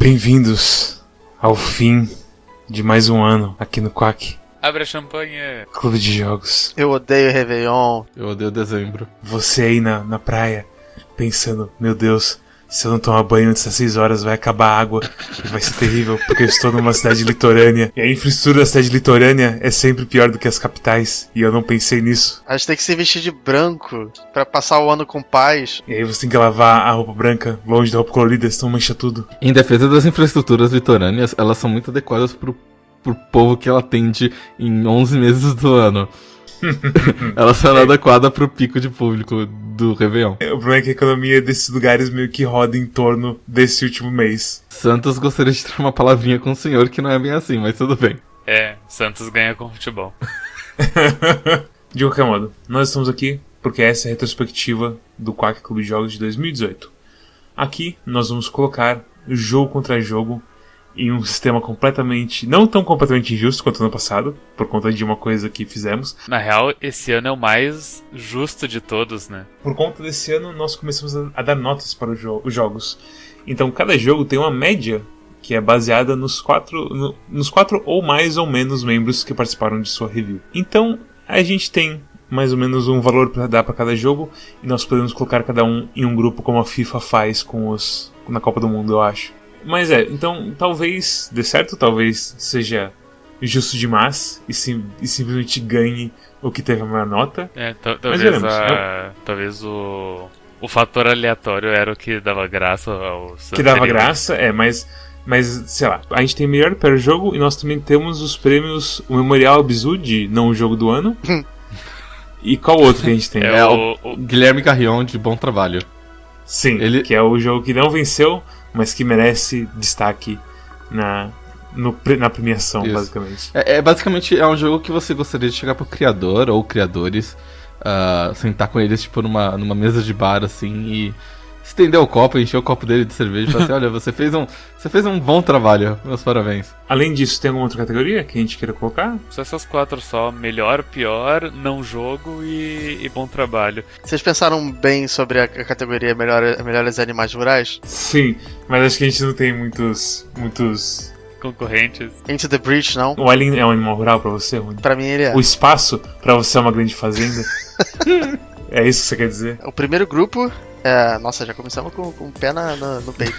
Bem-vindos ao fim de mais um ano aqui no Quack. Abre a champanhe. Clube de Jogos. Eu odeio Réveillon. Eu odeio dezembro. Você aí na, na praia, pensando, meu Deus, se eu não tomar banho antes das 6 horas vai acabar a água e vai ser terrível, porque eu estou numa cidade litorânea. E a infraestrutura da cidade litorânea é sempre pior do que as capitais, e eu não pensei nisso. A gente tem que se vestir de branco pra passar o ano com paz. E aí você tem que lavar a roupa branca longe da roupa colorida, senão mancha tudo. Em defesa das infraestruturas litorâneas, elas são muito adequadas pro, pro povo que ela atende em 11 meses do ano. elas são adequadas pro pico de público do Réveillon. O problema é que a economia desses lugares meio que roda em torno desse último mês. Santos gostaria de ter uma palavrinha com o senhor que não é bem assim, mas tudo bem. É, Santos ganha com futebol. De qualquer modo, nós estamos aqui porque essa é a retrospectiva do Quack Clube de Jogos de 2018. Aqui nós vamos colocar jogo contra jogo em um sistema completamente. não tão completamente injusto quanto ano passado, por conta de uma coisa que fizemos. Na real, esse ano é o mais justo de todos, né? Por conta desse ano, nós começamos a, dar notas para jo os jogos. Então, cada jogo tem uma média que é baseada nos quatro, no, nos quatro ou mais ou menos membros que participaram de sua review. Então, a gente tem mais ou menos um valor para dar para cada jogo e nós podemos colocar cada um em um grupo como a FIFA faz com os na Copa do Mundo, eu acho. Mas é, então talvez dê certo, talvez seja justo demais e, sim, e simplesmente ganhe o que teve a maior nota. É, talvez, a, talvez o, o fator aleatório era o que dava graça ao Que dava graça, é, mas, mas sei lá, a gente tem melhor para jogo e nós também temos os prêmios, o Memorial Abzu de não o jogo do ano. e qual outro que a gente tem? É, é o, o, Guilherme Carrion de Bom Trabalho. Sim, Ele... que é o jogo que não venceu, mas que merece destaque na, no, na premiação, Isso. basicamente. É, é, basicamente é um jogo que você gostaria de chegar pro criador ou criadores, uh, sentar com eles tipo numa, numa mesa de bar assim e estender o copo, encher o copo dele de cerveja e falar assim, olha, você fez um, você fez um bom trabalho, meus parabéns. Além disso, tem alguma outra categoria que a gente queira colocar? Só essas quatro só, melhor, pior, não jogo e, e bom trabalho. Vocês pensaram bem sobre a, categoria melhor, melhores animais rurais? Sim, mas acho que a gente não tem muitos, muitos concorrentes. Into the Breach, não? O Alien é um animal rural pra você, Rony? Pra mim ele é. O espaço pra você é uma grande fazenda? é isso que você quer dizer? O primeiro grupo é, nossa, já começamos com, com o pé na, na no peito.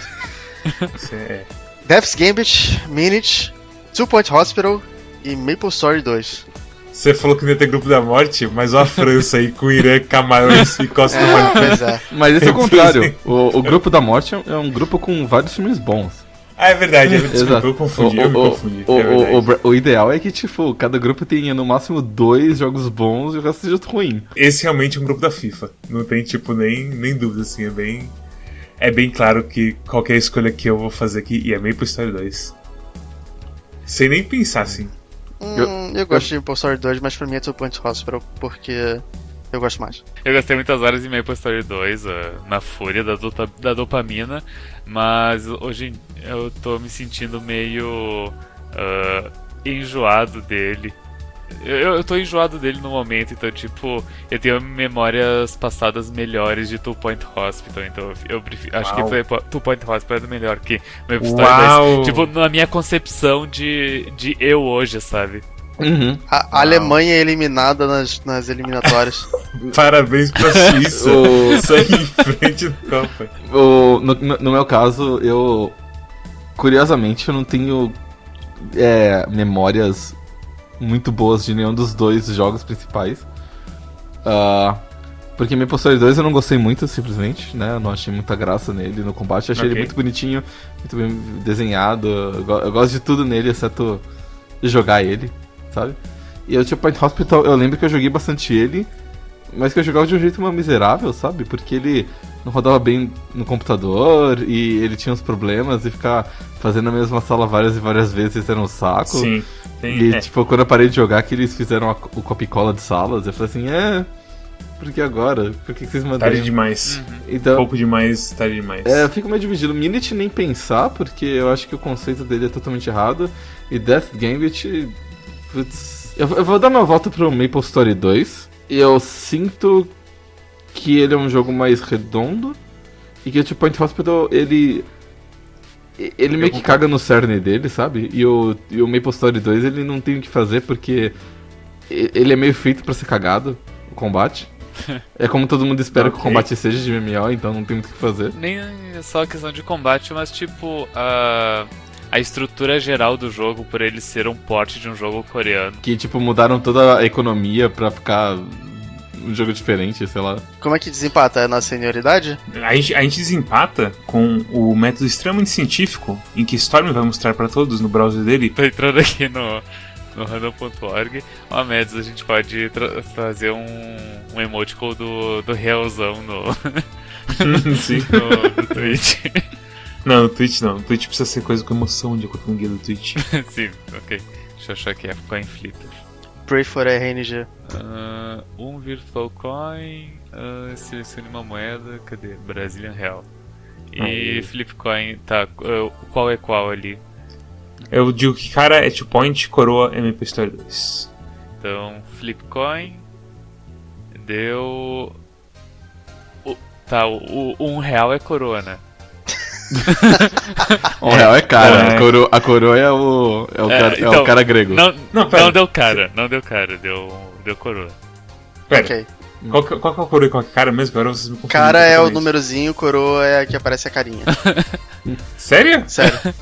é. Death's Gambit, Minute, Two Point Hospital e Maple Story 2. Você falou que não ia ter grupo da morte, mas olha a França aí com Irã, Camarões e Costa é, do Marfim. É. Mas esse é o contrário. O, o grupo da morte é um grupo com vários filmes bons. Ah, é verdade, é desculpa, eu confundi, o, eu me confundi. O, é o, o, ideal é que, tipo, cada grupo tenha no máximo dois jogos bons e o resto seja ruim. Esse realmente é um grupo da FIFA. Não tem, tipo, nem, nem dúvida, assim, é bem. É bem claro que qualquer escolha que eu vou fazer aqui, e é meio pro Story 2. Sem nem pensar, assim. Hum, eu, eu gosto de Maple Story 2, mas pra mim é Two Point Hospital, porque eu gosto mais. Eu gastei muitas horas em Maple Story 2, uh, na fúria da, do, da dopamina, mas hoje eu tô me sentindo meio uh, enjoado dele. Eu, eu tô enjoado dele no momento, então, tipo, eu tenho memórias passadas melhores de Two Point Hospital, então eu prefiro, acho que foi, Two Point Hospital é melhor que Maple Story 2. Tipo, na minha concepção de, de eu hoje, sabe? Uhum. A, a Alemanha é eliminada nas, nas eliminatórias. Parabéns pra Suíça. o... Segue em frente do Copa. O, no, no, meu caso, eu. Curiosamente, eu não tenho é, memórias muito boas de nenhum dos dois jogos principais. Uh, porque Maple Story 2 eu não gostei muito, simplesmente, né? Eu não achei muita graça nele no combate. Eu achei okay. ele muito bonitinho, muito bem desenhado. Eu, eu gosto de tudo nele, exceto jogar ele sabe? E o Two Point Hospital, eu lembro que eu joguei bastante ele, mas que eu jogava de um jeito uma miserável, sabe? Porque ele não rodava bem no computador e ele tinha uns problemas e ficar fazendo a mesma sala várias e várias vezes era um saco. Sim. Tem, e, é. tipo, quando eu parei de jogar, que eles fizeram a, o copy-cola de salas, eu falei assim, é. Por que agora? Por que, que vocês mandaram? Tarde demais. Uhum. Então, um pouco demais, tarde demais. É, eu fico meio dividido. Minute nem pensar, porque eu acho que o conceito dele é totalmente errado. E Death Gambit Putz, eu, eu, vou dar uma volta pro Maple Story 2. E eu sinto que ele é um jogo mais redondo. E que o Two Point Hospital, ele. ele meio que caga no cerne dele, sabe? E o, e o Maple Story 2 ele não tem o que fazer porque ele é meio feito pra ser cagado, o combate. É como todo mundo espera que o combate seja de MMO, então não tem muito o que fazer. Nem só questão de combate, mas tipo a, a estrutura geral do jogo, por ele ser um porte de um jogo coreano. Que, tipo, mudaram toda a economia pra ficar um jogo diferente, sei lá. Como é que desempata? É na senioridade? A gente, a gente desempata com o método extremamente científico em que Storm vai mostrar pra todos no browser dele. Tô entrando aqui no, no random.org. Ó, Mads, a gente pode tra- fazer um, um emoticon do, do realzão no, Sim. no, no Twitch. Não, no Twitch não. No Twitch precisa ser coisa com emoção de acordo com o guia do Twitch. Sim, ok. Deixa eu achar aqui, é Coin Flipper. Pray for RNG. Ah, um Virtual Coin, ah, selecione uma moeda, cadê? Brazilian Real. E Aí. Flipcoin, tá, ah, qual é qual ali? Eu digo que cara é two point, coroa MP Story 2. Então, Flipcoin deu. o- tá, o, o um real é coroa, né? Um real é cara, É. a, coroa, a coroa é o, é o, É, cara, é então, o cara grego. Não, Não, não, deu cara, não deu cara, deu, deu coroa. Pera, Ok. qual, que- qual que é a coroa e qual que é a cara mesmo? Agora vocês me confundem Cara é o númerozinho, coroa é a que aparece a carinha. Sério? Sério.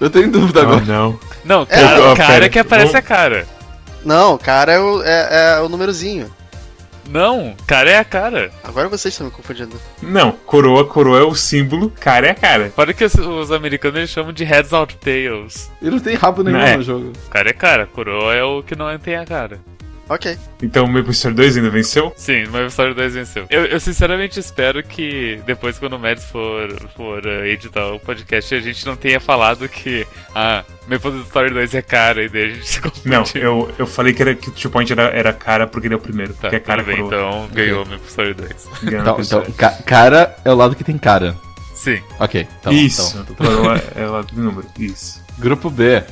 Eu tenho dúvida agora. não. Não, É, cara, ó, cara que aparece vamos- a cara. Não, cara é o, é, é o númerozinho. Não, cara é a cara. Agora vocês estão me confundindo. Não, coroa, coroa é o símbolo, cara é a cara. Fora que os, os americanos eles chamam de heads out tails. Ele não tem rabo nenhum É. no jogo. Cara é cara, coroa é o que não tem a cara. Ok. Então o Maple Story 2 ainda venceu? Sim, mas Story 2 venceu. Eu, eu sinceramente espero que depois, quando o Mads for, for uh, editar o podcast, a gente não tenha falado que, ah, Maple Story 2 é cara, e daí a gente se confundiu. Não, eu, eu falei que, era, que o two point era, era cara porque ele é o primeiro. Tá, é cara bem, então ganhou o Maple Story 2. Ganhou Então, Maple então ca- cara é o lado que tem cara. Sim. Ok, então. Isso, então- coroa é lá do número. Isso. Grupo B.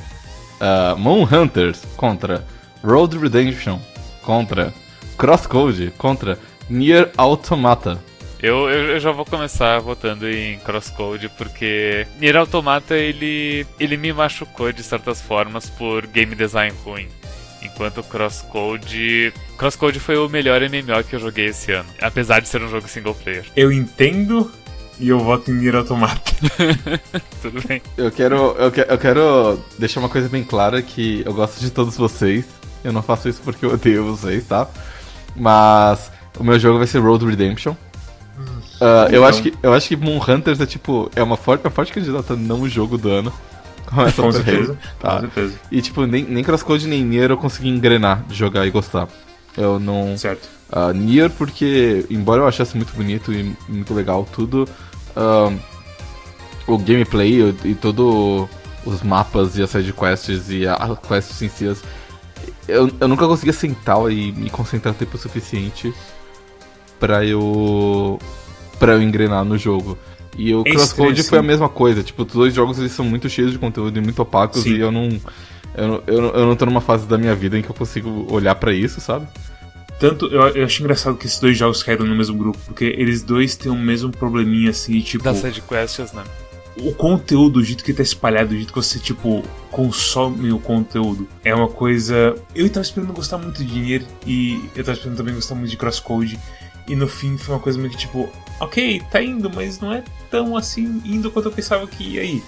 Uh, Moon Hunters contra Road Redemption contra Crosscode contra Nier Automata. Eu, eu, eu já vou começar votando em Crosscode, porque Nier Automata, ele, ele me machucou de certas formas por game design ruim. Enquanto Crosscode... Crosscode foi o melhor MMO que eu joguei esse ano. Apesar de ser um jogo single player. Eu entendo e eu voto em Nier Automata. Tudo bem. Eu quero, eu, que- eu quero deixar uma coisa bem clara que eu gosto de todos vocês. Eu não faço isso porque eu odeio vocês, tá? Mas o meu jogo vai ser Road Redemption. Ah, eu, então. acho que, eu acho que Moon Hunters é tipo. É uma forte, uma forte candidata não o jogo do ano. Com por aí, certeza. Tá. Com certeza. E tipo, nem, nem Crosscode nem Nier eu consegui engrenar de jogar e gostar. Eu não. Certo. Uh, Nier, porque, embora eu achasse muito bonito e muito legal tudo, ahn, o gameplay e, e todo os mapas e as sidequests e as quests em si, eu, eu nunca conseguia sentar e me concentrar tempo suficiente pra eu para eu engrenar no jogo. E o É Crosscode estresse, foi a mesma coisa, tipo, os dois jogos eles são muito cheios de conteúdo e muito opacos Sim. e eu não eu, não- eu, não- eu não tô numa fase da minha vida em que eu consigo olhar pra isso, sabe? Tanto, eu, eu acho engraçado que esses dois jogos caíram no mesmo grupo, porque eles dois têm o mesmo probleminha, assim, tipo, Das sidequests, né? O conteúdo, o jeito que tá espalhado, o jeito que você, tipo, consome o conteúdo, é uma coisa. Eu tava esperando gostar muito de Nier, e eu tava esperando também gostar muito de Crosscode, e no fim foi uma coisa meio que, tipo, ok, tá indo, mas não é tão assim indo quanto eu pensava que ia ir.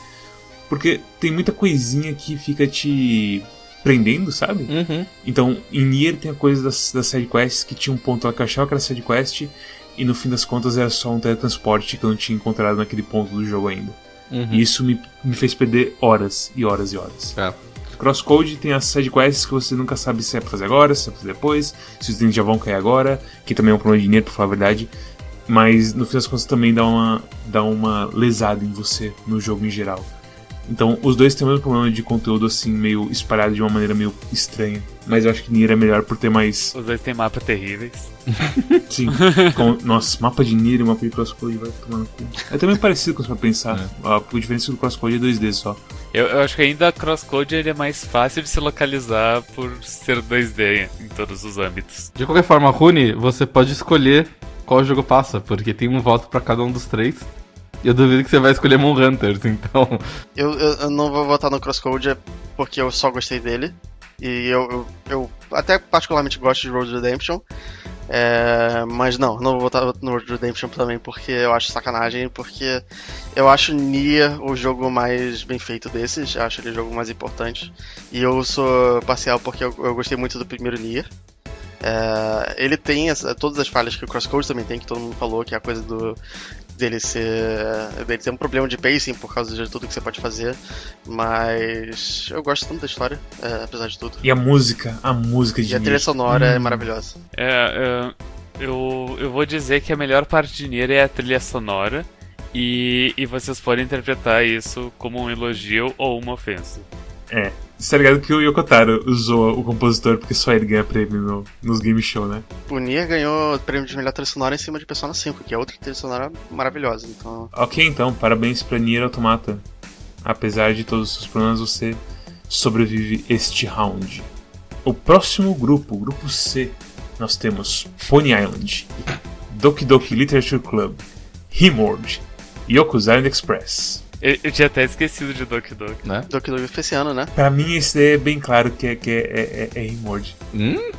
Porque tem muita coisinha que fica te prendendo, sabe? Uhum. Então, em Nier tem a coisa das, das sidequests que tinha um ponto lá que eu achava que era sidequest e no fim das contas era só um teletransporte que eu não tinha encontrado naquele ponto do jogo ainda. Uhum. E isso me, me fez perder horas e horas e horas. É. Crosscode tem as sidequests que você nunca sabe se é pra fazer agora, se é pra fazer depois, se os itens já vão cair agora, que também é um problema de dinheiro, pra falar a verdade. Mas no fim das contas também dá uma, dá uma lesada em você no jogo em geral. Então os dois têm o mesmo problema de conteúdo assim, meio espalhado de uma maneira meio estranha. Mas eu acho que Nier é melhor por ter mais. Os dois têm mapas terríveis. Sim. com- nossa, mapa de Nier e mapa de Crosscode vai tomar no cu. É também parecido com isso pra pensar. A, a diferença do Crosscode é 2D só. Eu, eu acho que ainda Crosscode ele é mais fácil de se localizar por ser 2D em todos os âmbitos. De qualquer forma, Rune, você pode escolher qual jogo passa, porque tem um voto pra cada um dos três. Eu duvido que você vai escolher Moon Hunters, então. Eu, eu, eu não vou votar no Crosscode porque eu só gostei dele. E eu, eu, eu até particularmente gosto de Road Redemption. É, mas não, não vou votar no Road Redemption também porque eu acho sacanagem, porque eu acho Nier o jogo mais bem feito desses, acho ele o jogo mais importante. E eu sou parcial porque eu, eu gostei muito do primeiro Nier. É, ele tem essa, todas as falhas que o Crosscode também tem, que todo mundo falou, que é a coisa do dele ser. dele ter um problema de pacing por causa de tudo que você pode fazer. Mas eu gosto tanto da história, é, apesar de tudo. E a música, a música de E a trilha sonora é Hum. maravilhosa. É, é, eu, eu vou dizer que a melhor parte de Nier é a trilha sonora. E, e vocês podem interpretar isso como um elogio ou uma ofensa. É. Você tá ligado que o Yokotaro usou o compositor porque só ele ganha prêmio no- nos game show, né? O Nier ganhou o prêmio de melhor trilha sonora em cima de Persona 5, que é outra trilha sonora maravilhosa. Então, Ok, então, parabéns pra Nier Automata. Apesar de todos os seus problemas, você sobrevive este round. O próximo grupo, o grupo C, nós temos Pony Island, Doki Doki Literature Club, Rimworld, Yoku's Island Express. Eu, eu tinha até esquecido de Doki Doki. Né? Doki Doki foi esse ano, né? Pra mim, esse daí é bem claro que é, que é, é, é, é Rimworld. Hum?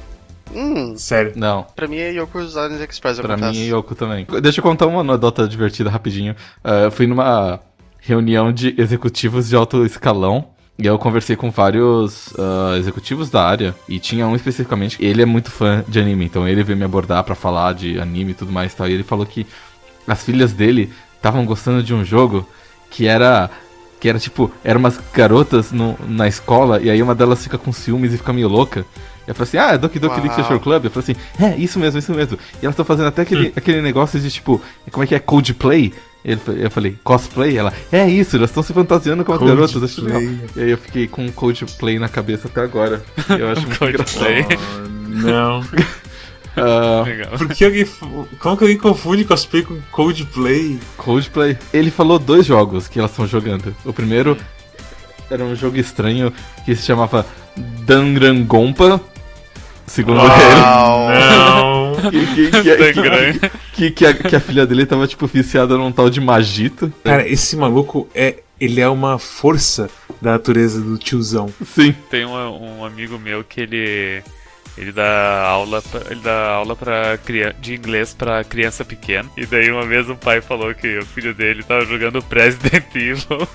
Hum, Sério. Não. pra mim é Yoko's Island Express, eu Pra confesso. mim e Yoko também. Deixa eu contar uma anedota divertida rapidinho. Ah, eu fui numa reunião de executivos de alto escalão. E eu conversei com vários ah, executivos da área. E tinha um especificamente. Ele é muito fã de anime. Então ele veio me abordar pra falar de anime e tudo mais e tal. E ele falou que as filhas dele estavam gostando de um jogo que era. Que era tipo, eram umas garotas no- na escola, e aí uma delas fica com ciúmes e fica meio louca. E eu falei assim, ah, é Doki Doki. Literature Club? Eu falei assim, é, isso mesmo, isso mesmo. E elas estão fazendo até aquele, aquele negócio de tipo, como é que é, codeplay? Ele, eu falei, cosplay? Ela, é isso, elas estão se fantasiando com as Codeplay. garotas, acho legal. E aí eu fiquei com codeplay na cabeça até agora. Eu acho muito Codeplay. engraçado. Oh, não. Ah, Legal. Por que alguém. Como que alguém confunde cosplay com Coldplay? Codeplay. Ele falou dois jogos que elas estão jogando. O primeiro era um jogo estranho que se chamava Dangrangompa. Segundo. Não. ele. Que, que, que, que, que a, que a filha dele tava, tipo, viciada num tal de Magito. Cara, esse maluco é. Ele é uma força da natureza do tiozão. Sim. Tem um, um amigo meu que ele ele dá aula pra, ele dá aula para de inglês pra criança pequena. E daí uma vez o pai falou que o filho dele tava jogando President Evil.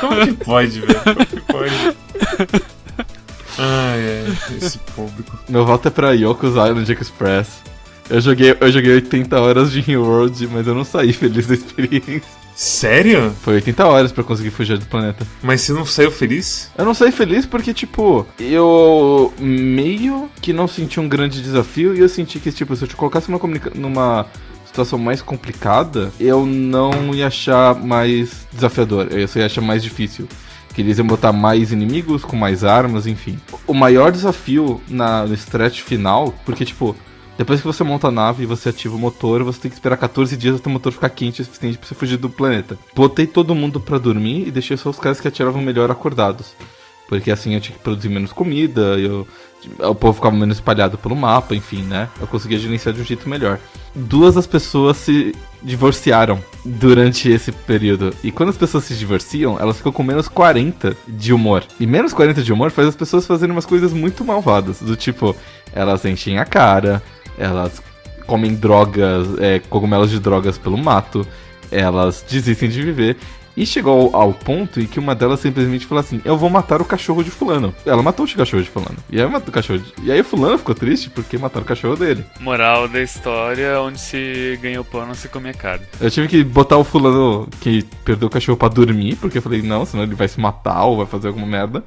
Como que pode, velho? Como que pode? Ai, é. Esse público. Meu voto é pra Yoko's Island Express. Eu joguei, eu joguei 80 horas de Ring World, mas eu não saí feliz da experiência. Sério? Foi 80 horas pra conseguir fugir do planeta. Mas você não saiu feliz? Eu não saí feliz porque, tipo, eu meio que não senti um grande desafio e eu senti que, tipo, se eu te colocasse numa, numa situação mais complicada, eu não ia achar mais desafiador, eu só ia achar mais difícil. Que eles iam botar mais inimigos, com mais armas, enfim. O maior desafio na, no stretch final, porque, tipo, depois que você monta a nave e você ativa o motor, você tem que esperar 14 dias até o motor ficar quente o suficiente pra você fugir do planeta. Botei todo mundo pra dormir e deixei só os caras que atiravam melhor acordados. Porque assim eu tinha que produzir menos comida, eu, o povo ficava menos espalhado pelo mapa, enfim, né? Eu conseguia gerenciar de um jeito melhor. Duas das pessoas se divorciaram durante esse período. E quando as pessoas se divorciam, elas ficam com menos 40 de humor. E menos 40 de humor faz as pessoas fazerem umas coisas muito malvadas. Do tipo, elas enchem a cara, elas comem drogas, é, cogumelos de drogas pelo mato, elas desistem de viver. E chegou ao, ponto em que uma delas simplesmente falou assim: Eu vou matar o cachorro de Fulano. Ela matou o cachorro de Fulano. E aí, matou o cachorro de... e aí o Fulano ficou triste porque mataram o cachorro dele. Moral da história, onde se ganha o pão não se come carne. Eu tive que botar o Fulano que perdeu o cachorro pra dormir, porque eu falei: Não, senão ele vai se matar ou vai fazer alguma merda.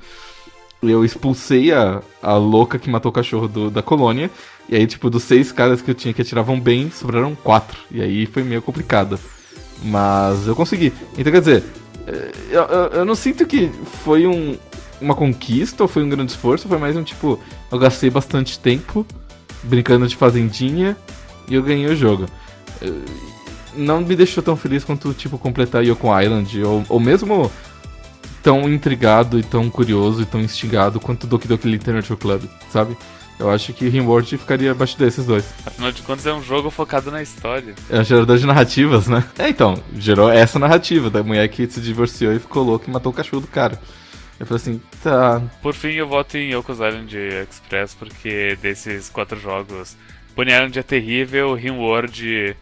E eu expulsei a, a louca que matou o cachorro do- da colônia. E aí, tipo, dos seis caras que eu tinha que atiravam bem, sobraram quatro. E aí foi meio complicado. Mas eu consegui. Então, quer dizer, eh, eu, eu, eu não sinto que foi um, uma conquista ou foi um grande esforço. Foi mais um tipo, eu gastei bastante tempo brincando de fazendinha e eu ganhei o jogo. Eh, Não me deixou tão feliz quanto, tipo, completar Yoko Island ou, ou mesmo tão intrigado e tão curioso e tão instigado quanto Doki Doki Literature Club, sabe? Eu acho que Rimworld ficaria abaixo desses dois. Afinal de contas, é um jogo focado na história. É um gerador de narrativas, né? É, então, gerou essa narrativa da mulher que se divorciou e ficou louca e matou o cachorro do cara. Eu falei assim, tá. Por fim, eu voto em Yoko's Island Express, porque desses quatro jogos, Pony Island é terrível, Rimworld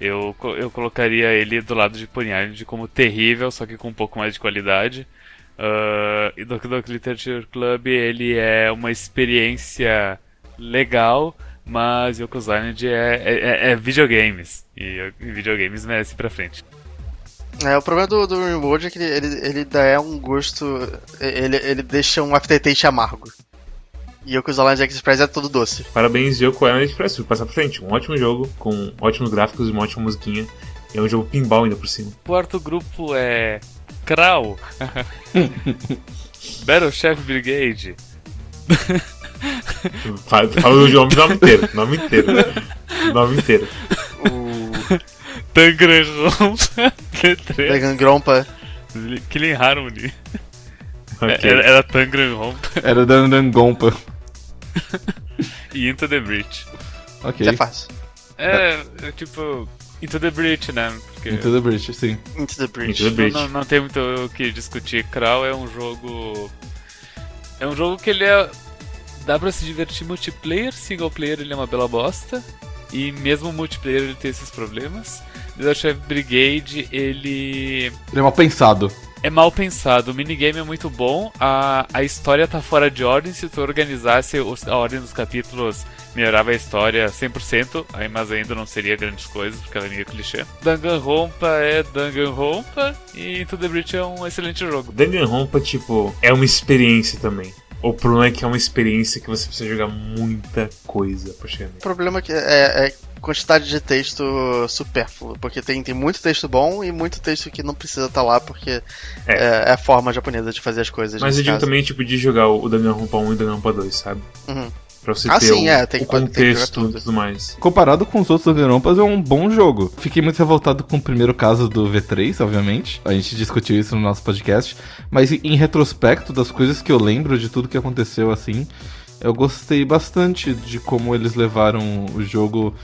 eu, eu colocaria ele do lado de Pony Island como terrível, só que com um pouco mais de qualidade. Uh, e Doki Doki Literature Club ele é uma experiência legal, mas Yoko's Island é, é, é videogames. E, e videogames merece ir pra frente. É, o problema do, do Rimworld é que ele, ele, dá é um gosto. Ele, ele deixa um aftertaste amargo. E Yoko's Island Express é todo doce. Parabéns, Yoko Island Express, por passar pra frente. Um ótimo jogo, com ótimos gráficos e uma ótima musiquinha. E é um jogo pinball ainda por cima. O quarto grupo é. Kral. Battle Chef Brigade. fala, o nome, nome inteiro. Nome inteiro. nome inteiro. O Tangrompa. Danganronpa. Killing Harmony. Ok. Era, era Tangrompa Era Dandangonpa. e Into the Breach. Ok. Isso é fácil. É, é tipo. Into the Breach, né? Porque Into the Bridge, sim. Into the Breach. Into the não, Breach. não, não tem muito o que discutir. Kral é um jogo. É um jogo que ele é. Dá pra se divertir multiplayer, single player ele é uma bela bosta. E mesmo multiplayer ele tem esses problemas. Battle Chef Brigade, ele. Ele é mal pensado. É mal pensado, o minigame é muito bom, a, a história tá fora de ordem, se tu organizasse os- a ordem dos capítulos, melhorava a história 100%, aí, mas ainda não seria grandes coisas, porque ela é meio clichê. Danganronpa é Danganronpa, e Into the Breach é um excelente jogo. Danganronpa, tipo, é uma experiência também. O problema é que é uma experiência que você precisa jogar muita coisa pra chegar O problema é que é, é quantidade de texto supérfluo, porque tem, tem muito texto bom e muito texto que não precisa estar lá, porque É. é, é a forma japonesa de fazer as coisas. Mas eu digo caso. também, tipo, de jogar o Danganronpa 1 e o Danganronpa 2, sabe? Uhum. Pra você Ah, ter sim, o, é, tem o tem contexto tudo. e tudo mais. Comparado com os outros Danganronpas, é um bom jogo. Fiquei muito revoltado com o primeiro caso do V3, obviamente. A gente discutiu isso no nosso podcast. Mas em retrospecto das coisas que eu lembro de tudo que aconteceu assim, eu gostei bastante de como eles levaram o jogo.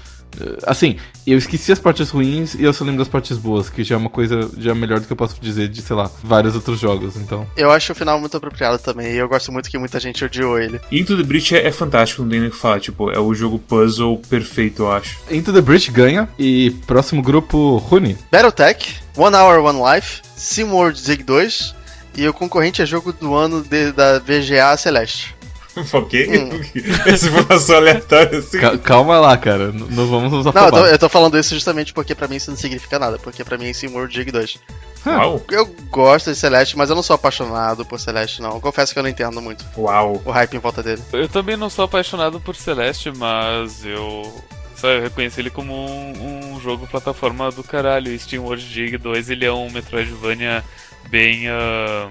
Eh, Assim, eu esqueci as partes ruins e eu só lembro das partes boas, que já é uma coisa já melhor do que eu posso dizer de, sei lá, vários outros jogos, então. Eu acho o final muito apropriado também, e eu gosto muito que muita gente odiou ele. Into the Breach é, é fantástico, não tem nem o que falar. Tipo, é o jogo puzzle perfeito, eu acho. Into the Breach ganha e próximo grupo, Rune. Battletech, One Hour One Life, SimWorld Zig 2 e o concorrente é jogo do ano de- da VGA Celeste. ok? Hum. Essa informação aleatória assim. Ca- calma lá, cara, n- não vamos nos Não, eu tô, eu tô falando isso justamente porque pra mim isso não significa nada, porque pra mim é SimWorld Zig 2. Uau, Eu gosto de Celeste, mas eu não sou apaixonado por Celeste, não. Eu confesso que eu não entendo muito uau. o hype em volta dele. Eu também não sou apaixonado por Celeste, mas eu só reconheço ele como um, um jogo plataforma do caralho. E Steam World Dig 2 ele é um Metroidvania bem, ah,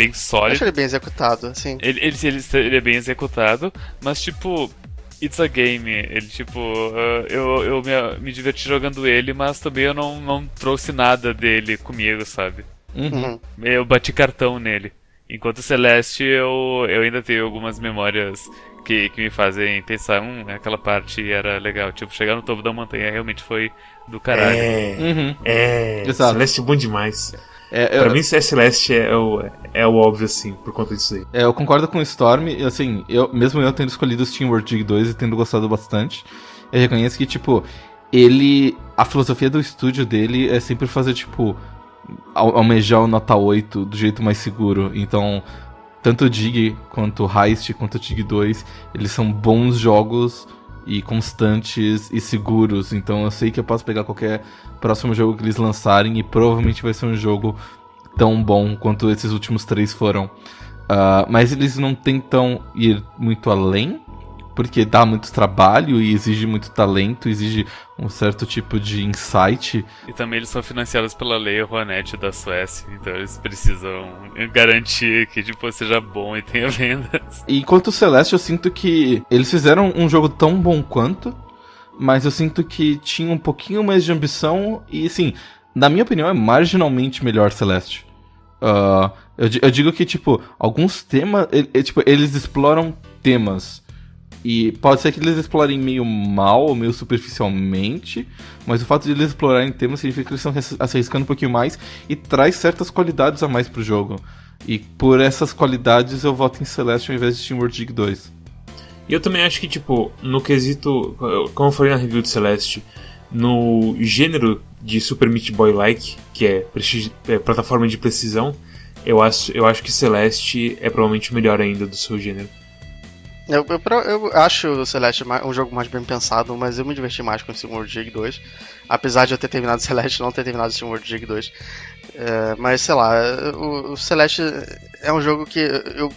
bem Eu sólido. acho ele bem executado, assim. Ele, ele, ele, ele é bem executado, mas tipo, it's a game. Ele, tipo, ah, eu, eu me, me diverti jogando ele, mas também eu não, não trouxe nada dele comigo, sabe? Uhum. Uhum. Eu bati cartão nele. Enquanto Celeste, eu, eu ainda tenho algumas memórias que, que me fazem pensar, hum, aquela parte era legal. Tipo, chegar no topo da montanha realmente foi do caralho. É, Uhum. é. Exato. Celeste é bom demais. É, eu, Pra mim, ser Celeste é o, é o óbvio, assim, por conta disso aí. é, eu concordo com o Storm, e assim, eu, mesmo eu tendo escolhido o Steam World Dig 2 e tendo gostado bastante, eu reconheço que, tipo, ele. A filosofia do estúdio dele é sempre fazer, tipo, al- almejar o nota 8 do jeito mais seguro. Então, tanto o Dig quanto o Heist quanto o Dig 2, eles são bons jogos e constantes e seguros. Então eu sei que eu posso pegar qualquer próximo jogo que eles lançarem e provavelmente vai ser um jogo tão bom quanto esses últimos três foram. Ah, mas eles não tentam ir muito além, porque dá muito trabalho e exige muito talento, exige um certo tipo de insight. E também eles são financiados pela lei Rouanet da Suécia, então eles precisam garantir que tipo, seja bom e tenha vendas. E enquanto o Celeste, eu sinto que eles fizeram um jogo tão bom quanto, mas eu sinto que tinha um pouquinho mais de ambição e, assim, na minha opinião, é marginalmente melhor Celeste. Ah, eu, eu digo que, tipo, alguns temas, ele- tipo, eles exploram temas E pode ser que eles explorem meio mal ou meio superficialmente, mas o fato de eles explorarem temas significa que eles estão se arriscando um pouquinho mais e traz certas qualidades a mais pro jogo. E por essas qualidades eu voto em Celeste ao invés de Teamworld Dig 2. E eu também acho que, tipo, no quesito, como eu falei na review de Celeste, no gênero de Super Meat Boy Like, que é, é, plataforma de precisão, eu acho, eu acho que Celeste é provavelmente o melhor ainda do seu gênero. Eu, eu, eu acho o Celeste um jogo mais bem pensado, mas eu me diverti mais com o World Dig 2. Apesar de eu ter terminado Celeste e não ter terminado World Dig 2. É, mas sei lá, o, o, Celeste é um jogo que eu,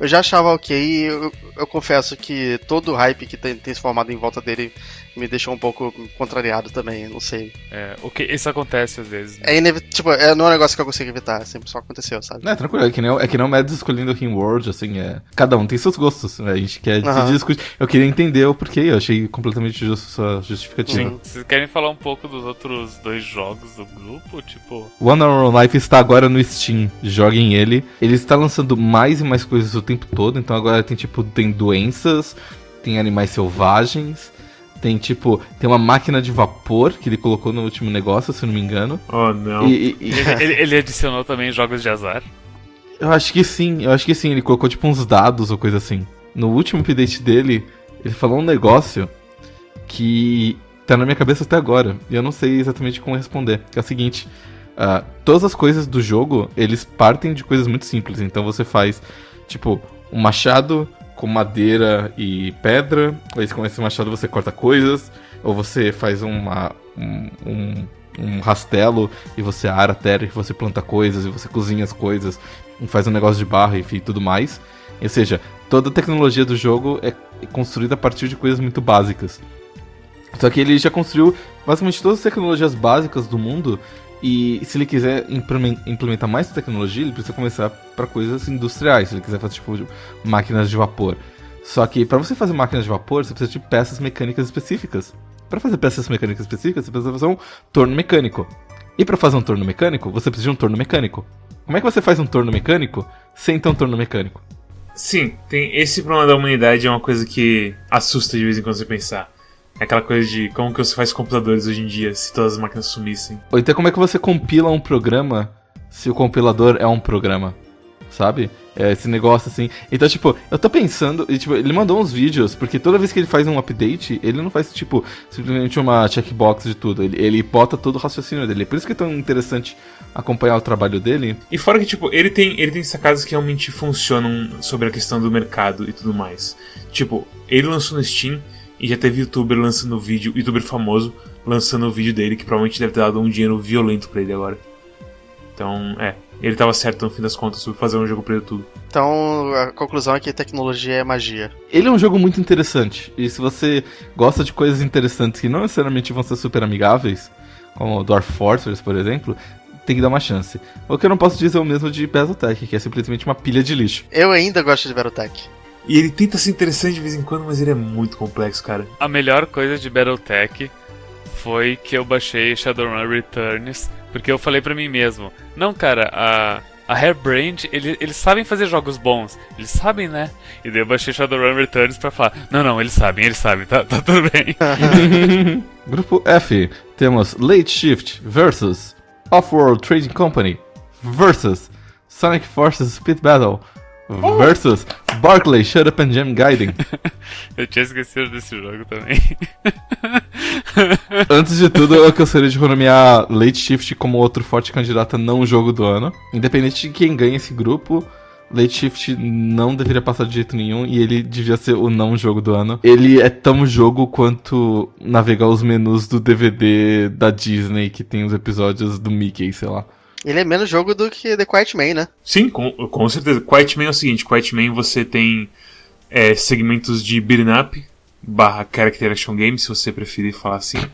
eu já achava ok. Eu, eu confesso que todo o hype que tem, tem se formado em volta dele me deixou um pouco contrariado também, não sei. É, o que isso acontece às vezes. Né? É inevitável, tipo, é, não é um negócio que eu consigo evitar, sempre só aconteceu, sabe? Não, é tranquilo, é que nem, é que nem o Mads escolhendo o World, assim, é. Cada um tem seus gostos, né? A gente quer uhum. discutir. Eu queria entender o porquê, eu achei completamente justo sua justificativa. Sim. Vocês querem falar um pouco dos outros dois jogos do grupo? Tipo. One Hour Life está agora no Steam. Joguem ele. Ele está lançando mais e mais coisas o tempo todo, então agora tem tipo, tem doenças, tem animais selvagens. Tem tipo, tem uma máquina de vapor que ele colocou no último negócio, se não me engano. Oh, não. E, e... ele, ele, adicionou também jogos de azar? Eu acho que sim, eu acho que sim. Ele colocou tipo uns dados ou coisa assim. No último update dele, ele falou um negócio que tá na minha cabeça até agora. E eu não sei exatamente como responder. Que é o seguinte: uh, todas as coisas do jogo, eles partem de coisas muito simples. Então você faz, tipo, um machado com madeira e pedra. Aí com esse machado você corta coisas. Ou você faz uma, um, um, um rastelo e você ara a terra e você planta coisas e você cozinha as coisas. E faz um negócio de barra e tudo mais. Ou seja, toda a tecnologia do jogo é construída a partir de coisas muito básicas. Só que ele já construiu basicamente todas as tecnologias básicas do mundo e se ele quiser implementar mais tecnologia, ele precisa começar para coisas industriais. Se ele quiser fazer tipo máquinas de vapor. Só que para você fazer máquinas de vapor, você precisa de peças mecânicas específicas. Para fazer peças mecânicas específicas, você precisa fazer um torno mecânico. E para fazer um torno mecânico, você precisa de um torno mecânico. Como é que você faz um torno mecânico sem ter um torno mecânico? Sim, tem esse problema da humanidade é uma coisa que assusta de vez em quando você pensar. É aquela coisa de como que você faz computadores hoje em dia se todas as máquinas sumissem. Ou então como é que você compila um programa se o compilador é um programa? Sabe? É esse negócio assim. Então, tipo, eu tô pensando. E, tipo, ele mandou uns vídeos, porque toda vez que ele faz um update, ele não faz, tipo, simplesmente uma checkbox de tudo. Ele, ele bota todo o raciocínio dele. Por isso que é tão interessante acompanhar o trabalho dele. E fora que, tipo, ele tem, ele tem sacadas que realmente funcionam sobre a questão do mercado e tudo mais. Tipo, ele lançou no Steam e já teve youtuber lançando vídeo, youtuber famoso, lançando o vídeo dele, que provavelmente deve ter dado um dinheiro violento para ele agora. Então, é, ele tava certo no fim das contas sobre fazer um jogo pro YouTube. Então, a conclusão é que tecnologia é magia. Ele é um jogo muito interessante. E se você gosta de coisas interessantes que não necessariamente vão ser super amigáveis, como Dwarf Fortress, por exemplo, tem que dar uma chance. O que eu não posso dizer é o mesmo de Battletech, que é simplesmente uma pilha de lixo. Eu ainda gosto de Battletech. E ele tenta ser interessante de vez em quando, mas ele é muito complexo, cara. A melhor coisa de Battletech foi que eu baixei Shadowrun Returns, porque eu falei para mim mesmo, não, cara, a, a Hairbrained, ele, eles sabem fazer jogos bons, eles sabem, né? E daí eu baixei Shadowrun Returns pra falar, não, não, eles sabem, eles sabem, tá, tá tudo bem. Grupo F, temos Late Shift versus Off-World Trading Company versus Sonic Forces Speed Battle versus Barclay Shut Up and Jam Guiding. eu tinha esquecido desse jogo também. Antes de tudo, eu gostaria de renomear Late Shift como outro forte candidato a não jogo do ano. Independente de quem ganha esse grupo, Late Shift não deveria passar de jeito nenhum e ele devia ser o não jogo do ano. Ele é tão jogo quanto navegar os menus do DVD da Disney que tem os episódios do Mickey, sei lá. Ele é menos jogo do que The Quiet Man, né? Sim, com, com certeza. Quiet Man é o seguinte: Quiet Man você tem é, segmentos de beat'em up barra character action game, se você preferir falar assim.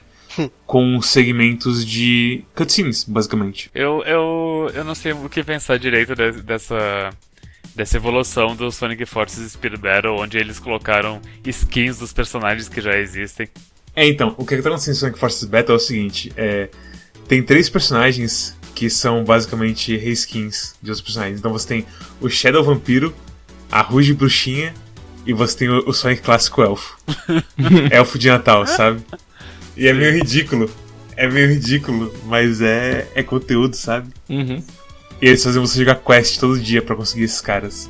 com segmentos de cutscenes, basicamente. Eu, eu, eu não sei o que pensar direito de, dessa, dessa evolução do Sonic Forces Speed Battle, onde eles colocaram skins dos personagens que já existem. É, então, o que está acontecendo em Sonic Forces Battle é o seguinte: é, tem três personagens que são basicamente reskins de outros personagens. Então você tem o Shadow Vampiro, a Ruge Bruxinha e você tem o, o Sonic clássico elfo. elfo de Natal, sabe? E é meio ridículo. É meio ridículo, mas é, é conteúdo, sabe? Uhum. E eles fazem você jogar quest todo dia pra conseguir esses caras.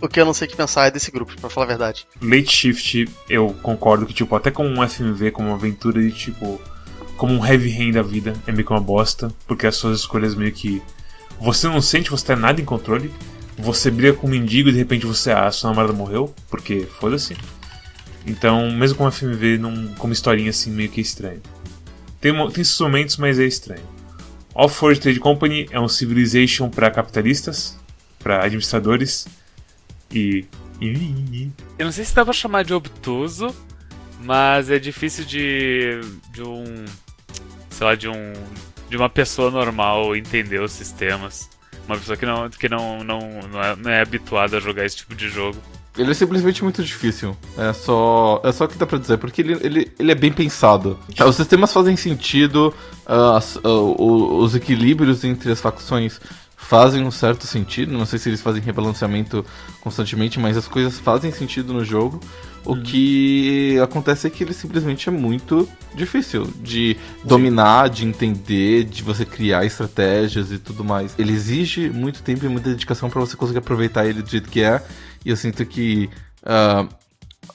O que eu não sei o que pensar é desse grupo, pra falar a verdade. Late Shift, eu concordo que, tipo, até como um FMV, como uma aventura de, tipo, como um heavy rain da vida, é meio que uma bosta, porque as suas escolhas meio que. Você não sente, você tá nada em controle. Você briga com um mendigo e de repente você. Ah, sua namorada morreu, porque foda-se. Então, mesmo com um FMV, não, como historinha assim, meio que é estranho. Tem, tem esses momentos, mas é estranho. Off-World Trade Company é um Civilization para capitalistas, para administradores e- Eu não sei se dá pra chamar de obtuso, mas é difícil de. de um. Sei lá, de um. de uma pessoa normal entender os sistemas. Uma pessoa que não, que não, não, não, é, não é habituada a jogar esse tipo de jogo. Ele é simplesmente muito difícil. É só. É só o que dá pra dizer, porque ele, ele, ele é bem pensado. Ah, Os sistemas fazem sentido, ah, as- ah, os equilíbrios entre as facções fazem um certo sentido. Não sei se eles fazem rebalanceamento constantemente, mas as coisas fazem sentido no jogo. O que acontece é que ele simplesmente é muito difícil de dominar, de entender, de você criar estratégias e tudo mais. Ele exige muito tempo e muita dedicação pra você conseguir aproveitar ele do jeito que é. E eu sinto que ah,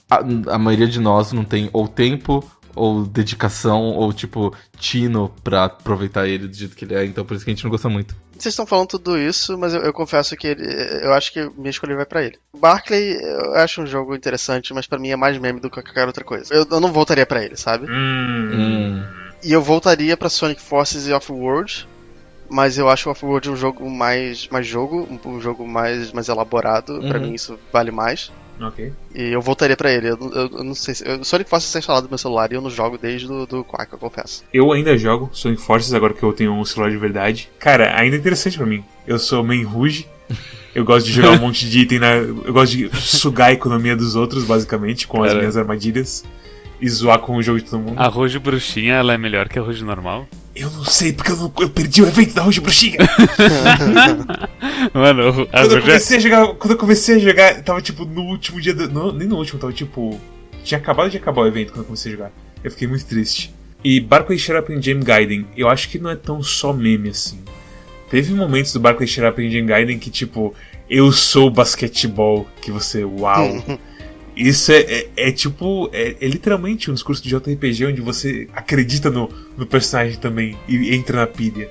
a, a maioria de nós não tem ou tempo, ou dedicação, ou tipo, tino pra aproveitar ele do jeito que ele é. Então por isso que a gente não gosta muito. Vocês estão falando tudo isso, mas eu, eu confesso que ele- eu acho que minha escolha vai pra ele. Barclay, eu acho um jogo interessante, mas pra mim é mais meme do que qualquer outra coisa. Eu, eu não voltaria pra ele, sabe? Hum. E eu voltaria pra Sonic Forces e Off-World, mas eu acho o Off-World um jogo mais, mais jogo, um, um jogo mais, mais elaborado. Pra Uhum. mim isso vale mais. Ok. E eu voltaria pra ele. Eu, eu- eu não sei se. Eu, Sonic Forces está instalado no meu celular e eu não jogo desde do, do Quack, eu confesso. Eu ainda jogo Sonic Forces agora que eu tenho um celular de verdade. Cara, ainda é interessante pra mim. Eu sou main Rouge. Eu gosto de jogar um monte de item na. Eu gosto de sugar a economia dos outros, basicamente, com as minhas armadilhas. E zoar com o jogo de todo mundo. A Rouge Bruxinha, ela é melhor que a Rouge normal? Eu não sei, porque eu, não- eu perdi o evento da Rouge Bruxinha. Mano, Quando eu comecei a jogar. Quando eu comecei a jogar, tava tipo no último dia do. não, nem no último, tava tipo. Tinha acabado de acabar o evento quando eu comecei a jogar. Eu fiquei muito triste. E Barclay Shut Up em Jam Gaiden, eu acho que não é tão só meme assim. Teve momentos do Barclay Shut Up em Jam Gaiden que, tipo, eu sou basquetebol, que você, uau. Isso é, é, é tipo, é, é literalmente um discurso de JRPG onde você acredita no, no personagem também e entra na pilha.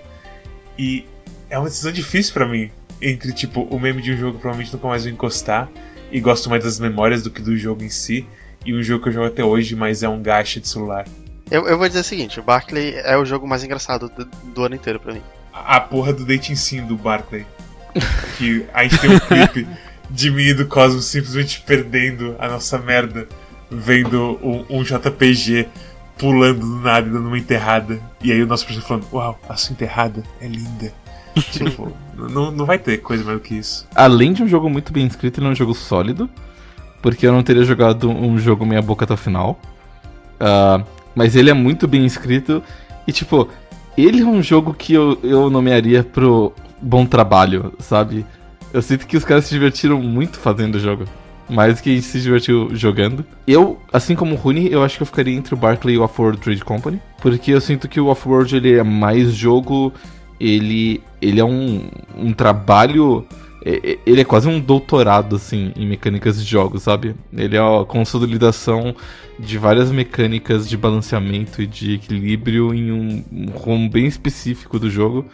E é uma decisão difícil pra mim. Entre, tipo, o meme de um jogo que provavelmente nunca mais vou encostar. E gosto mais das memórias do que do jogo em si. E um jogo que eu jogo até hoje, mas é um gacha de celular. Eu, eu vou dizer o seguinte: o Barclay é o jogo mais engraçado do, do ano inteiro pra mim. A, a porra do dating sim do Barclay. que a gente tem um clipe de mim e do Cosmos simplesmente perdendo a nossa merda. Vendo um, um JPG pulando do nada e dando uma enterrada. E aí o nosso personagem falando: Uau, a sua enterrada é linda. tipo, não, não vai ter coisa mais do que isso. Além de um jogo muito bem escrito, ele é um jogo sólido. Porque eu não teria jogado um jogo meia boca até o final. Ah, mas ele é muito bem escrito. E tipo, ele é um jogo que eu, eu nomearia pro bom trabalho, sabe? Eu sinto que os caras se divertiram muito fazendo o jogo. Mais do que a gente se divertiu jogando. Eu, assim como o Rune, eu acho que eu ficaria entre o Barclay e o Off-World Trade Company. Porque eu sinto que o Off-World ele é mais jogo. Ele, ele é um, um trabalho ele é quase um doutorado, assim, em mecânicas de jogos, sabe? Ele é a consolidação de várias mecânicas de balanceamento e de equilíbrio em um rumo bem específico do jogo.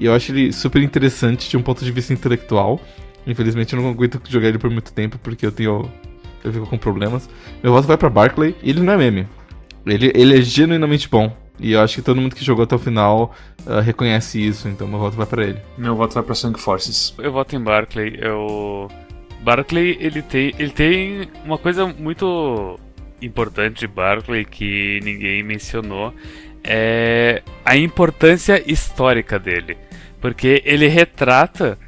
E eu acho ele super interessante de um ponto de vista intelectual. Infelizmente eu não aguento jogar ele por muito tempo porque eu tenho. Eu fico com problemas. Meu voto vai pra Barclay e ele não é meme. Ele, ele é genuinamente bom. E eu acho que todo mundo que jogou até o final ah, reconhece isso, então meu voto vai pra ele. Meu voto vai pra Sonic Forces. Eu voto em Barclay. Eu... Barclay, ele tem, ele tem uma coisa muito importante de Barclay que ninguém mencionou. É a importância histórica dele. Porque ele retrata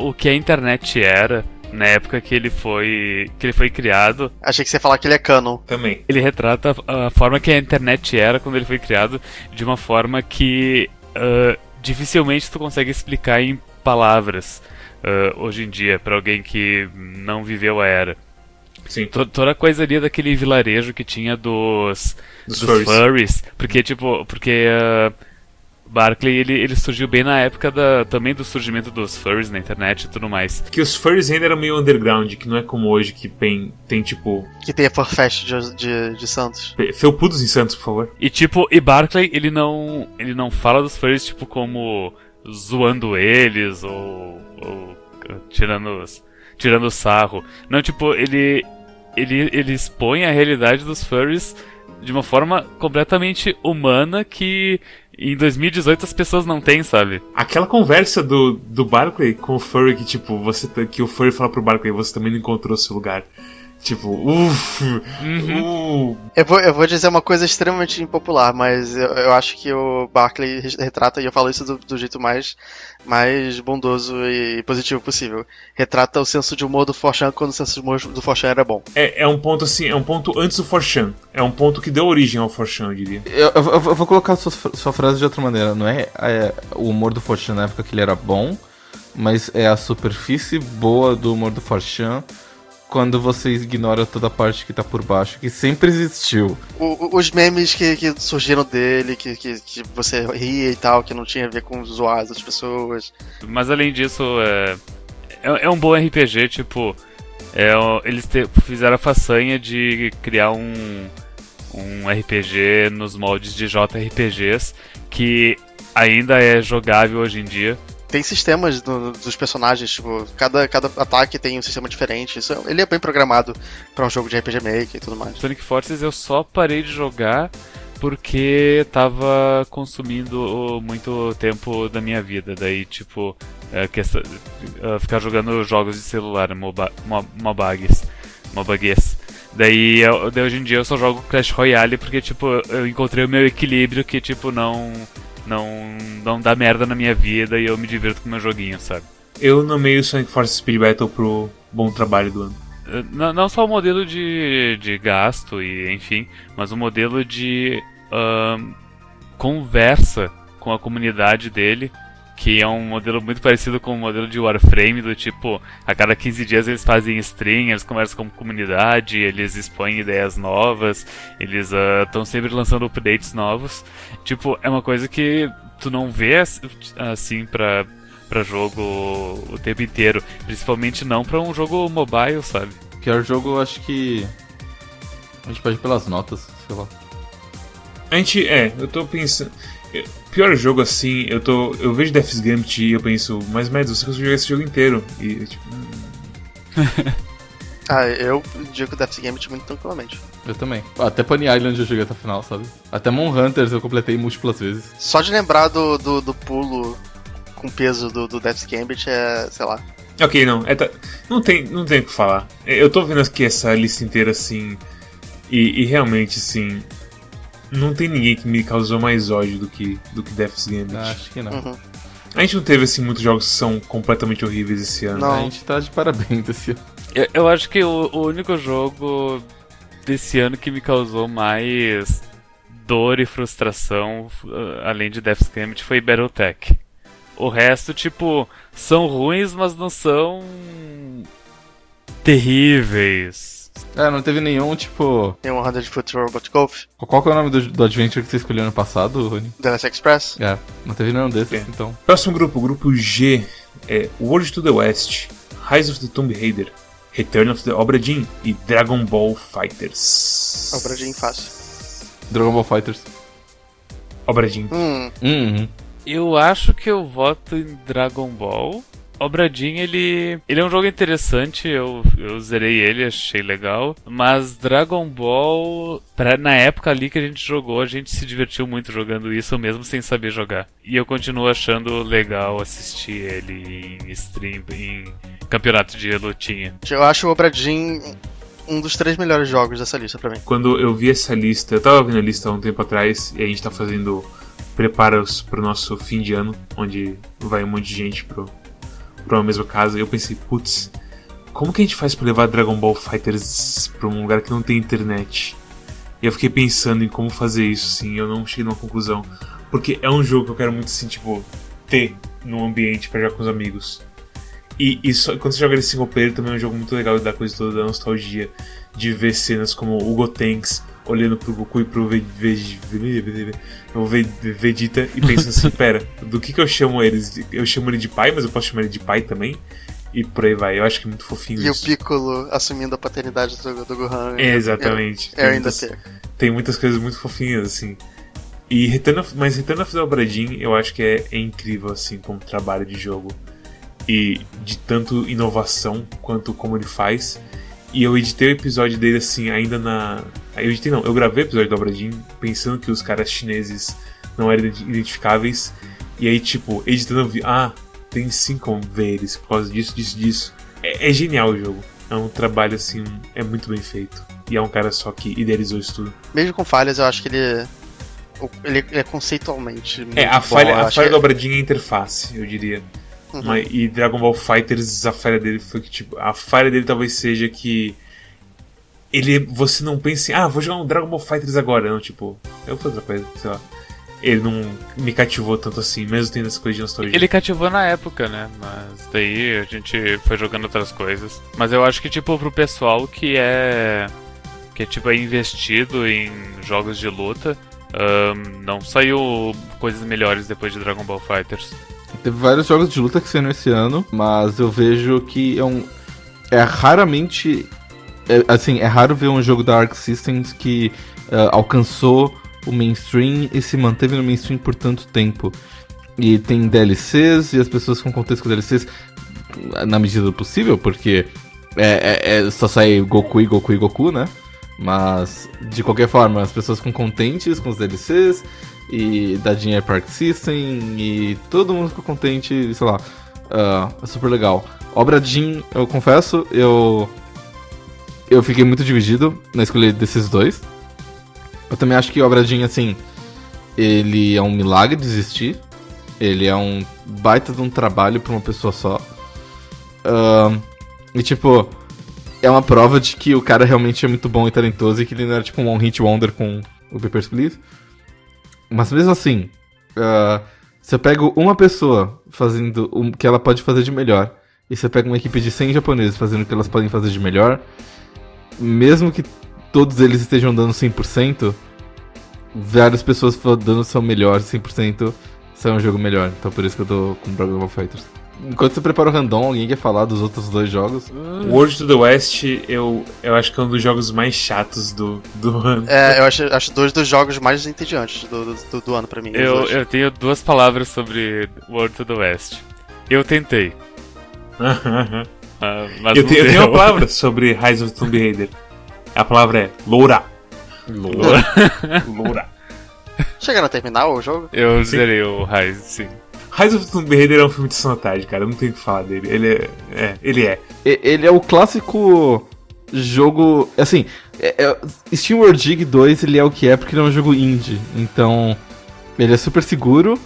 o que a internet era na época que ele foi, que ele foi criado Achei que você ia falar que ele é canon. Também. ele retrata a forma que a internet era quando ele foi criado de uma forma que ah, dificilmente tu consegue explicar em palavras ah, hoje em dia para alguém que não viveu a era. Sim. To- Toda a coisa ali daquele vilarejo que tinha dos, Dos dos, furries. furries. Porque, tipo, porque uh, Barclay ele, ele surgiu bem na época da, também do surgimento dos furries na internet e tudo mais. Que os furries ainda eram meio underground, que não é como hoje, que tem, tem tipo. Que tem a Forfest de, de, de Santos. Felpudos em Santos, por favor. E tipo, e Barclay, ele não. ele não fala dos furries, tipo, como zoando eles ou. ou tirando, os- tirando sarro. Não, tipo, ele. Ele, ele expõe a realidade dos furries de uma forma completamente humana que em 2018 as pessoas não têm, sabe? Aquela conversa do, do Barclay com o Furry, que tipo, você que o Furry fala pro Barclay, você também não encontrou seu lugar. Tipo, uff, uh, Eu vou, eu vou dizer uma coisa extremamente impopular, mas eu, eu acho que o Barclay re- retrata, e eu falo isso do, do jeito mais, mais bondoso e positivo possível. Retrata o senso de humor do Forchan quando o senso de humor do Forchan era bom. é, é um ponto assim, é um ponto antes do Forchan. É um ponto que deu origem ao Forchan, eu diria. Eu, eu- eu vou colocar sua, sua frase de outra maneira. Não é, é o humor do Forchan na época que ele era bom, mas é a superfície boa do humor do Forchan quando você ignora toda a parte que tá por baixo, que sempre existiu. O- os memes que, que surgiram dele, que, que, que você ria e tal, que não tinha a ver com zoar as outras pessoas. Mas além disso, é, é, é um bom RPG, tipo. é, eles te- fizeram a façanha de criar um, um RPG nos moldes de JRPGs que ainda é jogável hoje em dia. Tem sistemas do- dos personagens, tipo, cada, cada ataque tem um sistema diferente. Isso, ele é bem programado pra um jogo de RPG Maker e tudo mais. Sonic Forces eu só parei de jogar porque tava consumindo muito tempo da minha vida. Daí, tipo, é, é, ficar jogando jogos de celular, moba, mo- mobagues. Daí, eu- hoje em dia eu só jogo Clash Royale porque, tipo, eu encontrei o meu equilíbrio que, tipo, não, não, não dá merda na minha vida e eu me divirto com o meu joguinho, sabe? Eu nomeio o Sonic Force Speed Battle pro bom trabalho do ano. Eh, Não, não só o modelo de, de gasto e enfim, mas o modelo de ahn, conversa com a comunidade dele, que é um modelo muito parecido com o modelo de Warframe, do tipo, a cada 15 dias eles fazem stream, eles conversam com a comunidade, eles expõem ideias novas, eles estão sempre lançando updates novos. Tipo, é uma coisa que tu não vê ass- assim pra, pra jogo o tempo inteiro. Principalmente não pra um jogo mobile, sabe? Pior jogo, eu acho que. A gente pode ir pelas notas, sei lá. A gente, é, eu tô pensando. eu- Pior jogo assim, eu tô. Eu vejo Death's Gambit e eu penso, mas Mads, você conseguiu jogar esse jogo inteiro. E tipo, hum, Ah, eu digo Death Game muito tranquilamente. Eu também. Até Pony Island eu joguei até o final, sabe? Até Monhunters eu completei múltiplas vezes. Só de lembrar do, do, do pulo com peso do, do Death's Gambit é, sei lá. Ok, não, é, tá- não tem, não tem o que falar. Eu tô vendo aqui essa lista inteira assim, e, e realmente assim, não tem ninguém que me causou mais ódio do que do que Death's Gambit. Ah, acho que não. Uhum. A gente não teve assim muitos jogos que são completamente horríveis esse ano. Não. A gente tá de parabéns esse ano. Eu, eu acho que o, o único jogo desse ano que me causou mais dor e frustração, uh, além de Death's Gambit, foi Battletech. O resto, tipo, são ruins, mas não são terríveis. É, não teve nenhum, tipo. Tem um 100 Foot Robot Golf, Qual que é o nome do, do Adventure que você escolheu ano passado, Rony? The Last Express. É, não teve nenhum desses, É. então. Próximo grupo, o grupo G, é World to the West, Rise of the Tomb Raider, Return of the Obra Dinn e Dragon Ball Fighters. Obra de fácil. Dragon Ball Fighters. Obra Dinn. Hum, Uhum. Eu acho que eu voto em Dragon Ball. Obradin, ele, ele é um jogo interessante, eu, eu zerei ele, achei legal. Mas Dragon Ball, pra, na época ali que a gente jogou, a gente se divertiu muito jogando isso, mesmo sem saber jogar. E eu continuo achando legal assistir ele em stream, em campeonato de lutinha. eu acho o Obradin um dos três melhores jogos dessa lista pra mim. Quando eu vi essa lista, eu tava vendo a lista há um tempo atrás e a gente tá fazendo preparos pro nosso fim de ano, onde vai um monte de gente pro, pra uma mesma casa. Eu pensei, putz, como que a gente faz pra levar Dragon Ball Fighters pra um lugar que não tem internet? E eu fiquei pensando em como fazer isso, assim, eu não cheguei numa conclusão. Porque é um jogo que eu quero muito, assim, tipo, ter num ambiente pra jogar com os amigos. E, só- quando você joga ele single player também é um jogo muito legal da coisa toda da nostalgia. De ver cenas como o Gotenks olhando pro Goku e pro Ve- Ve- Ve- o Ve- Vegeta e pensando assim, pera, do que que eu chamo eles? Eu chamo ele de pai, mas eu posso chamar ele de pai também? E por aí vai. Eu acho que é muito fofinho E o isso. Piccolo assumindo a paternidade do, do Gohan. É, exatamente. Eu, eu Tem ainda tenho. tem muitas coisas muito fofinhas, assim. E Return of, mas Return of the Obra eu acho que é, é incrível, assim, como trabalho de jogo. E de tanto inovação quanto como ele faz. E eu editei o episódio dele, assim, ainda na... Eu editei não, eu gravei o episódio da Obra Dinn pensando que os caras chineses não eram identi- identificáveis. E aí, tipo, editando eu vi, ah, tem sim como ver eles por causa disso, disso, disso. É, é genial o jogo. É um trabalho, assim, é muito bem feito. E é um cara só que idealizou isso tudo. Mesmo com falhas, eu acho que ele. Ele, é conceitualmente. É, a bom, falha, a falha que- do Obradinha é a interface, eu diria. Uhum. Mas, e Dragon Ball Fighters, a falha dele foi que, tipo, a falha dele talvez seja que. Ele. Você não pense, ah, vou jogar um Dragon Ball Fighters agora. Não, tipo, eu vou fazer outra coisa, sei lá. Ele não me cativou tanto assim, mesmo tendo essa coisa de nostalgia. Ele cativou na época, né? Mas daí a gente foi jogando outras coisas. Mas eu acho que, tipo, pro pessoal que é. que é, tipo, é investido em jogos de luta, ahn, não saiu coisas melhores depois de Dragon Ball Fighters. Teve vários jogos de luta que saíram esse ano, mas eu vejo que é um. É raramente. é, assim, é raro ver um jogo da Arc Systems que ah, alcançou o mainstream e se manteve no mainstream por tanto tempo. E tem DLCs e as pessoas ficam contentes com DLCs na medida do possível, porque é, é- é- só sai Goku e Goku e Goku, né? Mas, de qualquer forma, as pessoas ficam contentes com os DLCs e dinheiro pra Arc System e todo mundo fica contente, sei lá. ah, é super legal. Obra eu confesso, eu. Eu fiquei muito dividido na escolha desses dois. Eu também acho que Obra assim, ele é um milagre de existir. Ele é um baita de um trabalho pra uma pessoa só. Ahn, e tipo, é uma prova de que o cara realmente é muito bom e talentoso e que ele não era tipo um One Hit Wonder com o Papers, Please. Mas mesmo assim, ah, se eu pego uma pessoa fazendo o que ela pode fazer de melhor, e você pega uma equipe de 100 japoneses fazendo o que elas podem fazer de melhor, mesmo que todos eles estejam dando 100%, várias pessoas dando o seu melhor 100%, sai um jogo melhor. Então por isso que eu tô com Dragon Ball Fighters. Enquanto você prepara o random, alguém quer falar dos outros dois jogos? World to the West, eu, eu acho que é um dos jogos mais chatos do, do ano. É, eu acho, acho dois dos jogos mais entediantes do, do, do ano pra mim. Eu, eu tenho duas palavras sobre World to the West. Eu tentei. ah, mas eu, tenho, eu tenho uma palavra sobre Rise of Tomb Raider. A palavra é loura. Loura. Loura. Chegaram a terminar o jogo? Eu Sim. zerei o Rise, sim. Rise of Tomb Raider é um filme de tarde, cara. Eu não tenho o que falar dele. Ele é. é ele é. Ele é o clássico jogo. Assim, é, é, Dig 2 ele é o que é porque ele é um jogo indie. Então, ele é super seguro,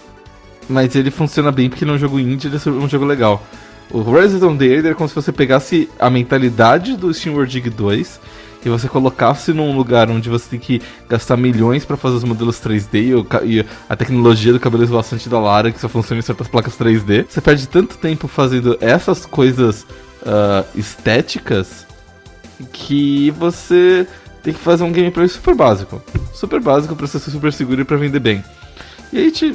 mas ele funciona bem porque ele é um jogo indie ele é um jogo legal. O Resident Evil é como se você pegasse a mentalidade do Steam World Dig 2 e você colocasse num lugar onde você tem que gastar milhões pra fazer os modelos 3D e, a tecnologia do cabelo esvoaçante da Lara que só funciona em certas placas 3D. Você perde tanto tempo fazendo essas coisas ah, estéticas que você tem que fazer um gameplay super básico. Super básico pra ser super seguro e pra vender bem. E aí te,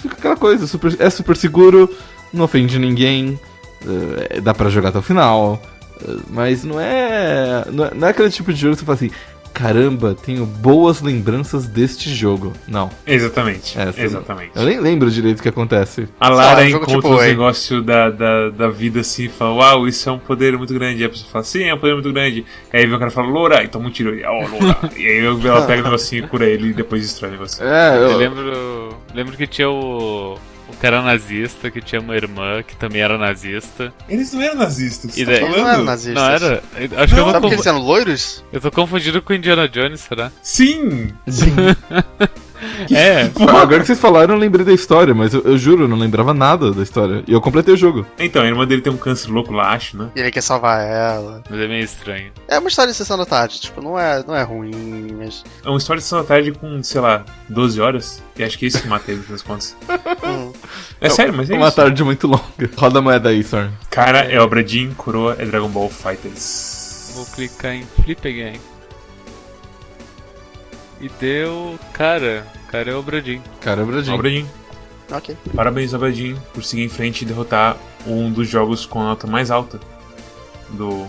fica aquela coisa, super- é super seguro, não ofende ninguém, eh, dá pra jogar até o final, mas não é, não é. Não é aquele tipo de jogo que você fala assim, caramba, tenho boas lembranças deste jogo. Não. Exatamente. É, você- exatamente. Eu nem lembro direito o que acontece. A Lara jogo encontra tipo, os é- negócios da, da, da vida assim e fala, uau, isso é um poder muito grande. E a pessoa fala, sim, é um poder muito grande. Aí vem o cara e fala, Loura, e toma um tiro. E, Loura. e aí ela pega o negocinho, cura ele e depois destrói o negocinho. É, Eu eu, lembro, lembro que tinha o, o cara nazista, que tinha uma irmã que também era nazista. Eles não eram nazistas, E você daí- tá Eles não eram falando? nazistas. Não era? Acho que eu Não, tô, Sabe porque eles confu- eram loiros? eu tô confundido com Indiana Jones, será? Sim! Sim. É, Agora que vocês falaram, eu lembrei da história, mas eu, eu juro, eu não lembrava nada da história. E eu completei o jogo. Então, a irmã dele tem um câncer louco lá, acho, né? E ele quer salvar ela. mas é meio estranho. É uma história de sessão da tarde, tipo, não é, não é ruim, mas. É uma história de Sessão da Tarde com, sei lá, 12 horas. E acho que é isso que mata ele, nas contas. hum. É sério, mas é uma isso. tarde muito longa. Roda a moeda aí, Storm. Cara, é obra Jin, coroa é Dragon Ball Fighters. Vou clicar em Flip Again. E deu. Cara, cara é o Bradin. Cara, é Bradinho. Obra Jin. Ok. Parabéns, Obra Jin, por seguir em frente e derrotar um dos jogos com a nota mais alta do.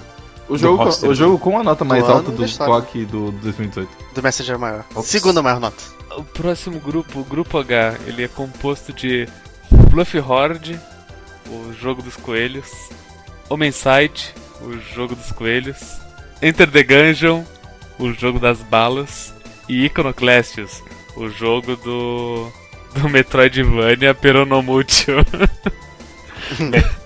O jogo, roster. o jogo com a nota mais Do alta do. Quack do 2018. Do Messenger maior. Ops. Segunda maior nota. O próximo grupo, o grupo H, ele é composto de Fluffy Horde, o jogo dos coelhos, Homenside, o jogo dos coelhos, Enter the Gungeon, o jogo das balas, e Iconoclastius, o jogo do do Metroidvania Peronomútil.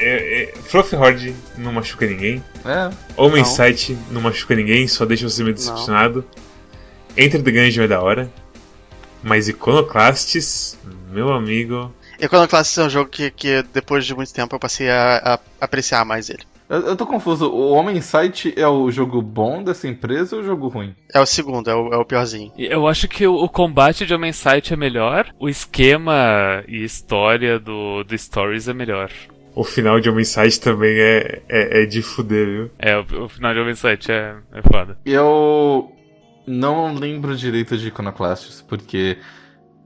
É, é, Fluffy Horde não machuca ninguém. É. Homem Não. Sight não machuca ninguém, só deixa você meio decepcionado. Enter the Gungeon é da hora. Mas Iconoclastes, meu amigo. Iconoclast é um jogo que, que depois de muito tempo eu passei a, a apreciar mais ele. Eu, eu tô confuso. O Homem Site é o jogo bom dessa empresa ou o jogo ruim? É o segundo, é o, é o piorzinho. Eu acho que o, o combate de Homenside é melhor, o esquema e história do, do Stories é melhor. O final de Homem Sight também é, é, é de fuder, viu? É, o, o final de Homenside é, é foda. Eu não lembro direito de Iconoclastes, porque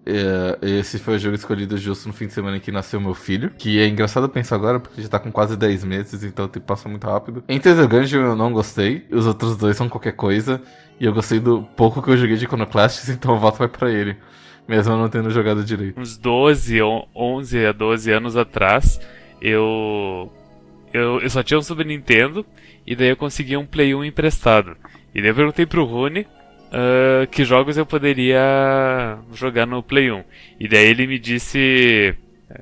é, esse foi o jogo escolhido justo no fim de semana que nasceu meu filho. Que é engraçado pensar agora, porque já tá com quase 10 meses, então o tempo passa muito rápido. Enter the Gungeon eu não gostei, os outros dois são qualquer coisa. E eu gostei do pouco que eu joguei de Iconoclastes, então o voto vai pra ele. Mesmo eu não tendo jogado direito. Uns 12, on- 11 a 12 anos atrás, eu, eu, eu só tinha um Super Nintendo, e daí eu consegui um Play 1 emprestado. E daí eu perguntei pro Rune ah, que jogos eu poderia jogar no Play 1. E daí ele me disse.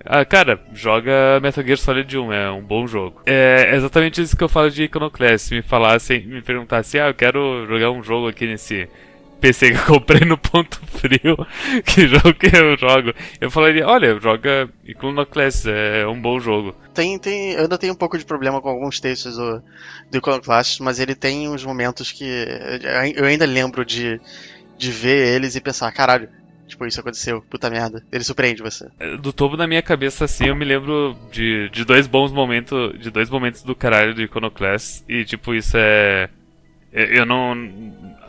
Ah, cara, joga Metal Gear Solid 1, é um bom jogo. É exatamente isso que eu falo de Iconoclast. Se me falassem, me perguntassem, ah, eu quero jogar um jogo aqui nesse PC que eu comprei no ponto frio, que jogo que eu jogo? Eu falaria, olha, joga Iconoclast, é um bom jogo. Tem, tem, eu ainda tenho um pouco de problema com alguns textos do, do Iconoclast, mas ele tem uns momentos que eu ainda lembro de, de ver eles e pensar, caralho, tipo, isso aconteceu, puta merda. Ele surpreende você. Do topo da minha cabeça, assim, eu me lembro de, de dois bons momentos, de dois momentos do caralho do Iconoclast, e tipo, isso é... Eu não...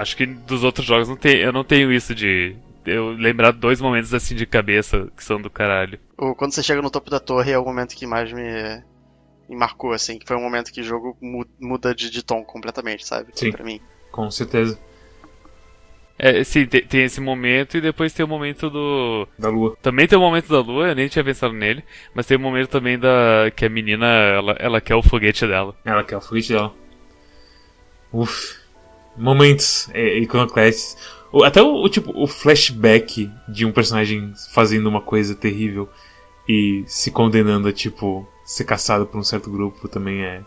Acho que dos outros jogos não tem, eu não tenho isso de... Eu lembrar dois momentos assim de cabeça que são do caralho. Quando você chega no topo da torre é o momento que mais me, me marcou, assim, que foi um momento que o jogo mu- muda de, de tom completamente, sabe? Sim. Pra mim. Com certeza. É, sim, tem, tem esse momento e depois tem o momento do... Da lua. Também tem o momento da lua, eu nem tinha pensado nele, mas tem o momento também da... que a menina, ela, ela quer o foguete dela. Ela quer o foguete dela. Uff. Momentos é, iconoclastes. Até o, o, tipo, o flashback de um personagem fazendo uma coisa terrível e se condenando a, tipo, ser caçado por um certo grupo também é.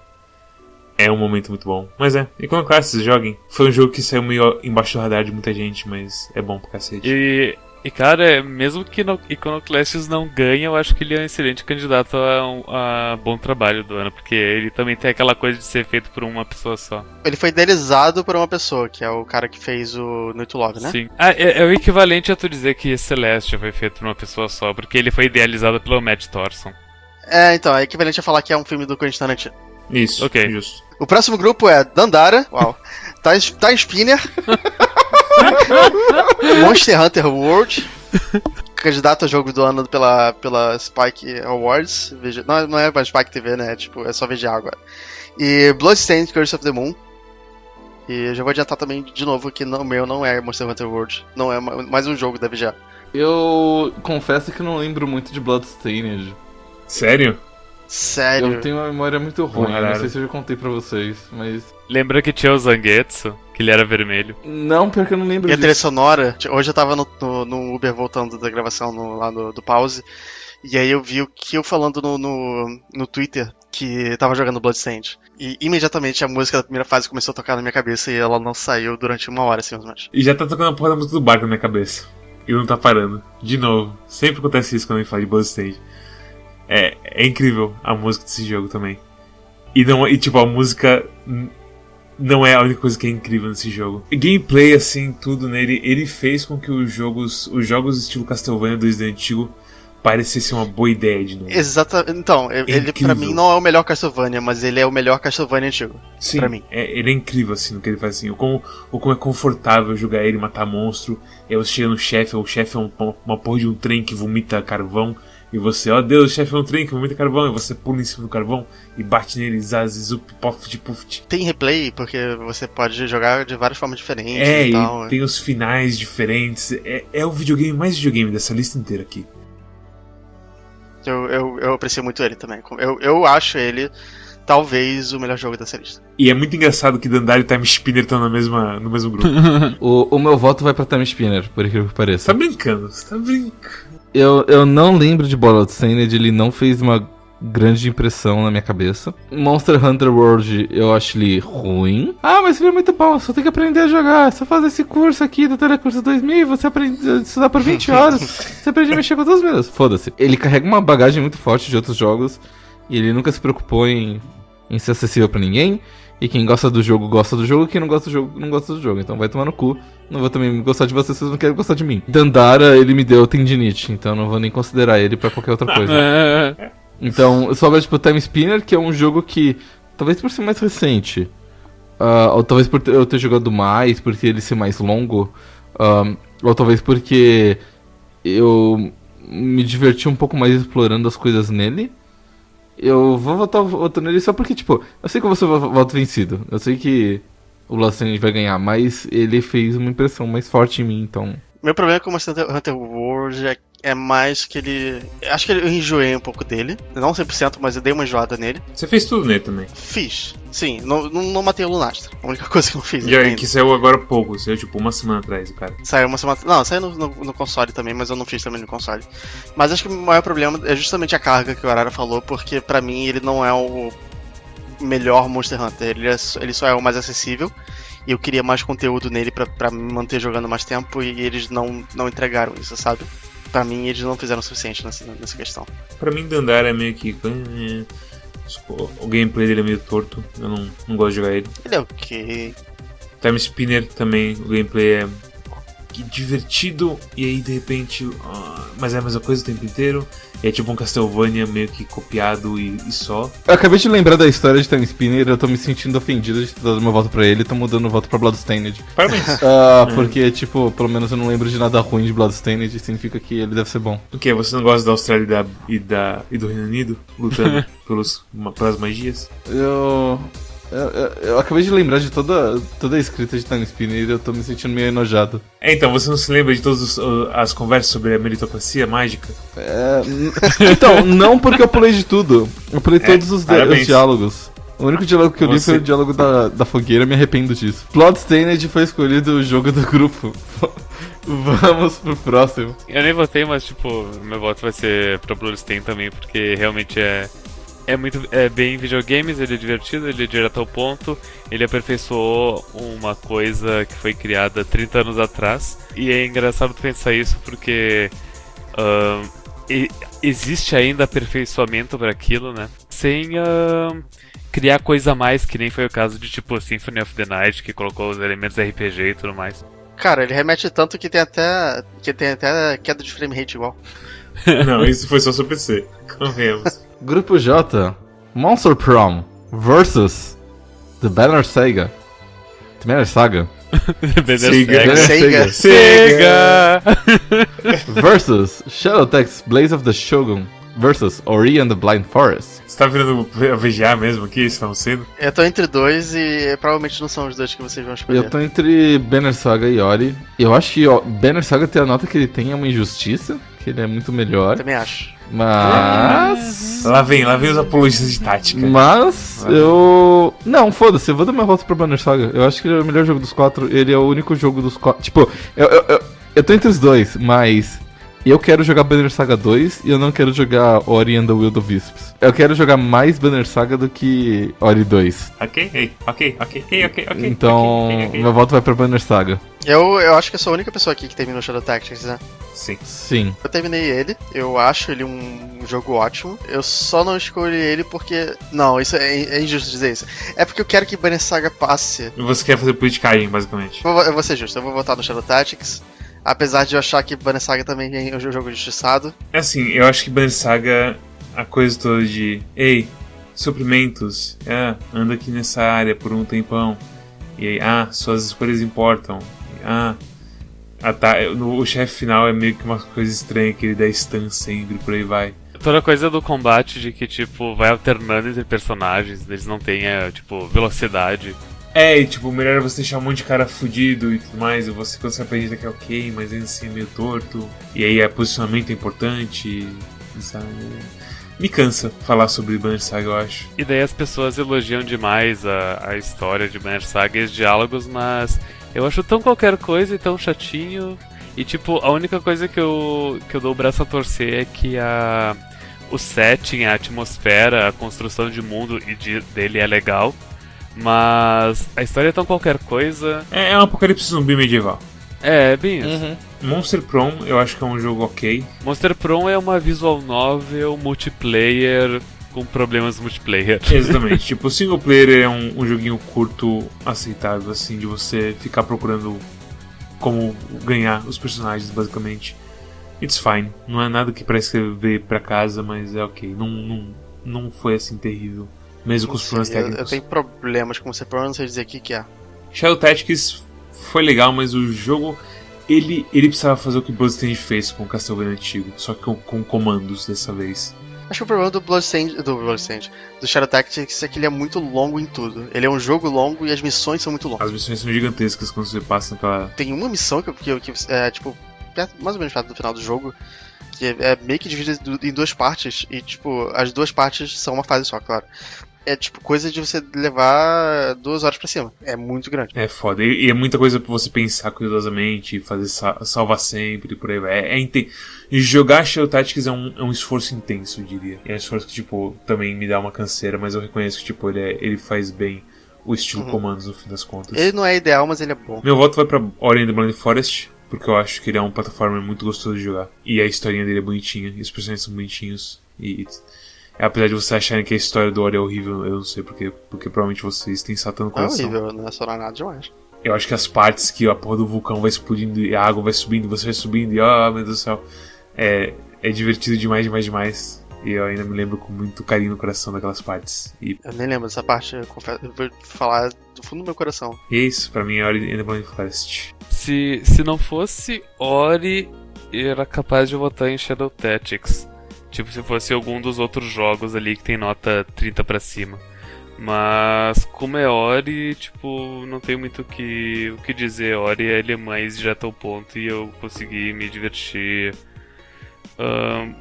É um momento muito bom. Mas é, Iconoclastes, joguem. Foi um jogo que saiu meio embaixo do radar de muita gente, mas é bom pro cacete. E, e cara, mesmo que no Iconoclastes não ganhe, eu acho que ele é um excelente candidato a, um- a bom trabalho do ano, porque ele também tem aquela coisa de ser feito por uma pessoa só. Ele foi idealizado por uma pessoa, que é o cara que fez o No To Love, né? Sim. Ah, é, é o equivalente a tu dizer que Celeste foi feito por uma pessoa só, porque ele foi idealizado pelo Matt Thorson. É, então, é equivalente a falar que é um filme do Quentin Tarantino. Isso, Ok. justo. O próximo grupo é Dandara, uau, Time Spinner, Monster Hunter World, candidato a jogo do ano pela, pela Spike Awards, VG não, não é pra Spike TV, né, é, tipo, é só VGA agora. E Bloodstained Curse of the Moon, e eu já vou adiantar também de novo que o meu não é Monster Hunter World, não é ma- mais um jogo da VGA. Eu confesso que não lembro muito de Bloodstained. Sério? Sério. Eu tenho uma memória muito ruim, eu não Caralho. sei se eu já contei pra vocês, mas. Lembra que tinha o Zangetsu, que ele era vermelho? Não, pior que eu não lembro E a trilha disso. sonora, hoje eu tava no, no, no Uber voltando da gravação no- lá do, do pause, e aí eu vi o que eu falando no, no, no Twitter que tava jogando Bloodstained. E imediatamente a música da primeira fase começou a tocar na minha cabeça e ela não saiu durante uma hora, assim, mais. E já tá tocando a porra da música do barco na minha cabeça. e não tá parando. De novo. Sempre acontece isso quando a gente fala de Bloodstained. É, é incrível a música desse jogo também. E, não, e tipo, a música não é a única coisa que é incrível nesse jogo. Gameplay, assim, tudo nele, ele fez com que os jogos, os jogos estilo Castlevania do Resident Evil parecesse uma boa ideia de novo. Exatamente. Então, ele incrível. pra mim não é o melhor Castlevania, mas ele é o melhor Castlevania antigo. Sim, pra mim. É, ele é incrível assim no que ele faz assim. O como, o como é confortável jogar ele, matar monstro. Aí você chega no chefe, o chefe é um, uma porra de um trem que vomita carvão. E você, ó Deus, o chefe é um trem que vomita carvão. E você pula em cima do carvão e bate nele, zaz, zup, poft, puft. Tem replay, porque você pode jogar de várias formas diferentes É, e e tal. tem os finais diferentes. É, é o videogame mais videogame dessa lista inteira aqui. Eu, eu, eu aprecio muito ele também. Eu, eu acho ele talvez o melhor jogo dessa lista. E é muito engraçado que Dandara e Time Spinner estão na mesma, no mesmo grupo. O, o meu voto vai pra Time Spinner, por incrível que Você pareça. tá brincando, você tá brincando. Eu, eu não lembro de Bloodstained, ele não fez uma grande impressão na minha cabeça. Monster Hunter World, eu acho ele ruim. Ah, mas ele é muito bom, só tem que aprender a jogar. Só fazer esse curso aqui do Telecurso 2000, você aprende a estudar por 20 horas. Você aprende a mexer com duas minutos. Foda-se. Ele carrega uma bagagem muito forte de outros jogos. E ele nunca se preocupou em, em ser acessível pra ninguém. E quem gosta do jogo, gosta do jogo. Quem não gosta do jogo, não gosta do jogo. Então vai tomar no cu. Não vou também gostar de vocês, vocês não querem gostar de mim. Dandara, ele me deu tendinite. Então não vou nem considerar ele pra qualquer outra coisa. Então, só vejo tipo Time Spinner, que é um jogo que, talvez por ser mais recente, ah, ou talvez por eu ter jogado mais, por ele ser mais longo, ah, ou talvez porque eu me diverti um pouco mais explorando as coisas nele. Eu vou votar, votar nele só porque, tipo, eu sei que eu vou ser vo- voto vencido. Eu sei que o Last vai ganhar, mas ele fez uma impressão mais forte em mim, então. Meu problema com o Monster Hunter World é, é mais que ele. Acho que eu enjoei um pouco dele. Não 100%, mas eu dei uma enjoada nele. Você fez tudo nele também. Fiz. Sim, não, não, não matei o Lunastra. A única coisa que eu não fiz. E aí, ainda. que saiu agora há pouco, saiu tipo uma semana atrás, o cara. Saiu uma semana. Não, saiu no, no, no console também, mas eu não fiz também no console. Mas acho que o maior problema é justamente a carga que o Arara falou, porque pra mim ele não é o melhor Monster Hunter. Ele, é só- ele só é o mais acessível. E eu queria mais conteúdo nele pra, pra me manter jogando mais tempo e eles não, não entregaram isso, sabe? Pra mim eles não fizeram o suficiente nessa, nessa questão. Pra mim, Dandara é meio que. O gameplay dele é meio torto, eu não, não gosto de jogar ele. Ele é ok. Time Spinner também, o gameplay é que divertido, e aí de repente. ah, mas é a mesma coisa o tempo inteiro. E é tipo um Castlevania meio que copiado e, e só. Eu acabei de lembrar da história de Time Spinner, eu tô me sentindo ofendido de ter dado meu voto pra ele, tô mudando o voto pra Bloodstained. Parabéns! Ah, porque, tipo, pelo menos eu não lembro de nada ruim de Bloodstained, significa que ele deve ser bom. o que? Você não gosta da Austrália e, da, e, da, e do Reino Unido lutando pelos, ma- pelas magias? Eu, eu, eu- eu acabei de lembrar de toda, toda a escrita de Time Spinner e eu tô me sentindo meio enojado. É, então, você não se lembra de todas as conversas sobre a meritocracia mágica? É, então, não porque eu pulei de tudo. Eu pulei É, todos os, os diálogos. O único diálogo que eu li Você- foi o diálogo da, da fogueira, me arrependo disso. Bloodstained foi escolhido o jogo do grupo. Vamos pro próximo. Eu nem votei, mas tipo, meu voto vai ser pro Bloodstained também, porque realmente é é muito é bem videogames, ele é divertido, ele é direto ao ponto, ele aperfeiçoou uma coisa que foi criada 30 anos atrás. E é engraçado pensar isso porque ahn, e- existe ainda aperfeiçoamento para aquilo, né? Sem ahn, criar coisa a mais, que nem foi o caso de tipo Symphony of the Night, que colocou os elementos RPG e tudo mais. Cara, ele remete tanto que tem até. que tem até queda de frame rate igual. Não, isso foi só seu PC. Convenhamos. Grupo J, Monster Prom versus The Banner Saga. The Banner Saga Sega. Sega. Sega! versus Shadow Text Blaze of the Shogun versus Ori and the Blind Forest. Você tá virando a VGA mesmo aqui? Vocês estão sendo? Eu tô entre dois e provavelmente não são os dois que vocês vão escolher. Eu tô entre Banner Saga e Ori. Eu acho que ó, Banner Saga tem a nota que ele tem é uma injustiça, que ele é muito melhor, Também acho. Mas Lá vem, lá vem os apologistas de tática. Mas eu. Não, foda-se, eu vou dar minha volta pro Banner Saga. Eu acho que ele é o melhor jogo dos quatro. Ele é o único jogo dos quatro. Tipo, eu, eu, eu, eu tô entre os dois, mas Eu quero jogar Banner Saga 2 e eu não quero jogar Ori and the Will of Wisps. Eu quero jogar mais Banner Saga do que Ori 2. Ok, ei, ok, ok, ok, ok. Então, ok, ok. meu voto vai pra Banner Saga. Eu, eu acho que eu sou a única pessoa aqui que terminou Shadow Tactics, né? Sim. Sim. Eu terminei ele, eu acho ele um jogo ótimo. Eu só não escolhi ele porque. Não, isso é, é injusto dizer isso. É porque eu quero que Banner Saga passe. Você quer fazer politicagem, basicamente. Eu vou, eu vou ser justo, eu vou votar no Shadow Tactics. Apesar de eu achar que Banner Saga também é um jogo injustiçado. É assim, eu acho que Banner Saga, a coisa toda de. Ei, suprimentos, é, anda aqui nessa área por um tempão. E aí, ah, suas escolhas importam. E, ah. ah tá, no, o chefe final é meio que uma coisa estranha que ele dá stun sempre, por aí vai. Toda coisa do combate de que, tipo, vai alternando entre personagens, eles não têm, é, tipo, velocidade. É, e tipo, melhor você deixar um monte de cara fudido e tudo mais, e você quando você aprende que é ok, mas ainda assim é meio torto. E aí é posicionamento é importante, sabe? Me cansa falar sobre Banner Saga, eu acho. E daí as pessoas elogiam demais a, a história de Banner Saga e os diálogos, mas eu acho tão qualquer coisa e tão chatinho. E tipo, a única coisa que eu, que eu dou o braço a torcer é que a, o setting, a atmosfera, a construção de mundo e de, dele é legal. Mas a história é tão qualquer coisa. É, é um apocalipse zumbi medieval. É, é bem isso. Uhum. Monster Prom eu acho que é um jogo ok. Monster Prom é uma visual novel multiplayer com problemas multiplayer. Exatamente. tipo, o single player é um, um joguinho curto, aceitável, assim, de você ficar procurando como ganhar os personagens, basicamente. It's fine. Não é nada que pra escrever pra casa, mas é ok. Não, não, não foi assim terrível. Mesmo com os problemas eu, eu técnicos. tenho problemas com você, não sei dizer o que, que é. Shadow Tactics foi legal, mas o jogo ele, ele precisava fazer o que Bloodstained fez com o Castlevania antigo, só que com, com comandos dessa vez. Acho que o problema do Bloodstained, do Bloodstained, do Shadow Tactics é que ele é muito longo em tudo. Ele é um jogo longo e as missões são muito longas. As missões são gigantescas quando você passa naquela. Tem uma missão que, que, que é tipo mais ou menos perto do final do jogo que é, meio que dividida du- em duas partes e tipo as duas partes são uma fase só, claro. É tipo coisa de você levar duas horas pra cima. É muito grande. É foda. E, e é muita coisa pra você pensar cuidadosamente, fazer sa salvar sempre, por aí vai. É, é Jogar Shadow Tactics é um, é um esforço intenso, eu diria. É um esforço que, tipo, também me dá uma canseira, mas eu reconheço que, tipo, ele, é- ele faz bem o estilo Uhum. comandos no fim das contas. Ele não é ideal, mas ele é bom. Meu voto vai pra Ori and the Blind Forest, porque eu acho que ele é um plataforma muito gostoso de jogar. E a historinha dele é bonitinha, e os personagens são bonitinhos. E- apesar de vocês acharem que a história do Ori é horrível, eu não sei porque, porque provavelmente vocês têm Satã no É coração. horrível, não é só nada demais. Eu acho que as partes que a porra do vulcão vai explodindo e a água vai subindo, você vai subindo e ó, meu Deus do céu. É, é divertido demais, demais, demais. E eu ainda me lembro com muito carinho no coração daquelas partes. E, Eu nem lembro dessa parte, eu, confesso, eu vou falar do fundo do meu coração. e é isso, pra mim é Ori and the Blind Forest. Se, se não fosse Ori, eu era capaz de votar em Shadow Tactics. Tipo, se fosse algum dos outros jogos ali que tem nota 30 pra cima. Mas como é Ori, tipo, não tenho muito o que, o que dizer. Ori ele é mais direto ao ponto e eu consegui me divertir ahn,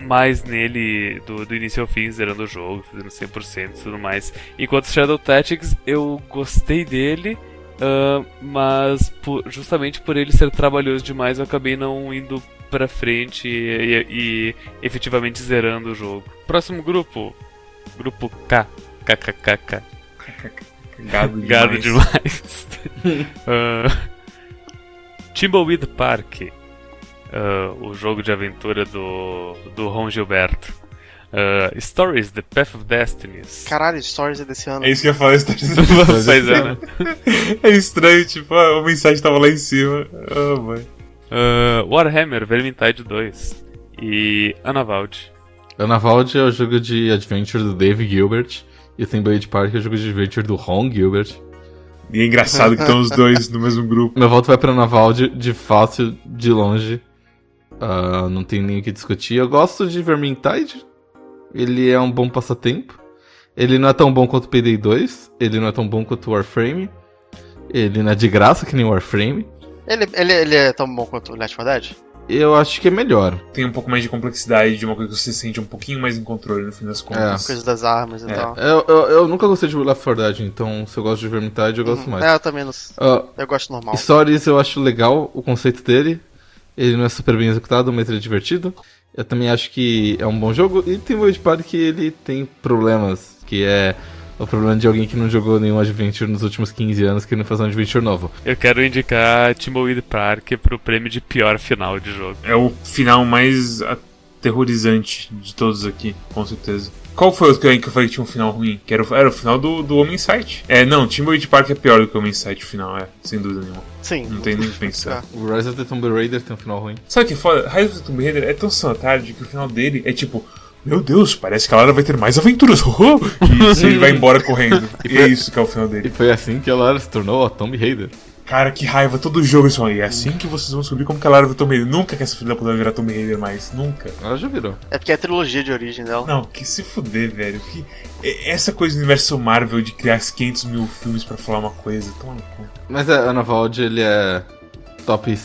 mais nele do, do início ao fim, zerando o jogo, fazendo 100% e tudo mais. Enquanto Shadow Tactics, eu gostei dele, ah, mas por- justamente por ele ser trabalhoso demais, eu acabei não indo pra frente e, e- e efetivamente zerando o jogo. Próximo grupo, grupo K, KKKK. Gado demais. Gado demais. Ah, Timbleweed Park, ah, o jogo de aventura do, do Ron Gilberto. Ah, Stories, The Path of Destinies. Caralho, Stories é desse ano. É isso que eu ia falar, está Pois é, né? É estranho, tipo, a mensagem tava lá em cima. Oh, mãe. Ah, Warhammer, Vermintide 2. E Anavald. Anavaldi é o jogo de adventure do Dave Gilbert. E Blade Park é o jogo de adventure do Ron Gilbert. E é engraçado que estão os dois no mesmo grupo. Meu voto vai pra Anavaldi de fácil, de longe. Ah, não tem nem o que discutir. Eu gosto de Vermintide. Ele é um bom passatempo. Ele não é tão bom quanto o Payday 2. Ele não é tão bom quanto o Warframe. Ele não é de graça que nem o Warframe. Ele, ele, ele é tão bom quanto o Left 4 Dead? Eu acho que é melhor. Tem um pouco mais de complexidade, de uma coisa que você sente um pouquinho mais em controle no fim das contas. Coisa das armas e É. tal. Eu, eu, eu nunca gostei de Left 4 Dead, então se eu gosto de Vermintide, eu gosto Uhum. mais. É, eu também não. Ah, Eu gosto normal. Stories eu acho legal o conceito dele. Ele não é super bem executado, mas ele é divertido. Eu também acho que é um bom jogo. E tem Void Park que ele tem problemas, que é o problema de alguém que não jogou nenhum Adventure nos últimos 15 anos que não faz um Adventure novo. Eu quero indicar Timbleweed Park pro prêmio de pior final de jogo. É o final mais aterrorizante de todos aqui, com certeza. Qual foi o que eu falei que tinha um final ruim? Que era o, era o final do, do Homem Sight. É, não, Timbleweed Park é pior do que o Homem Sight o final, é, sem dúvida nenhuma. Sim. Não tem nem o que pensar. O Rise of the Tomb Raider tem um final ruim. Sabe o que é foda? Rise of the Tomb Raider é tão tarde que o final dele é tipo. Meu Deus, parece que a Lara vai ter mais aventuras. e isso, ele vai embora correndo. e é isso que é o final E dele. foi assim que a Lara se tornou a Tomb Raider. Cara, que raiva, todo jogo isso aí. É assim que vocês vão descobrir como que a Lara vai Tomb Raider. Nunca que essa filha da puta vai virar Tomb Raider mais. Nunca. Ela já virou. É porque é a trilogia de origem dela. Não, que se fuder, velho. Que... é- Essa coisa do universo Marvel de criar 500 mil filmes pra falar uma coisa. Toma no cu. Mas é, Ana Vald, ele é top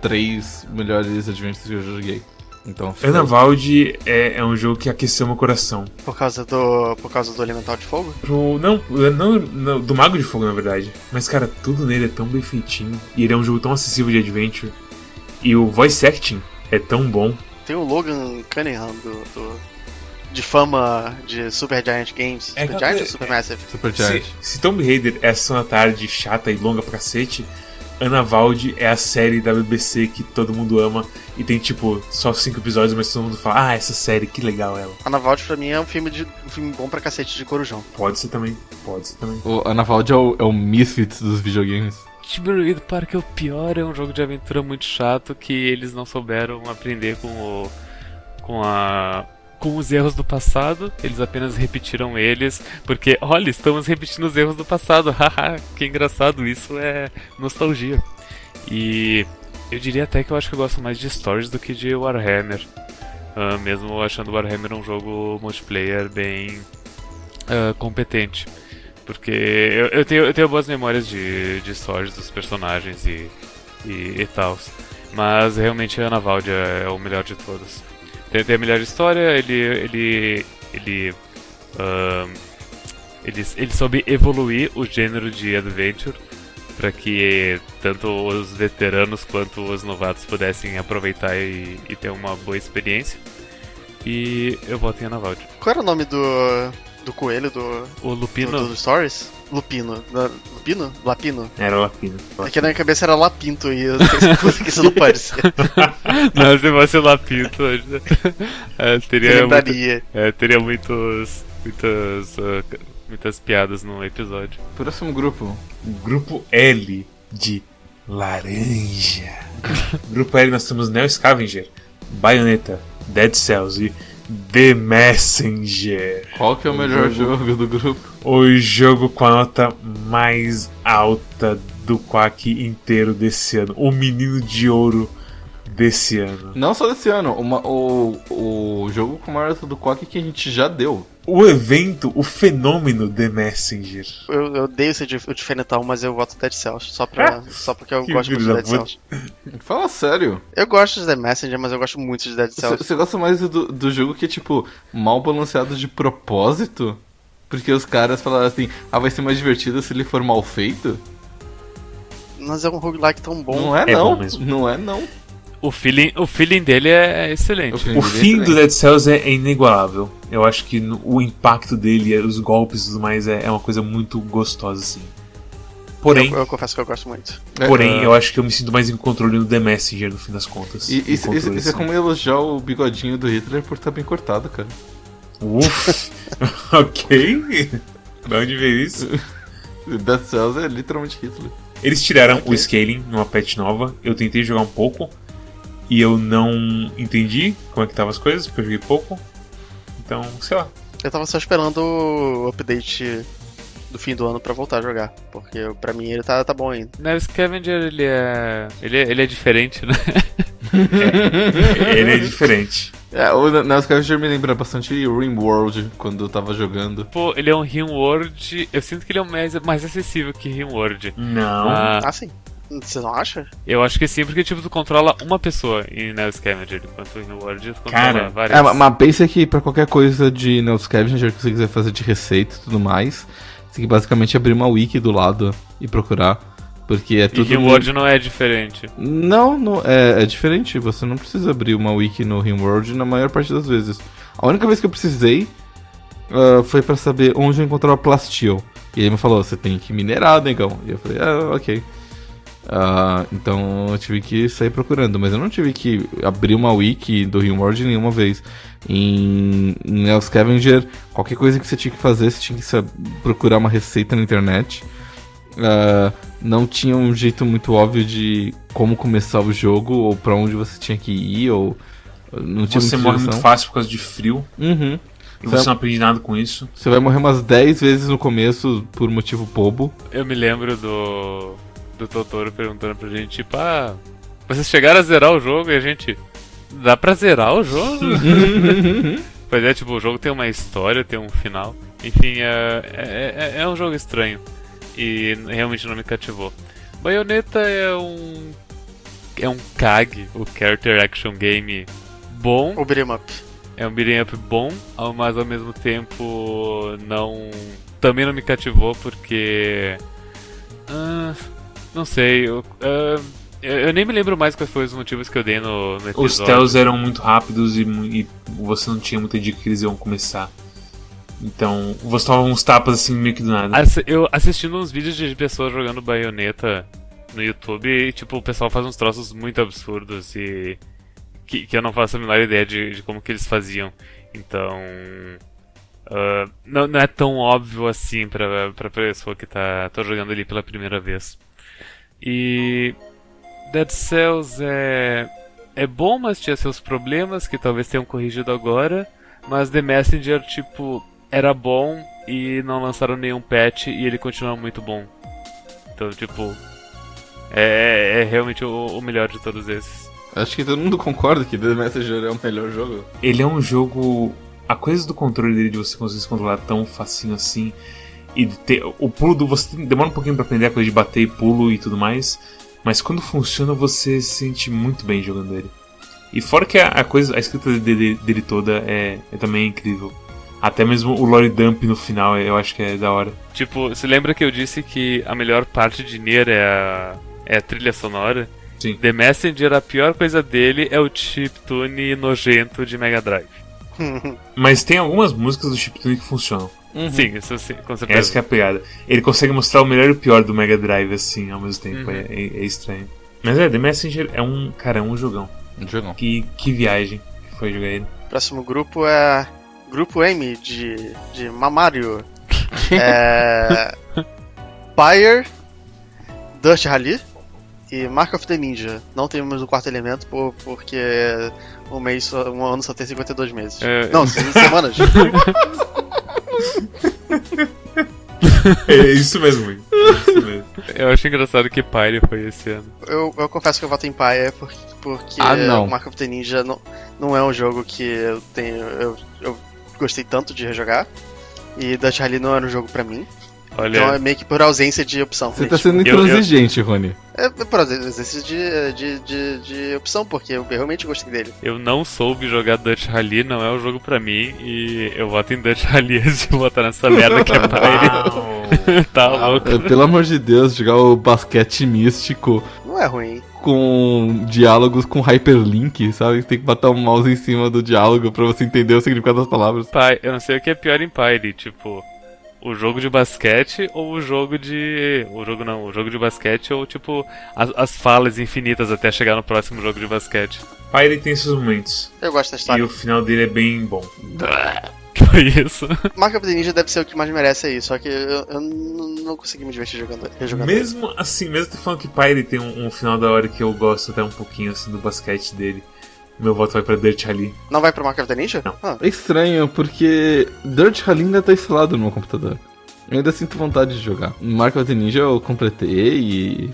3 melhores adventures que eu joguei. Então, Ana Valde é, é um jogo que aqueceu meu coração. Por causa do. Por causa do Elemental de Fogo? Pro, não, não, não, do Mago de Fogo, na verdade. Mas, cara, tudo nele é tão bem feitinho. E ele é um jogo tão acessível de adventure. E o voice acting é tão bom. Tem o Logan Cunningham do. do- de fama de Super Giant Games. É, Super Giant é- ou Super Massive? Super Se, Giant. se Tomb Raider é a sessão da tarde chata e longa pra cacete, Ana Valde é a série da BBC que todo mundo ama. E tem, tipo, só cinco episódios, mas todo mundo fala, ah, essa série, que legal ela. Ana Vault pra mim é um filme, de, um filme bom pra cacete de Corujão. Pode ser também, pode ser também. O Ana Vald é o, é o Misfits dos videogames. Timbleweed Park é o pior, é um jogo de aventura muito chato que eles não souberam aprender com o. com a. com os erros do passado, eles apenas repetiram eles, porque, olha, estamos repetindo os erros do passado, haha, que engraçado, isso é nostalgia. E eu diria até que eu acho que eu gosto mais de Stories do que de Warhammer, ah, mesmo achando Warhammer um jogo multiplayer bem ah, competente. Porque eu, eu tenho, eu tenho boas memórias de, de stories dos personagens e, e, e tal. Mas realmente a é, é o melhor de todos. Tem, tem a melhor história, ele. ele. ele. ahn, ele, ele soube evoluir o gênero de adventure para que tanto os veteranos quanto os novatos pudessem aproveitar e, e ter uma boa experiência. E eu voto em Ana Valde. Qual era o nome do. Do coelho do. O do, Lupino. do Stories? Lupino. Da- Lupino? Lapino? Era Lapina. É que na minha cabeça era Lapinto e eu pensei que isso não pode ser. Não, se fosse o Lapito, é, teria, Eu muito, é, teria muitos, muitas, ah, muitas piadas no episódio. Próximo grupo. Grupo L de laranja. Grupo L nós temos Neo Scavenger, Bayonetta, Dead Cells e The Messenger. Qual que é o melhor jogo do grupo? O jogo com a nota mais alta do Quack inteiro desse ano. O menino de ouro desse ano. Não só desse ano, uma- o, o jogo com maior nota do Quack que a gente já deu. O evento, o fenômeno The Messenger. Eu, eu odeio dif- o diferentão, mas eu voto Dead Cells. Só, pra, só porque eu Que gosto muito de Dead puta. Cells. Fala sério. Eu gosto de The Messenger, mas eu gosto muito de Dead Cells. você gosta mais do, do jogo que é, tipo, mal balanceado de propósito? Porque os caras falaram assim, ah, vai ser mais divertido se ele for mal feito? Mas é um roguelike tão bom. Não é, É não. bom mesmo. Não é, não. O feeling, o feeling dele é excelente. O feeling O é fim do excelente. Dead Cells é, é inigualável. Eu acho que no- o impacto dele, os golpes e tudo mais, é, é uma coisa muito gostosa, assim. Porém, Eu, eu confesso que eu gosto muito. porém É, eu acho que eu me sinto mais em controle no The Messenger, no fim das contas. E isso, isso- é assim. como elogiar o bigodinho do Hitler por estar bem cortado, cara. Uf, ok. De onde veio isso? Dead Cells é literalmente Hitler. Eles tiraram Ok. o scaling numa patch nova. Eu tentei jogar um pouco e eu não entendi como é que estavam as coisas, porque eu joguei pouco. Então, sei lá. Eu tava só esperando o update do fim do ano pra voltar a jogar. Porque pra mim ele tá, tá bom ainda. Né, o Scavenger, ele é, ele é. Ele é diferente, né? Ele é diferente. É, o Neo Scavenger me lembra bastante Rimworld quando eu tava jogando. Pô, ele é um Rimworld. Eu sinto que ele é mais, mais acessível que Rimworld. Não. Ah, Ah, sim. Você não acha? eu acho que sim, porque tipo, tu controla uma pessoa em Neo Scavenger, enquanto em Rimworld tu controla Cara, várias. É, ma- mas pensa que pra qualquer coisa de Neo Scavenger que você quiser fazer de receita e tudo mais, você tem que basicamente abrir uma wiki do lado e procurar. Porque é E tudo. Rimworld não é diferente. Não, não é, é diferente. Você não precisa abrir uma wiki no Rimworld na maior parte das vezes. A única vez que eu precisei ah, foi pra saber onde eu encontrava plasteel. E ele me falou: você tem que minerar, negão. E eu falei: ah, ok. Ah, então eu tive que sair procurando, mas eu não tive que abrir uma wiki do Rimworld nenhuma vez. Em, em El Scavenger, qualquer coisa que você tinha que fazer, você tinha que procurar uma receita na internet. Ah, não tinha um jeito muito óbvio de como começar o jogo, ou pra onde você tinha que ir, ou não tinha Você morre muito fácil por causa de frio. Uhum. E Você- você não aprende nada com isso. Você vai morrer umas 10 vezes no começo por motivo bobo. Eu me lembro do. Do Totoro perguntando pra gente, tipo, ah, vocês chegaram a zerar o jogo e a gente. Dá pra zerar o jogo? pois é, tipo, o jogo tem uma história, tem um final. Enfim, é, é, é- é um jogo estranho. E realmente não me cativou. Bayonetta é um. É um KAG, o Character Action Game bom. O beat'em up. É um beat'em up bom, mas ao mesmo tempo não. Também não me cativou porque. ah, não sei, eu, ah, eu, nem me lembro mais quais foram os motivos que eu dei no, no episódio. Os tells eram muito rápidos e, e você não tinha muita dica que eles iam começar. Então, você toma uns tapas assim meio que do nada. Eu assistindo uns vídeos de pessoas jogando baioneta no YouTube e, tipo, o pessoal faz uns troços muito absurdos e. que, que eu não faço a menor ideia de, de como que eles faziam. Então. ah, não, não é tão óbvio assim pra, pra pessoa que tá, tá jogando ali pela primeira vez. E. Dead Cells é. É bom, mas tinha seus problemas que talvez tenham corrigido agora. Mas The Messenger, tipo, era bom e não lançaram nenhum patch e ele continua muito bom. Então, tipo, é, é realmente o, o melhor de todos esses. Acho que todo mundo concorda que The Messenger é o melhor jogo. Ele é um jogo. A coisa do controle dele, de você conseguir se controlar tão facinho assim. E ter. O pulo do. Você demora um pouquinho pra aprender a coisa de bater e pulo e tudo mais. Mas quando funciona, você se sente muito bem jogando ele. E fora que a, a coisa. A escrita dele, dele toda é, é também incrível. Até mesmo o lore dump no final eu acho que é da hora. Tipo, se lembra que eu disse que a melhor parte de Nier é a, é a trilha sonora? Sim. The Messenger, a pior coisa dele é o chiptune nojento de Mega Drive. Mas tem algumas músicas do Chiptune que funcionam. Sim, isso sim, com certeza. Essa que é a pegada. Ele consegue mostrar o melhor e o pior do Mega Drive, assim, ao mesmo tempo. Uhum. É, é- é estranho. Mas é, The Messenger é um. Cara, é um jogão. Um jogão. Que, que viagem que foi jogar ele. Próximo grupo é. Grupo M de. de Mamario. é. Pyre, Dust Rally e Mark of the Ninja. Não temos o quarto elemento por, porque um, mês só- um ano só tem 52 meses. É. Não, semanas. É isso mesmo. É isso mesmo. Eu acho engraçado que Pyre foi esse ano. eu, eu confesso que eu voto em Pyre porque, porque Ah, não. o Mark of the Ninja não, não é um jogo que eu tenho. Eu, eu gostei tanto de rejogar. E Dust Rally não era um jogo pra mim. Olha, Então é meio que por ausência de opção. Você tá Tipo, sendo eu- eu- intransigente, Rony. É por ausência de, de, de, de opção, porque eu realmente gostei dele. eu não soube jogar Dutch Rally, não é um jogo pra mim, e eu voto em Dutch Rally antes de botar nessa merda que é Pyre. tá louco. É, Pelo amor de Deus, jogar o basquete místico Não é ruim. com diálogos com hyperlink, sabe? Tem que botar o mouse em cima do diálogo pra você entender o significado das palavras. Pai, eu não sei o que é pior em Pyre, tipo, o jogo de basquete ou o jogo de. O jogo não, o jogo de basquete ou tipo as, as falas infinitas até chegar no próximo jogo de basquete. Pyre tem seus momentos. Eu gosto da E história. o final dele é bem bom. Que foi isso? Mark of the Ninja deve ser o que mais merece aí, só que eu, eu não consegui me divertir jogando, rejogando ele. Mesmo assim, mesmo tu falando que Pyre tem um, um final da hora que eu gosto até um pouquinho assim do basquete dele, meu voto vai pra Dirt Rally. Não vai pro Mark of the Ninja? Não. Ah, É estranho, porque Dirt Rally ainda tá instalado no meu computador. Eu ainda sinto vontade de jogar. Mark of the Ninja eu completei e.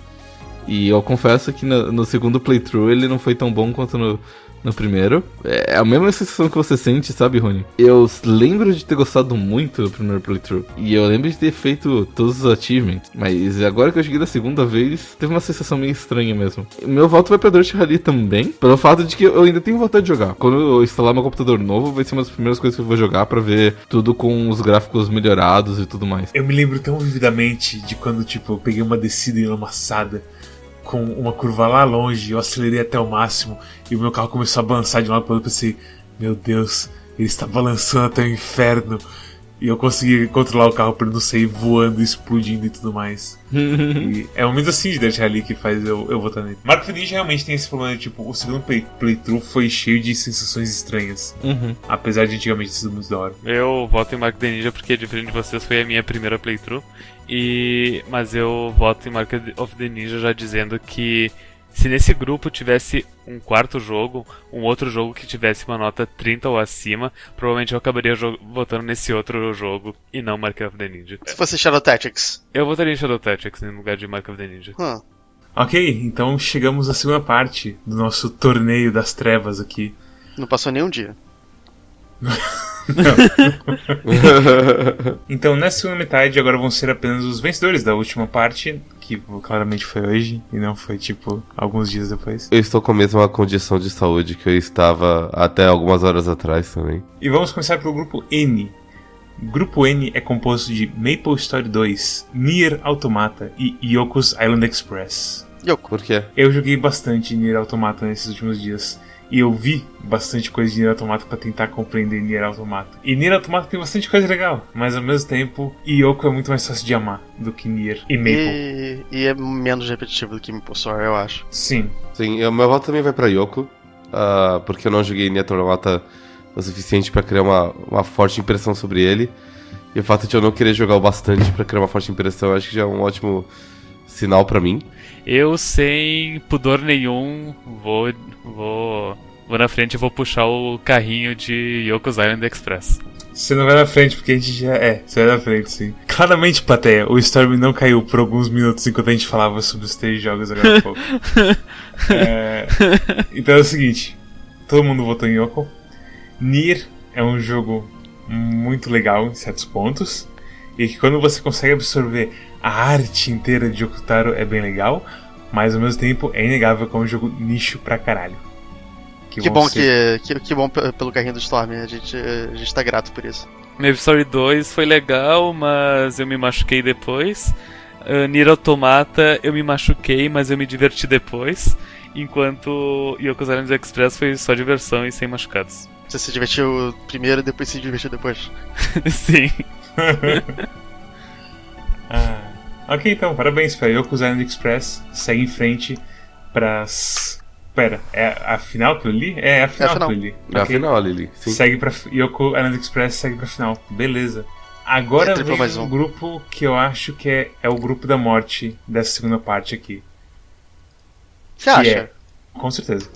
E eu confesso que no, no segundo playthrough ele não foi tão bom quanto no, no primeiro. É a mesma sensação que você sente, sabe, Rony? Eu lembro de ter gostado muito do primeiro playthrough. E eu lembro de ter feito todos os achievements. Mas agora que eu cheguei da segunda vez, teve uma sensação meio estranha mesmo. Meu voto vai pra Dirt Rally também, pelo fato de que eu ainda tenho vontade de jogar. Quando eu instalar meu computador novo, vai ser uma das primeiras coisas que eu vou jogar para ver tudo com os gráficos melhorados e tudo mais. Eu me lembro tão vividamente de quando, tipo, eu peguei uma descida enlamaçada com uma curva lá longe, eu acelerei até o máximo e o meu carro começou a balançar de um lado para outro. Eu pensei, meu Deus, ele está balançando até o inferno. E eu consegui controlar o carro para não sair voando, explodindo e tudo mais. e é um momento assim de Dirt Rally que faz eu, eu votar nele. Marco Ninja realmente tem esse problema, tipo, o segundo play, playthrough foi cheio de sensações estranhas. Uhum. Apesar de antigamente ter sido muito da hora. Eu voto em Mark the Ninja porque, diferente de vocês, foi a minha primeira playthrough. E... Mas eu voto em Mark of the Ninja já dizendo que se nesse grupo tivesse um quarto jogo, um outro jogo que tivesse uma nota 30 ou acima, provavelmente eu acabaria votando nesse outro jogo e não Mark of the Ninja. Se fosse Shadow Tactics. Eu votaria em Shadow Tactics no lugar de Mark of the Ninja. Hum. Ok, então chegamos à segunda parte do nosso torneio das trevas aqui. Não passou nenhum dia. então, nessa segunda metade, agora vão ser apenas os vencedores da última parte, que claramente foi hoje e não foi tipo alguns dias depois. Eu estou com a mesma condição de saúde que eu estava até algumas horas atrás também. E vamos começar pelo grupo N. Grupo N é composto de Maple Story 2, Nier Automata e Yoko's Island Express. Yoko. Por quê? Eu joguei bastante Nier Automata nesses últimos dias. E eu vi bastante coisa de Nier Automata para tentar compreender Nier Automata. E Nier Automata tem bastante coisa legal, mas ao mesmo tempo, Yoko é muito mais fácil de amar do que Nier e Maple. E, e é menos repetitivo do que Maple Story, eu acho. Sim. Sim, o meu voto também vai pra Yoko, uh, porque eu não joguei Nier Automata o suficiente para criar uma, uma forte impressão sobre ele. E o fato de eu não querer jogar o bastante para criar uma forte impressão, eu acho que já é um ótimo sinal para mim. Eu, sem pudor nenhum, vou, vou, vou na frente e vou puxar o carrinho de Yoko's Island Express. Você não vai na frente, porque a gente já. É, você vai na frente, sim. Claramente, plateia, o Storm não caiu por alguns minutos enquanto a gente falava sobre os três jogos agora há pouco. é, então é o seguinte: todo mundo votou em Yoko. Nier é um jogo muito legal em certos pontos. E que quando você consegue absorver a arte inteira de Yokotaro é bem legal, mas ao mesmo tempo é inegável que é um jogo nicho pra caralho. Que, que bom ser... que, que, que, bom pelo carrinho do Storm, a gente, a gente tá grato por isso. Maple Story 2 foi legal, mas eu me machuquei depois. Uh, Nier Automata eu me machuquei, mas eu me diverti depois. Enquanto Yoko's Island Express foi só diversão e sem machucados. Você se divertiu primeiro e depois se divertiu depois? Sim. ah. Ok, então, parabéns para Yoko's Island Express. Segue em frente para Pera, é a final que eu li? É, é a final, é a final. que eu li. É a final, Lili. Sim. Segue pra. Yoko Island Express segue pra final. Beleza. Agora é, vem um, um grupo que eu acho que é, é o grupo da morte dessa segunda parte aqui. Você acha? É, com certeza.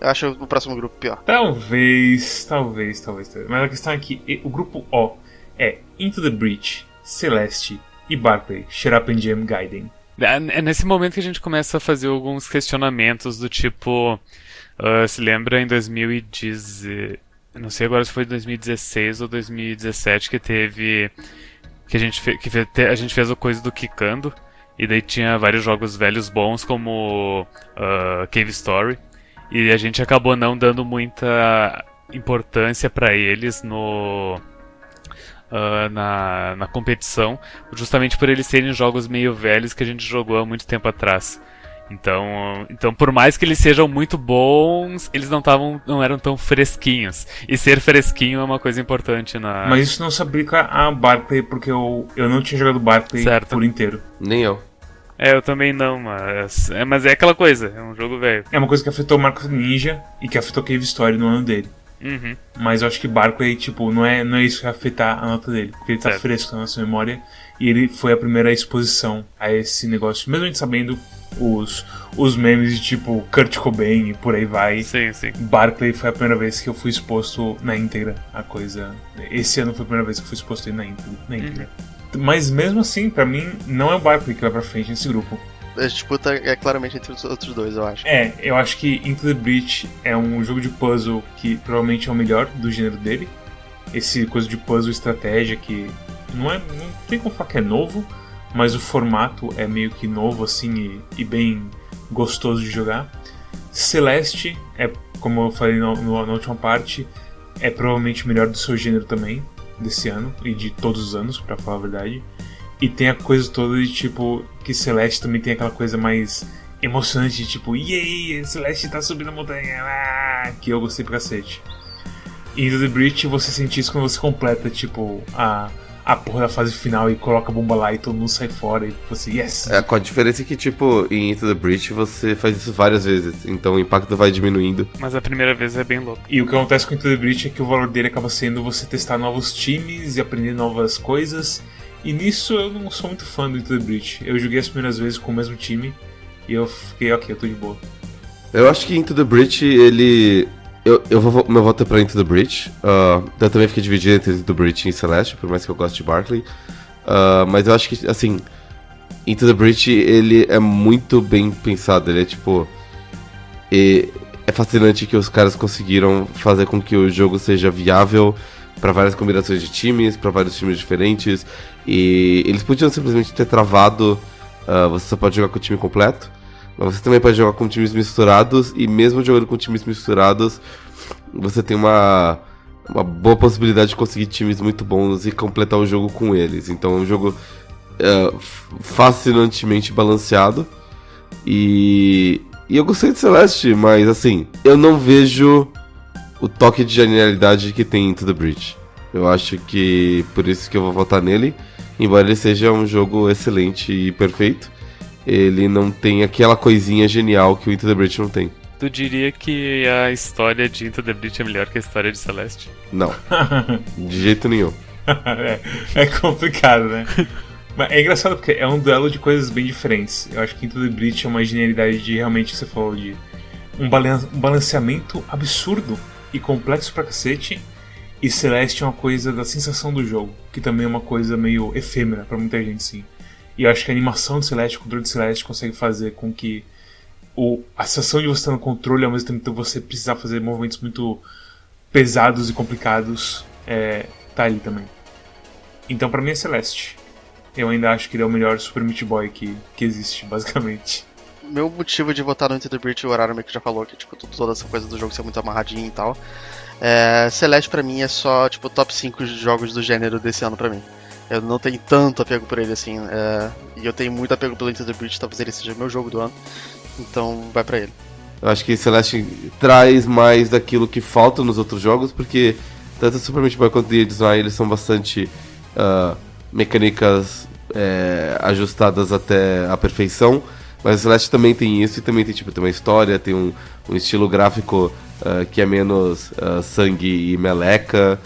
Eu acho o próximo grupo pior. Talvez, talvez, talvez, talvez. Mas a questão é que o grupo O é Into the Breach, Celeste e Barclay, Shut Up Jam. É, nesse momento que a gente começa a fazer alguns questionamentos do tipo. Uh, se lembra em 2010. Não sei agora se foi 2016 ou 2017 que teve. Que a gente, fe, que fe, a gente fez a coisa do Kikando. E daí tinha vários jogos velhos bons como uh, Cave Story. E a gente acabou não dando muita importância para eles no uh, na, na competição, justamente por eles serem jogos meio velhos que a gente jogou há muito tempo atrás. Então, então por mais que eles sejam muito bons, eles não estavam, não eram tão fresquinhos. E ser fresquinho é uma coisa importante na. Mas isso não se aplica a Barclay porque eu, eu não tinha jogado Barclay certo. por inteiro. Nem eu. É, eu também não, mas é, mas é aquela coisa, é um jogo velho. É uma coisa que afetou o Marco Ninja e que afetou Cave Story no ano dele. Uhum. Mas eu acho que Barco aí, tipo, não é, não é isso que vai afetar a nota dele. Porque ele tá certo. fresco na nossa memória. E ele foi a primeira exposição a esse negócio. Mesmo a gente sabendo os, os memes de tipo Kurt Cobain e por aí vai. Sim, sim. Barclay foi a primeira vez que eu fui exposto na íntegra a coisa. Esse ano foi a primeira vez que eu fui exposto na íntegra. Na íntegra. Uhum. Mas mesmo assim, para mim, não é o Barclay que vai pra frente nesse grupo. A disputa é claramente entre os outros dois, eu acho. É, eu acho que Into the Breach é um jogo de puzzle que provavelmente é o melhor do gênero dele. Esse coisa de puzzle estratégia que não é. não tem como falar que é novo, mas o formato é meio que novo assim e, e bem gostoso de jogar. Celeste é, como eu falei no, no, na última parte, é provavelmente o melhor do seu gênero também, desse ano, e de todos os anos, para falar a verdade. E tem a coisa toda de tipo, que Celeste também tem aquela coisa mais emocionante, de tipo, yay, Celeste tá subindo a montanha, ah! que eu gostei pra cacete. E Into the Breach você sente isso quando você completa, tipo, a a porra da fase final e coloca a bomba lá e todo mundo sai fora e você, yes! É, com a diferença que, tipo, em Into the Breach você faz isso várias vezes, então o impacto vai diminuindo. Mas a primeira vez é bem louco. E o que acontece com Into the Breach é que o valor dele acaba sendo você testar novos times e aprender novas coisas. E nisso eu não sou muito fã do Into the Breach. Eu joguei as primeiras vezes com o mesmo time e eu fiquei, ok, eu tô de boa. Eu acho que Into the Breach, ele eu, eu vou, meu voto é pra Into the Breach. Uh, eu também fiquei dividido entre Into the Breach e Celeste, por mais que eu goste de Barkley. Uh, mas eu acho que, assim, Into the Breach, ele é muito bem pensado. Ele é, tipo... E é fascinante que os caras conseguiram fazer com que o jogo seja viável para várias combinações de times, para vários times diferentes. E eles podiam simplesmente ter travado. Uh, você só pode jogar com o time completo. Mas você também pode jogar com times misturados, e mesmo jogando com times misturados, você tem uma, uma boa possibilidade de conseguir times muito bons e completar o jogo com eles. Então é um jogo é, fascinantemente balanceado. E, e eu gostei de Celeste, mas assim, eu não vejo o toque de genialidade que tem Into the Breach. Eu acho que por isso que eu vou votar nele, embora ele seja um jogo excelente e perfeito ele não tem aquela coisinha genial que o Into the Breach não tem. Tu diria que a história de Into the Breach é melhor que a história de Celeste? Não. de jeito nenhum. é, é, complicado, né? Mas é engraçado porque é um duelo de coisas bem diferentes. Eu acho que Into the Breach é uma genialidade de realmente que você falou de um, um balanceamento absurdo e complexo pra cacete. E Celeste é uma coisa da sensação do jogo, que também é uma coisa meio efêmera para muita gente, sim. E eu acho que a animação de Celeste, o controle de Celeste, consegue fazer com que o, a sensação de você estar no controle ao mesmo tempo que você precisar fazer movimentos muito pesados e complicados é, tá ali também. Então para mim é Celeste. Eu ainda acho que ele é o melhor Super Meat Boy que, que existe, basicamente. Meu motivo de votar no Into the Breach, o horário meio que já falou, que tipo, toda essa coisa do jogo ser muito amarradinho e tal. É, Celeste para mim é só tipo top 5 jogos do gênero desse ano para mim. Eu não tenho tanto apego por ele assim. É... E eu tenho muito apego pelo Into the Breach, talvez ele seja meu jogo do ano. Então vai para ele. Eu acho que Celeste traz mais daquilo que falta nos outros jogos, porque tanto Super Meat Boy quanto The Design eles são bastante uh, mecânicas é, ajustadas até a perfeição. Mas Celeste também tem isso e também tem tipo tem uma história, tem um, um estilo gráfico uh, que é menos uh, sangue e meleca.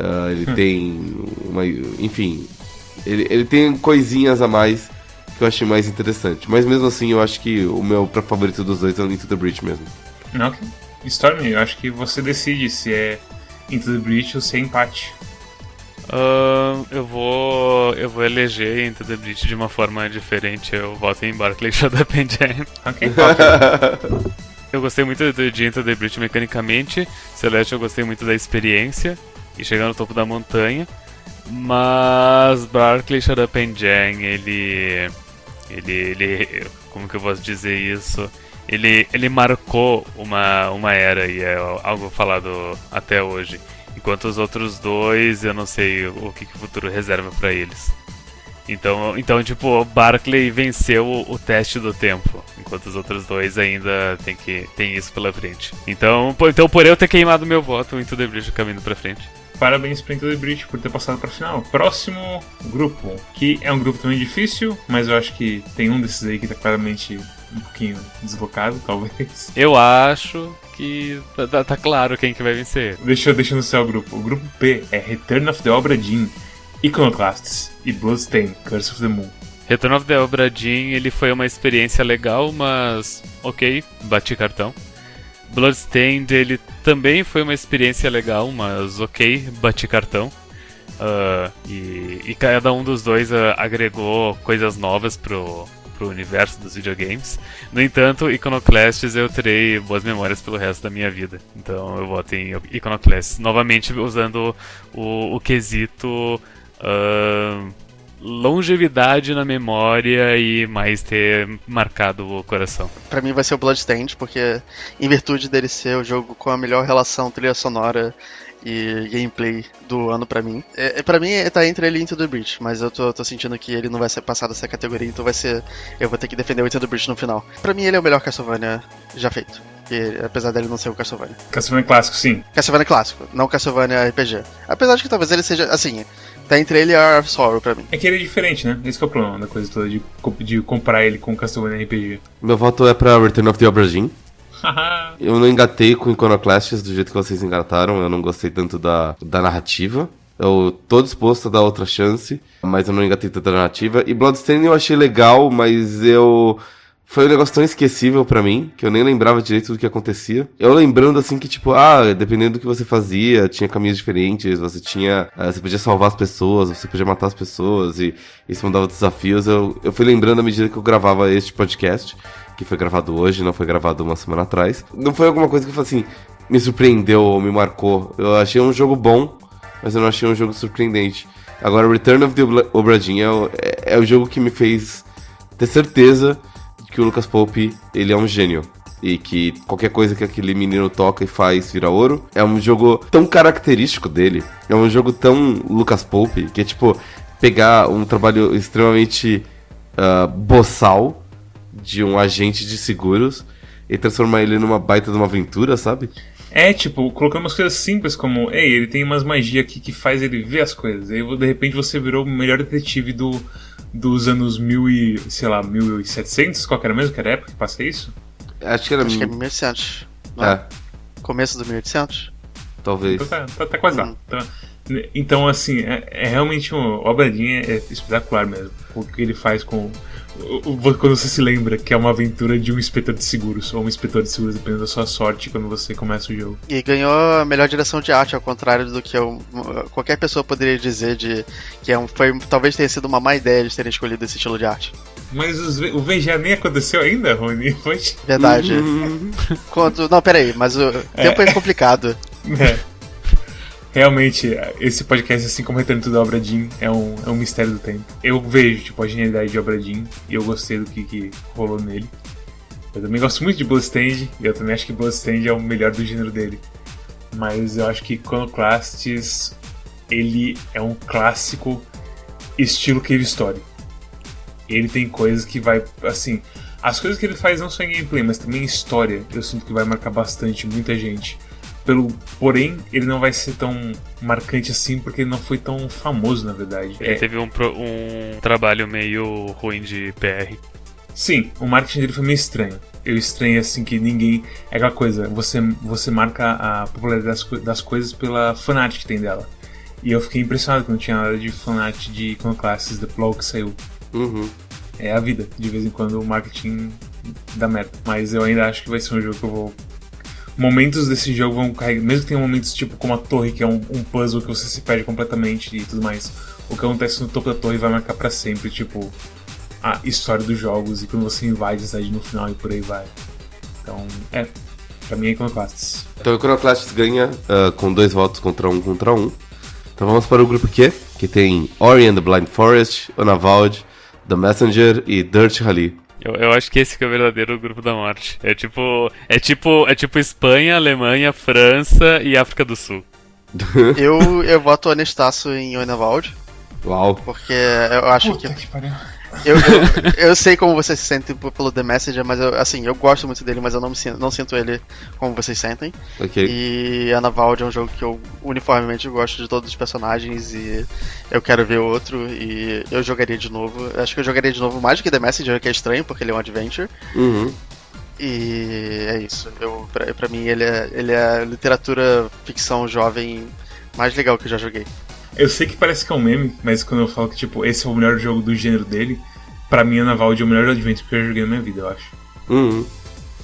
Uh, ele tem uma. Enfim. Ele, ele tem coisinhas a mais que eu achei mais interessante. Mas mesmo assim, eu acho que o meu favorito dos dois é o Into the Breach mesmo. Ok. Stormy, eu acho que você decide se é Into the Breach ou se é empate. Uh, eu vou eu vou eleger Into the Breach de uma forma diferente. Eu voto em Barclay Shadow Jam. Ok. eu gostei muito de Into the Breach mecanicamente. Celeste eu gostei muito da experiência e chegar no topo da montanha. Mas Barclay Shut Up and Jang, ele, ele. Ele. Como que eu posso dizer isso? Ele, ele marcou uma, uma era e é algo falado até hoje. Enquanto os outros dois, eu não sei o que, que o futuro reserva para eles. Então, então, tipo, Barclay venceu o, o, teste do tempo, enquanto os outros dois ainda tem que tem isso pela frente. Então, por, então por eu ter queimado meu voto, o Into the Bridge caminho pra frente. Parabéns para Into the Breach por ter passado para final. Próximo grupo, que é um grupo também difícil, mas eu acho que tem um desses aí que tá claramente um pouquinho desbocado, talvez. Eu acho que tá, tá, tá claro quem que vai vencer. Deixa, deixa no céu o grupo. O grupo P é Return of the Obra Dinn, Iconoclasts e Bloodstained, Curse of the Moon. Return of the Obra Dinn, ele foi uma experiência legal, mas ok, bati cartão. Bloodstained ele também foi uma experiência legal, mas ok, bati cartão. Uh, e, e, cada um dos dois uh, agregou coisas novas pro, pro universo dos videogames. No entanto, Iconoclasts eu terei boas memórias pelo resto da minha vida. Então eu voto em Iconoclasts. Novamente usando o, o quesito. Uh, longevidade na memória e mais ter marcado o coração. Para mim vai ser o Bloodstained, porque em virtude dele ser o jogo com a melhor relação trilha sonora e gameplay do ano para mim. É, é para mim tá entre ele e Into the Breach, mas eu tô, tô, sentindo que ele não vai ser passado dessa categoria, então vai ser eu vou ter que defender o Into the Breach no final. Para mim ele é o melhor Castlevania já feito. E, apesar dele não ser o Castlevania. Castlevania clássico, sim. Castlevania clássico, não Castlevania RPG. Apesar de que talvez ele seja, assim, tá entre ele e Art of Sorrow pra mim. É que ele é diferente, né? Esse é o problema da coisa toda, de, de comparar ele com Castlevania RPG. Meu voto é pra Return of the Obra Dinn. eu não engatei com Iconoclasts do jeito que vocês engataram, eu não gostei tanto da, da narrativa. Eu tô disposto a dar outra chance, mas eu não engatei tanto da narrativa. E Bloodstained eu achei legal, mas eu foi um negócio tão esquecível para mim, que eu nem lembrava direito do que acontecia. Eu lembrando assim que, tipo, ah, dependendo do que você fazia, tinha caminhos diferentes, você tinha. Uh, você podia salvar as pessoas, você podia matar as pessoas, e isso mudava desafios. Eu, eu fui lembrando à medida que eu gravava este podcast, que foi gravado hoje, não foi gravado uma semana atrás. Não foi alguma coisa que assim, me surpreendeu ou me marcou. Eu achei um jogo bom, mas eu não achei um jogo surpreendente. Agora, Return of the Obra é, é, é o jogo que me fez ter certeza que o Lucas Pope, ele é um gênio. E que qualquer coisa que aquele menino toca e faz vira ouro. É um jogo tão característico dele. É um jogo tão Lucas Pope, que é tipo, pegar um trabalho extremamente uh, boçal de um agente de seguros e transformar ele numa baita de uma aventura, sabe? É, tipo, colocando umas coisas simples como, ei, ele tem umas magias aqui que faz ele ver as coisas. Aí de repente você virou o melhor detetive do, dos anos mil e, sei lá, 1700, qual que era mesmo, que era a época que passa isso? Acho que era Acho que é 1800. É. é. Começo do 1800? Talvez. Então tá, tá, tá quase lá. Hum. Então, então, assim, é, é realmente uma obradinha é espetacular mesmo. O que ele faz com quando você se lembra que é uma aventura de um inspetor de seguros, ou um inspetor de seguros, dependendo da sua sorte quando você começa o jogo. E ganhou a melhor direção de arte, ao contrário do que eu, qualquer pessoa poderia dizer de que é um, foi, talvez tenha sido uma má ideia de terem escolhido esse estilo de arte. Mas os, o VGA nem aconteceu ainda, Rony? Foi? Verdade. Uhum. Quando, não, peraí, mas o é. tempo é complicado. É realmente, esse podcast, assim como Retorno da Obra Jean, é um, é um mistério do tempo. Eu vejo, tipo, a genialidade de Obra Jean e eu gostei do que, que rolou nele. Eu também gosto muito de Bloodstained e eu também acho que Bloodstained é o melhor do gênero dele. Mas eu acho que Iconoclastes, ele é um clássico estilo Cave Story. Ele tem coisas que vai, assim... As coisas que ele faz não só em gameplay, mas também em história, eu sinto que vai marcar bastante muita gente. Pelo, porém, ele não vai ser tão marcante assim porque ele não foi tão famoso, na verdade. Ele é. teve um, um trabalho meio ruim de PR. Sim, o marketing dele foi meio estranho. Eu estranho assim que ninguém. É aquela coisa, você, você marca a popularidade das, das coisas pela fanart que tem dela. E eu fiquei impressionado que não tinha nada de fanart de Iconoclastes logo que saiu. Uhum. É a vida, de vez em quando o marketing dá merda. Mas eu ainda acho que vai ser um jogo que eu vou momentos desse jogo vão carregar. Mesmo que tenha momentos tipo como a torre, que é um, um, puzzle que você se perde completamente e tudo mais. O que acontece no topo da torre vai marcar para sempre, tipo, a história dos jogos e quando você invade a cidade no final e por aí vai. Então, é. Pra mim é Iconoclasts. Então Iconoclasts ganha uh, com dois votos contra um contra um. Então vamos para o grupo Q, que tem Ori and the Blind Forest, Onavald, The Messenger e Dirt Rally. Eu, eu acho que esse que é o verdadeiro grupo da morte. É tipo. É tipo. É tipo Espanha, Alemanha, França e África do Sul. eu, eu voto honestaço em Oenavald. Uau. Porque eu acho Puta que. que eu, eu, eu, sei como você se sente pelo The Messenger, mas eu, assim, eu gosto muito dele, mas eu não, me sinto, não sinto ele como vocês sentem. Okay. E Anavalde é um jogo que eu uniformemente gosto de todos os personagens e eu quero ver outro e eu jogaria de novo. Acho que eu jogaria de novo mais do que The Messenger, que é estranho, porque ele é um adventure. Uhum. E é isso. Eu, pra, pra mim ele é, ele é a literatura ficção jovem mais legal que eu já joguei. Eu sei que parece que é um meme, mas quando eu falo que, tipo, esse é o melhor jogo do gênero dele, pra mim, Anavaldi é o melhor Adventure que eu já joguei na minha vida, eu acho. Uhum.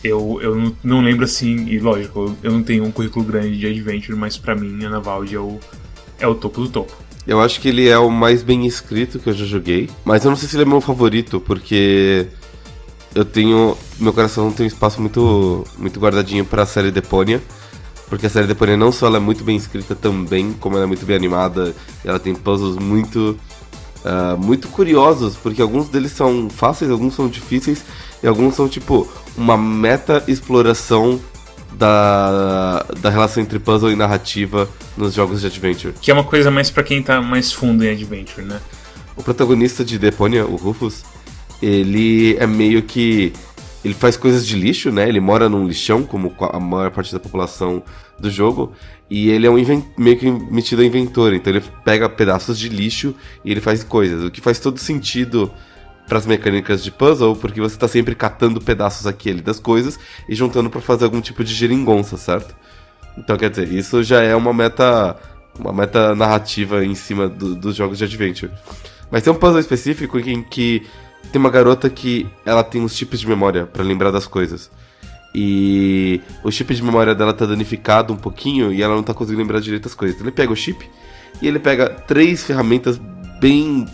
Eu, eu não, não, lembro assim, e lógico, eu não tenho um currículo grande de Adventure, mas pra mim, Anavaldi é o, é o topo do topo. Eu acho que ele é o mais bem escrito que eu já joguei, mas eu não sei se ele é meu favorito, porque eu tenho. Meu coração tem um espaço muito, muito guardadinho pra série Deponia. Porque a série Deponia não só ela é muito bem escrita também, como ela é muito bem animada. Ela tem puzzles muito. Uh, muito curiosos, porque alguns deles são fáceis, alguns são difíceis, e alguns são tipo uma meta exploração da, da relação entre puzzle e narrativa nos jogos de adventure. Que é uma coisa mais para quem tá mais fundo em adventure, né? O protagonista de Deponia, o Rufus, ele é meio que. Ele faz coisas de lixo, né? Ele mora num lixão, como a maior parte da população do jogo. E ele é um meio que metido a inventor. Então ele pega pedaços de lixo e ele faz coisas. O que faz todo sentido para as mecânicas de puzzle, porque você está sempre catando pedaços aqui das coisas e juntando para fazer algum tipo de geringonça, certo? Então quer dizer, isso já é uma meta. Uma meta narrativa em cima do, dos jogos de adventure. Mas tem um puzzle específico em que tem uma garota que ela tem uns chips de memória para lembrar das coisas. E o chip de memória dela tá danificado um pouquinho e ela não tá conseguindo lembrar direito as coisas. Ele pega o chip e ele pega três ferramentas bem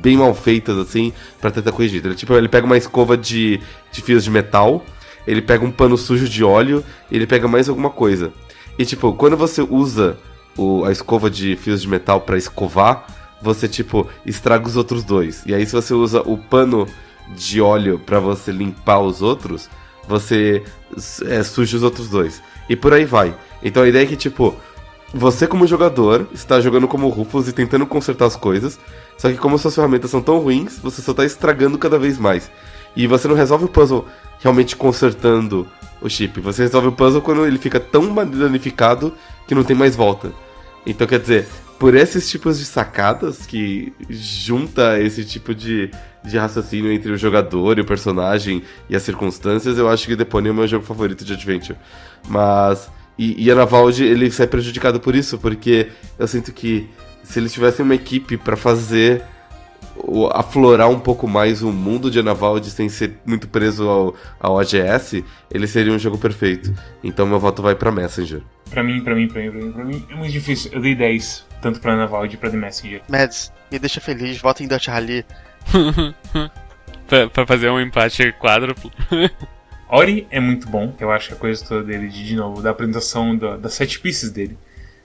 bem mal feitas assim para tentar corrigir. Ele, tipo, ele pega uma escova de, de fios de metal, ele pega um pano sujo de óleo, ele pega mais alguma coisa. E tipo, quando você usa o, a escova de fios de metal para escovar, você, tipo, estraga os outros dois. E aí, se você usa o pano de óleo para você limpar os outros, você é, suja os outros dois. E por aí vai. Então a ideia é que, tipo, você como jogador está jogando como Rufus e tentando consertar as coisas, só que como suas ferramentas são tão ruins, você só está estragando cada vez mais. E você não resolve o puzzle realmente consertando o chip. Você resolve o puzzle quando ele fica tão danificado que não tem mais volta. Então quer dizer, por esses tipos de sacadas que junta esse tipo de, de raciocínio entre o jogador e o personagem e as circunstâncias, eu acho que Deponia é o meu jogo favorito de Adventure. Mas. E, e Anavaldi, ele sai prejudicado por isso, porque eu sinto que se eles tivessem uma equipe para fazer aflorar um pouco mais o mundo de Anavaldi sem ser muito preso ao, ao OGS, ele seria um jogo perfeito. Então meu voto vai para Messenger. Pra mim, pra mim, pra mim, pra mim, pra mim, é muito difícil. Eu dei 10, tanto pra Anavaldi e pra The Messenger. Mads, me deixa feliz, vota em Dutch Rally. pra, pra fazer um empate quádruplo. Ori é muito bom, eu acho que a coisa toda dele, de, de novo, da apresentação da, das sete pieces dele,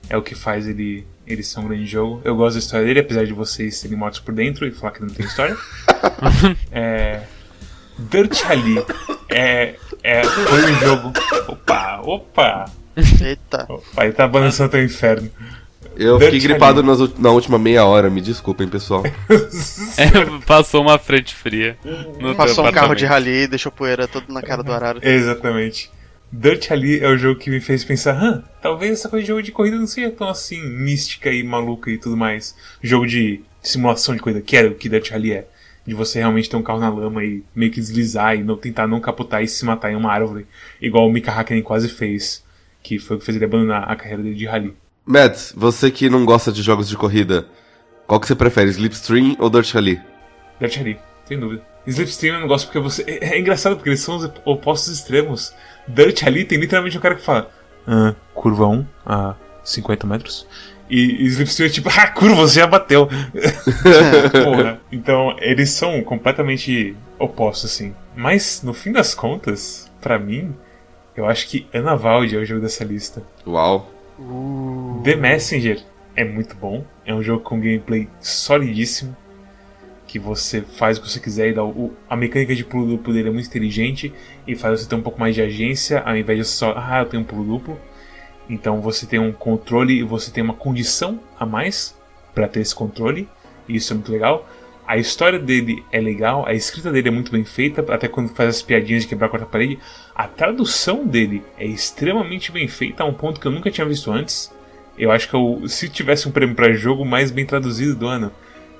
é o que faz ele, ele ser um grande jogo. Eu gosto da história dele, apesar de vocês serem mortos por dentro e falar que não tem história. é, Dirt Rally é, é, foi um jogo. Opa, opa! Eita! Opa, ele tá balançando até o inferno. Eu Dirt fiquei gripado nas, na última meia hora, me desculpem, pessoal. é, passou uma frente fria. Passou um carro de rally e deixou poeira tudo na cara do arara. Exatamente. Dirt Rally é o jogo que me fez pensar, hã, talvez essa coisa de jogo de corrida não seja tão assim mística e maluca e tudo mais. Jogo de simulação de corrida, que era o que Dirt Rally é. De você realmente ter um carro na lama e meio que deslizar e não tentar não capotar e se matar em uma árvore, igual o Mika Hakkinen quase fez, que foi o que fez ele abandonar a carreira dele de rally. Mads, você que não gosta de jogos de corrida, qual que você prefere, Slipstream ou Dirt Rally? Dirt Rally, sem dúvida. Slipstream eu não gosto porque você. É, é engraçado porque eles são os opostos extremos. Dirt ali tem literalmente um cara que fala: ah, curva 1 a 50 metros. E, e Slipstream é tipo, ah, curva, você já bateu. Porra. Então, eles são completamente opostos, assim. Mas, no fim das contas, para mim, eu acho que Ana Valde é o jogo dessa lista. Uau. Uh. The Messenger é muito bom. É um jogo com gameplay solidíssimo que você faz o que você quiser e dá o, a mecânica de pulo duplo dele é muito inteligente e faz você ter um pouco mais de agência ao invés de só, ah, eu tenho um pulo duplo. Então você tem um controle e você tem uma condição a mais para ter esse controle, e isso é muito legal. A história dele é legal, a escrita dele é muito bem feita, até quando faz as piadinhas de quebrar a quarta parede. A tradução dele é extremamente bem feita, a um ponto que eu nunca tinha visto antes. Eu acho que eu, se tivesse um prêmio para jogo mais bem traduzido do ano,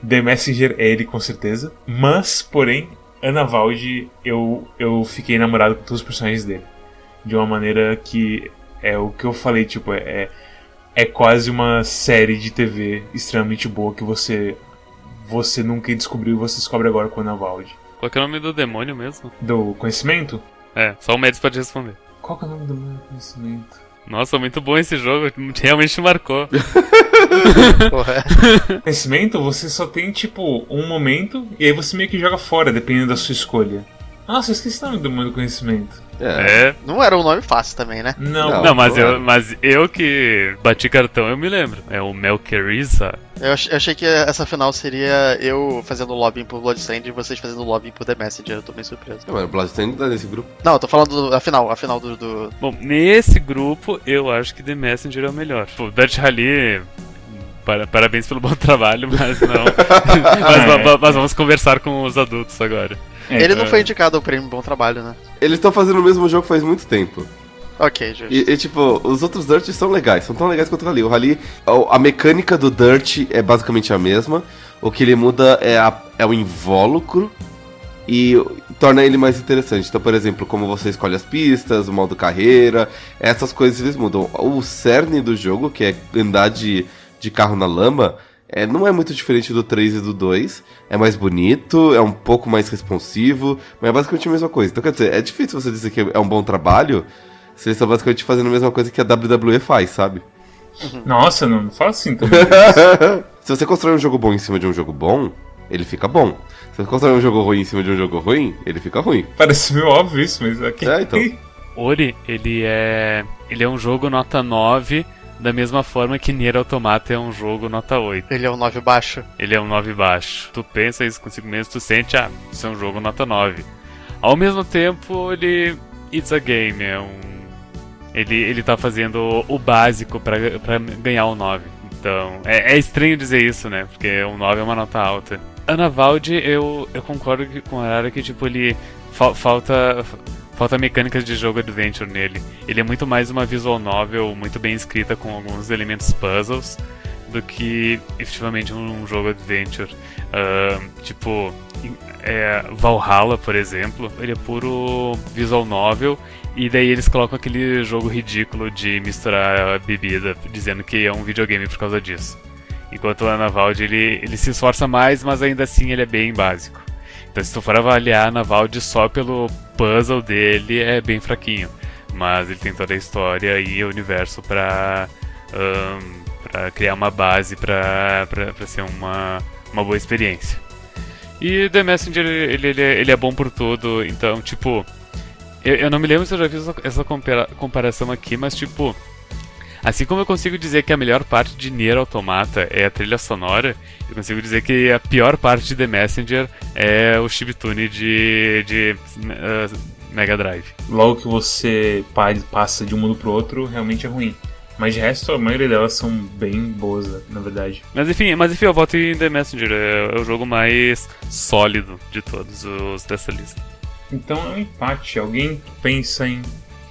The Messenger é ele com certeza. Mas, porém, Ana Valde, eu, eu fiquei namorado com todos os personagens dele. De uma maneira que é o que eu falei, tipo, é, é quase uma série de TV extremamente boa que você você nunca descobriu e você descobre agora com Ana Valde. Qual é o nome do demônio mesmo? Do conhecimento? É, só o Médici pode responder. Qual é o nome do meu conhecimento? Nossa, muito bom esse jogo, realmente marcou. Conhecimento, você só tem tipo um momento e aí você meio que joga fora, dependendo da sua escolha. Nossa, eu esqueci o nome do mundo do conhecimento. É. É. Não era um nome fácil também, né? Não, Não. Não, mas eu, mas eu que bati cartão, eu me lembro. É o Melkeriza. Eu, ach- eu achei que essa final seria eu fazendo lobbying por Bloodstained e vocês fazendo lobbying por The Messenger. Eu tô bem surpreso. É, mas o Bloodstained tá nesse grupo. Não, eu tô falando da final, a final do. do... Bom, nesse grupo, eu acho que The Messenger é o melhor. Pô, Dirt Rally, para- parabéns pelo bom trabalho, mas não. mas, va- mas vamos conversar com os adultos agora. É, Ele não é, foi indicado ao prêmio Bom Trabalho, né? Eles estão fazendo o mesmo jogo faz muito tempo. Ok, justo. E, e, tipo, os outros Dirt são legais, são tão legais quanto o Rally. O Rally, a, a mecânica do Dirt é basicamente a mesma. O que ele muda é, a- é o invólucro e torna ele mais interessante. Então, por exemplo, como você escolhe as pistas, o modo carreira, essas coisas eles mudam. O cerne do jogo, que é andar de, de carro na lama, é, não é muito diferente do 3 e do 2. É mais bonito, é um pouco mais responsivo, mas é basicamente a mesma coisa. Então, quer dizer, é difícil você dizer que é um bom trabalho se eles estão basicamente fazendo a mesma coisa que a WWE faz, sabe? Nossa, não, não fala assim também. Se você constrói um jogo bom em cima de um jogo bom, ele fica bom. Se você constrói um jogo ruim em cima de um jogo ruim, ele fica ruim. Parece meio óbvio isso, mas aqui. É, então. Ori, ele é. Ele é um jogo nota 9, da mesma forma que Nier Automata é um jogo nota 8. Ele é um 9 baixo. Ele é um 9 baixo. Tu pensa isso consigo mesmo, tu sente, ah, isso é um jogo nota 9. Ao mesmo tempo, ele. It's a game, é um. Ele, ele tá fazendo o básico pra, pra ganhar o 9. Então, é, é estranho dizer isso, né? Porque o 9 é uma nota alta. Ana Valde, eu, eu concordo com a Arara que, tipo, ele. fa- falta. Falta mecânicas de jogo adventure nele. Ele é muito mais uma visual novel, muito bem escrita com alguns elementos puzzles, do que efetivamente um jogo adventure. Ahn, tipo, é, Valhalla, por exemplo, ele é puro visual novel, e daí eles colocam aquele jogo ridículo de misturar bebida, dizendo que é um videogame por causa disso. Enquanto o Anavalde ele, ele se esforça mais, mas ainda assim ele é bem básico. Então se tu for avaliar a Navalde só pelo puzzle dele, é bem fraquinho. Mas ele tem toda a história e o universo pra, ahn, pra criar uma base pra, pra, pra ser uma, uma boa experiência. E The Messenger, ele, ele, ele é bom por tudo, então, tipo... Eu, eu não me lembro se eu já fiz essa compara- comparação aqui, mas, tipo... Assim como eu consigo dizer que a melhor parte de Nier Automata é a trilha sonora, eu consigo dizer que a pior parte de The Messenger é o chiptune de, de uh, Mega Drive. Logo que você pa- passa de um mundo pro outro, realmente é ruim. Mas de resto, a maioria delas são bem boas, na verdade. Mas enfim, mas enfim, eu voto em The Messenger, é, é o jogo mais sólido de todos os dessa lista. Então é um empate. Alguém pensa em,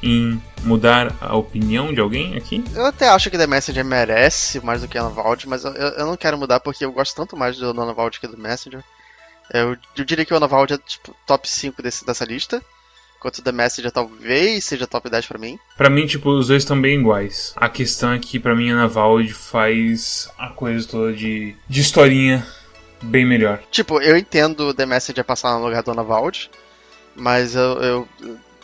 em mudar a opinião de alguém aqui? Eu até acho que The Messenger merece mais do que a Vault, mas eu, eu não quero mudar porque eu gosto tanto mais do Ana Vault que do Messenger. Eu, eu diria que o Ana Vault é tipo top 5 desse, dessa lista, enquanto o The Messenger talvez seja top 10 pra mim. Pra mim, tipo, os dois estão bem iguais. A questão é que, pra mim, a Ana Valde faz a coisa toda de, de historinha bem melhor. Tipo, eu entendo o The Messenger passar no lugar do Ana Vault, mas eu, eu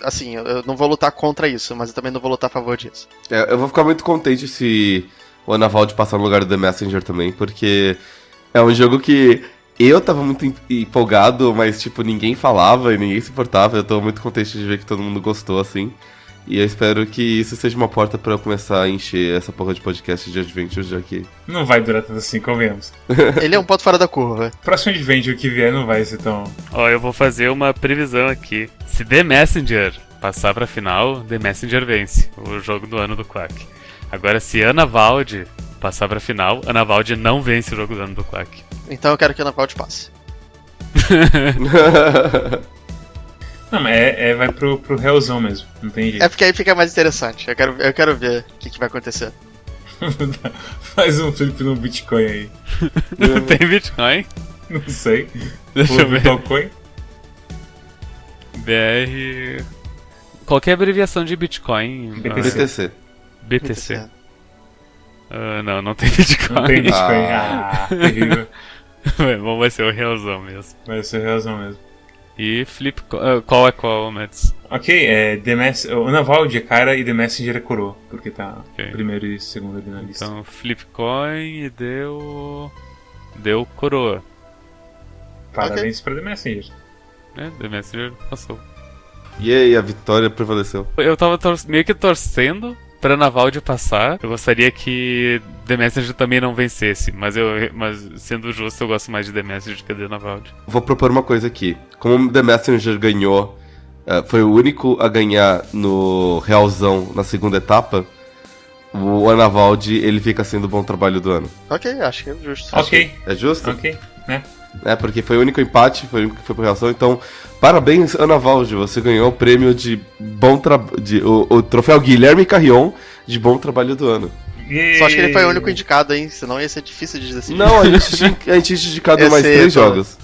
assim, eu- não vou lutar contra isso, mas eu também não vou lutar a favor disso. É, eu vou ficar muito contente se o Anavalde passar no lugar do The Messenger também, porque é um jogo que eu tava muito em- empolgado, mas tipo, ninguém falava e ninguém se importava. Eu tô muito contente de ver que todo mundo gostou, assim. E eu espero que isso seja uma porta pra eu começar a encher essa porra de podcast de Adventures, já que. Não vai durar tanto assim, convenhamos. Ele é um ponto fora da curva. Próximo Adventure que vier não vai ser tão. Ó, eu vou fazer uma previsão aqui. Se The Messenger passar pra final, The Messenger vence o jogo do ano do Quack. Agora, se Ana Valde passar pra final, Ana Valde não vence o jogo do ano do Quack. Então eu quero que Ana Vault passe. Não, mas é, é- vai pro, pro realzão mesmo. Não tem jeito. É porque aí fica mais interessante. Eu quero, eu quero ver o que, que vai acontecer. Faz um flip no Bitcoin aí. Tem Bitcoin? Não sei. Deixa eu Flip ver. Bitcoin. BR. Qualquer abreviação de Bitcoin. BTC. BTC. BTC. Ah, não, não tem Bitcoin. Não tem Bitcoin. Ah. Ah, terrível. Bom, vai ser o realzão mesmo. Vai ser realzão mesmo. E Flip. ah, qual é qual, Mads? Ok, é, The Mess... o Navaldi é cara e The Messenger é coroa, porque tá Ok. primeiro e segundo ali na lista. Então, Flipcoin e deu. Deu coroa. Parabéns pra The Messenger. É, The Messenger passou. E aí, a vitória prevaleceu. Eu tava meio que torcendo pra Navaldi passar. Eu gostaria que The Messenger também não vencesse, mas eu, mas sendo justo, eu gosto mais de The Messenger que de Navaldi. Vou propor uma coisa aqui. Como The Messenger ganhou, eh, foi o único a ganhar no Realzão na segunda etapa, o Anavaldi, ele fica sendo o bom trabalho do ano. Ok, acho que é justo. Ok, É justo? ok, né? É, porque foi o único empate, foi o único que foi pro Realzão, então... Parabéns, Ana Valde, você ganhou o prêmio de bom trabalho. O, o troféu Guilherme Carrion de bom trabalho do ano. E... Só acho que ele foi o único indicado, hein? Senão ia ser difícil de decidir. Não, a gente tinha, a gente tinha indicado Esse mais três tô- jogos.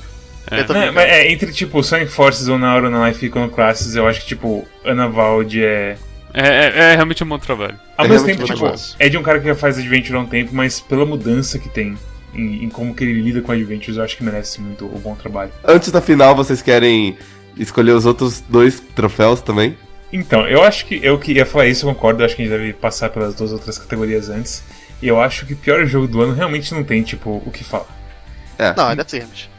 Tô Não, mas é, entre tipo Sonic Forces ou na Hora Life e Icono Classes, eu acho que tipo Ana Valde é. É, é- é realmente um bom trabalho. Ao É mesmo tempo, tipo, é de um cara que já faz Adventure há um tempo, mas pela mudança que tem em, em como que ele lida com Adventures, eu acho que merece muito o bom trabalho. Antes da final, vocês querem escolher os outros dois troféus também? Então, eu acho que eu queria falar isso, eu concordo, eu acho que a gente deve passar pelas duas outras categorias antes. E eu acho que o pior jogo do ano realmente não tem, tipo, o que falar. É. Não, deve ser realmente.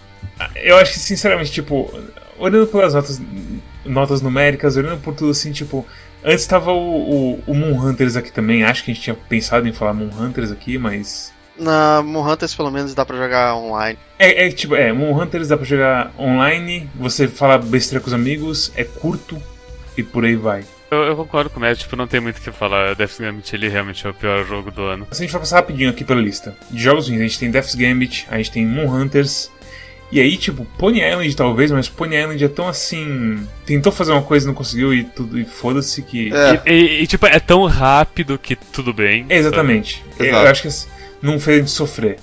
Eu acho que, sinceramente, tipo, olhando pelas notas, notas numéricas, olhando por tudo assim, tipo. Antes tava o, o, o Moon Hunters aqui também, acho que a gente tinha pensado em falar Moon Hunters aqui, mas. Na Moon Hunters, pelo menos, dá pra jogar online. É, é tipo, é, Moon Hunters dá pra jogar online, você fala besteira com os amigos, é curto e por aí vai. Eu, eu concordo com o Matt, tipo, não tem muito o que falar. Death Gambit, ele realmente é o pior jogo do ano. Se a gente for passar rapidinho aqui pela lista de jogos ruins, a gente tem Death's Gambit, a gente tem Moon Hunters. E aí, tipo, Pony Island talvez, mas Pony Island é tão assim. Tentou fazer uma coisa e não conseguiu e tudo, e foda-se que. É. E, e- e, tipo, é tão rápido que tudo bem. É, exatamente. Eu Exato. acho que assim, não fez gente sofrer.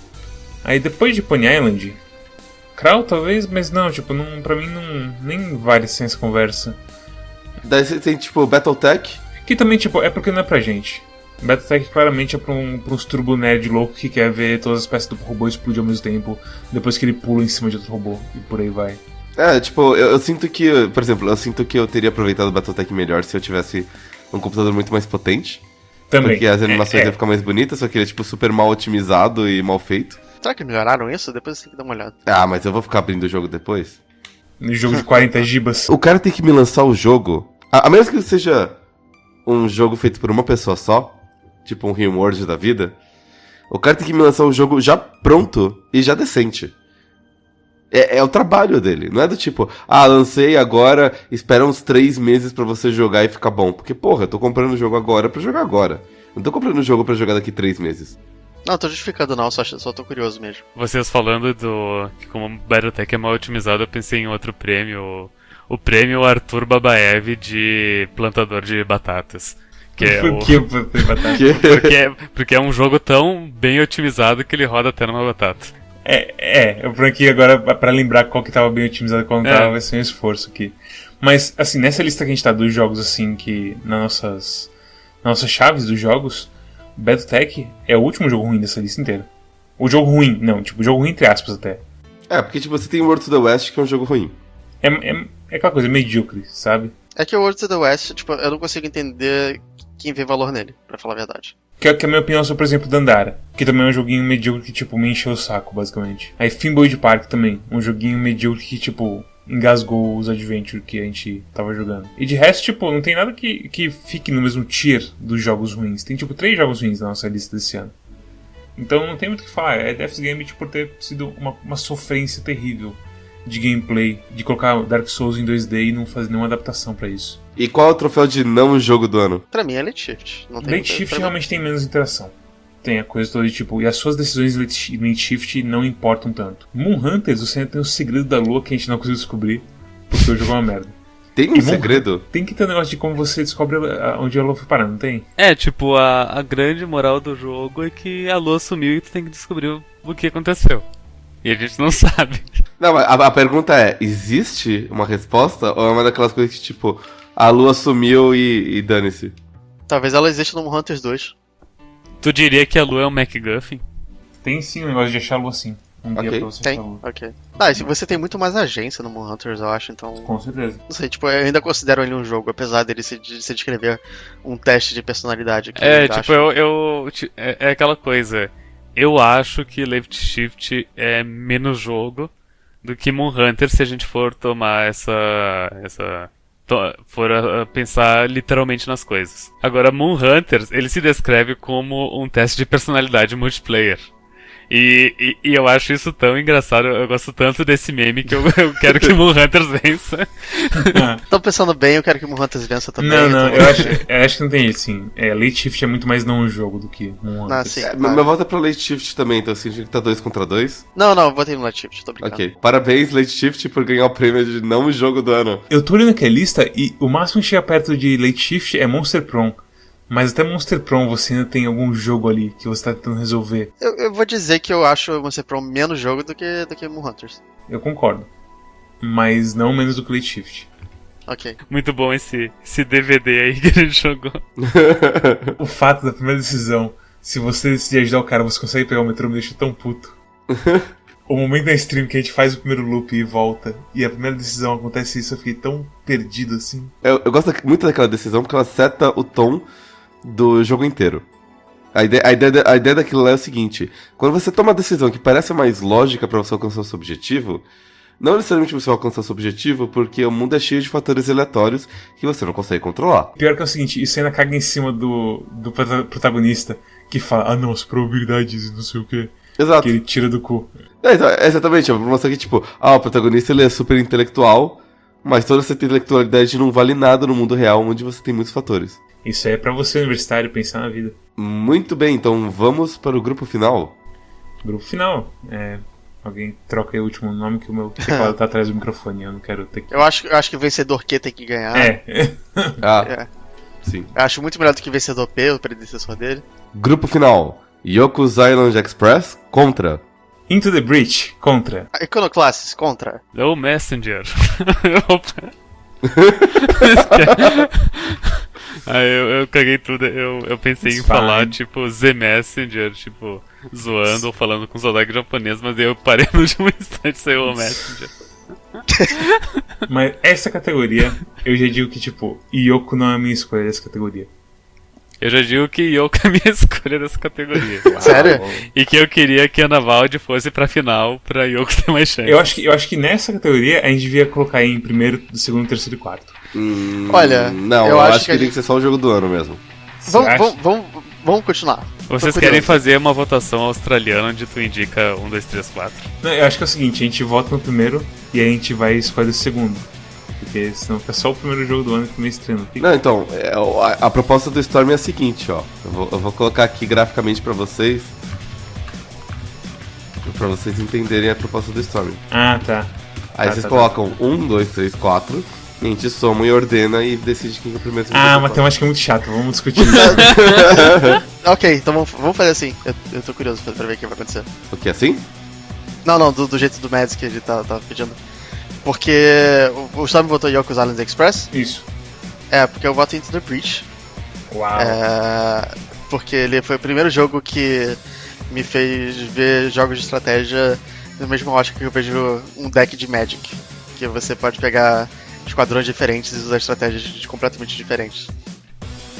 Aí depois de Pony Island, Kral talvez, mas não, tipo, não, pra mim não, nem vale assim essa conversa. Daí você tem, tipo, Battletech. Que também, tipo, é porque não é pra gente. Battletech claramente é pra, um, pra uns turbo nerd louco que quer ver todas as peças do robô explodir ao mesmo tempo, depois que ele pula em cima de outro robô, e por aí vai. É, tipo, eu, eu sinto que, por exemplo, eu sinto que eu teria aproveitado o Battletech melhor se eu tivesse um computador muito mais potente. Também. Porque as animações é, iam ficar mais bonitas, só que ele é, tipo, super mal otimizado e mal feito. Será que melhoraram isso? Depois tem que dar uma olhada. Ah, mas eu vou ficar abrindo o jogo depois. No jogo de 40 gibas. O cara tem que me lançar o jogo. A, a menos que seja um jogo feito por uma pessoa só, tipo um Rimworld da vida, o cara tem que me lançar o jogo já pronto e já decente. É, é o trabalho dele, não é do tipo, ah, lancei agora, espera uns três meses pra você jogar e ficar bom. Porque, porra, eu tô comprando o jogo agora pra jogar agora. Não tô comprando o jogo pra jogar daqui três meses. Não, tô justificando não, só, só tô curioso mesmo. Vocês falando do. que como o Battletech é mal otimizado, eu pensei em outro prêmio. O, prêmio Arthur Babaev de plantador de batatas. Que é Por o. que batata? Que- Porque é, porque é um jogo tão bem otimizado que ele roda até numa batata. É, é, eu por aqui agora pra lembrar qual que tava bem otimizado e qual não É. tava, vai ser um esforço aqui. Mas, assim, nessa lista que a gente tá dos jogos, assim, que nas nossas, nas nossas chaves dos jogos, Battletech é o último jogo ruim dessa lista inteira. O jogo ruim, não, tipo, jogo ruim entre aspas até. É, porque tipo, você tem World to the West, que é um jogo ruim. É, é, é aquela coisa medíocre, sabe? É que o World to the West, tipo, eu não consigo entender quem vê valor nele, pra falar a verdade. Que é, que é a minha opinião sobre, por exemplo, Dandara. Que também é um joguinho medíocre que, tipo, me encheu o saco, basicamente. Aí Finboy Park também. Um joguinho medíocre que, tipo, engasgou os Adventure que a gente tava jogando. E de resto, tipo, não tem nada que, que fique no mesmo tier dos jogos ruins. Tem, tipo, três jogos ruins na nossa lista desse ano. Então não tem muito o que falar. É Death's Gambit por ter sido uma, uma sofrência terrível de gameplay. De colocar Dark Souls em 2D e não fazer nenhuma adaptação pra isso. E qual é o troféu de não jogo do ano? Pra mim é Late Shift. Não tem Late Shift realmente tem menos interação. Tem a coisa toda de tipo, e as suas decisões em Late Shi- Late Shift não importam tanto. Moon Hunters, você ainda tem o segredo da lua que a gente não conseguiu descobrir, porque o jogo é uma merda. Tem um E segredo? Tem que ter um negócio de como você descobre onde a lua foi parar, não tem? É, tipo, a, a grande moral do jogo é que a lua sumiu e tu tem que descobrir o, o que aconteceu. E a gente não sabe. Não, mas a, a pergunta é: existe uma resposta? Ou é uma daquelas coisas que, tipo, a lua sumiu e, e dane-se? Talvez ela exista no Hunters 2. Tu diria que a lua é um MacGuffin? Tem sim um negócio de achar a lua sim. Um Ok. dia pra você Tem, achar a lua. ok. Ah, e se você tem muito mais agência no Moon Hunters, eu acho, então. Com certeza. Não sei, tipo, eu ainda considero ele um jogo, apesar dele se, de, se descrever um teste de personalidade. Que É, tipo, eu. eu é, é aquela coisa. Eu acho que Left Shift é menos jogo do que Moon Hunter se a gente for tomar essa. essa. for a- a pensar literalmente nas coisas. Agora, Moon Hunter, ele se descreve como um teste de personalidade multiplayer. E, e, e eu acho isso tão engraçado, eu gosto tanto desse meme que eu, eu quero que Moon Hunters vença. Tô pensando bem, eu quero que o Moon Hunters vença também. não, não, eu acho, eu acho que não tem isso, sim. É, Late Shift é muito mais não um jogo do que Ah, Hunters. sim. É, claro. Meu voto é pra Late Shift também, então significa que tá 2 contra 2. Não, não, botei no Light Shift, tô brincando. Ok. Parabéns, Late Shift, por ganhar o prêmio de não o jogo do ano. Eu tô olhando aqui a lista e o máximo que chega perto de Late Shift é Monster Prom. Mas até Monster Prom você ainda tem algum jogo ali que você tá tentando resolver. Eu, eu vou dizer que eu acho o Monster Pro menos jogo do que, do que Moon Hunters. Eu concordo. Mas não menos do que Late Shift. Ok. Muito bom esse, esse DVD aí que a gente jogou. O fato da primeira decisão, se você decidir ajudar o cara, você consegue pegar o metrô, me deixa tão puto. o momento da stream que a gente faz o primeiro loop e volta, e a primeira decisão acontece isso, eu fiquei tão perdido assim. Eu, eu gosto muito daquela decisão porque ela seta o tom do jogo inteiro. A ideia, a, ideia, a ideia daquilo lá é o seguinte: quando você toma uma decisão que parece mais lógica pra você alcançar o seu objetivo, não necessariamente você vai alcançar o seu objetivo, porque o mundo é cheio de fatores aleatórios que você não consegue controlar. Pior que é o seguinte, isso ainda caga em cima do, do prota- protagonista, que fala, ah não, as probabilidades e não sei o que, Exato. que ele tira do cu. É, então, exatamente, é uma promoção que, tipo, ah, o protagonista ele é super intelectual, mas toda essa intelectualidade não vale nada no mundo real, onde você tem muitos fatores. Isso aí é pra você, universitário, pensar na vida. Muito bem, então vamos para o grupo final. Grupo final, é... Alguém troca aí o último nome que o meu teclado tá atrás do microfone, eu não quero ter que... Eu acho, eu acho que o vencedor Q tem que ganhar. É, Ah, É. sim. Eu acho muito melhor do que o vencedor P, o predecessor dele. Grupo final. Yoku's Island Express contra. Into the Breach, contra. Ah, Iconoclastes, contra. O Messenger. Ah, eu, eu caguei tudo. Eu, eu pensei It's em falar, fine. tipo, Z Messenger, tipo, zoando ou falando com sotaque japonês, mas eu parei no último instante e saiu o Messenger. Mas essa categoria, eu já digo que, tipo, Yoko não é a minha escolha dessa categoria. Eu já digo que Yoko é a minha escolha dessa categoria. Sério? E que eu queria que a Ana Valde fosse pra final pra Yoko ter mais chance. Eu acho, que, eu acho que nessa categoria a gente devia colocar em primeiro, segundo, terceiro e quarto. Hum, Olha, Não, eu eu, acho acho que tem que ser só o jogo do ano mesmo. Vamos, vamos, vamos, vamos continuar. Vocês querem fazer uma votação australiana onde tu indica 1, 2, 3, 4. Não, eu acho que é o seguinte, a gente vota no primeiro e a gente vai escolher o segundo. Porque senão fica só o primeiro jogo do ano que meio estranho. Fica- Não, então, é, a, a proposta do Storm é a seguinte, ó. Eu vou, eu vou colocar aqui graficamente pra vocês. Pra vocês entenderem a proposta do Storm. Ah, tá. Aí Tá, vocês tá, colocam um, dois, três, quatro. E a gente soma e ordena e decide quem que é o primeiro. Ah, matemática é muito chato, vamos discutir. Ok, então vamos, vamos fazer assim. Eu, eu tô curioso pra, pra ver o que vai acontecer. O que, assim? Não, não, do, do jeito do Mads que ele tá, tá pedindo. Porque o, o Storm votou Yoko's Island Express. Isso. É, porque eu voto Into the Breach. Uau. É, porque ele foi o primeiro jogo que me fez ver jogos de estratégia na mesma ótica que eu vejo um deck de Magic. Que você pode pegar esquadrões diferentes e usar estratégias de- completamente diferentes.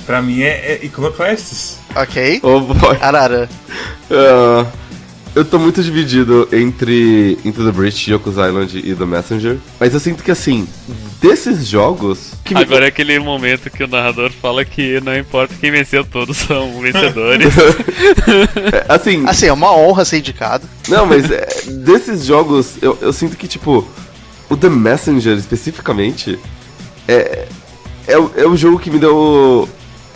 Pra mim é, é Iconoclastes. Ok. Oh boy. Arara. Ah, eu tô muito dividido entre Into the Breach, Yoku's Island e The Messenger. Mas eu sinto que assim, desses jogos. Que me- Agora é aquele momento que o narrador fala que não importa quem venceu, todos são vencedores. é, assim, Assim, é uma honra ser indicado. Não, mas é, desses jogos, eu, eu sinto que, tipo, o The Messenger especificamente é, é, o- é o jogo que me deu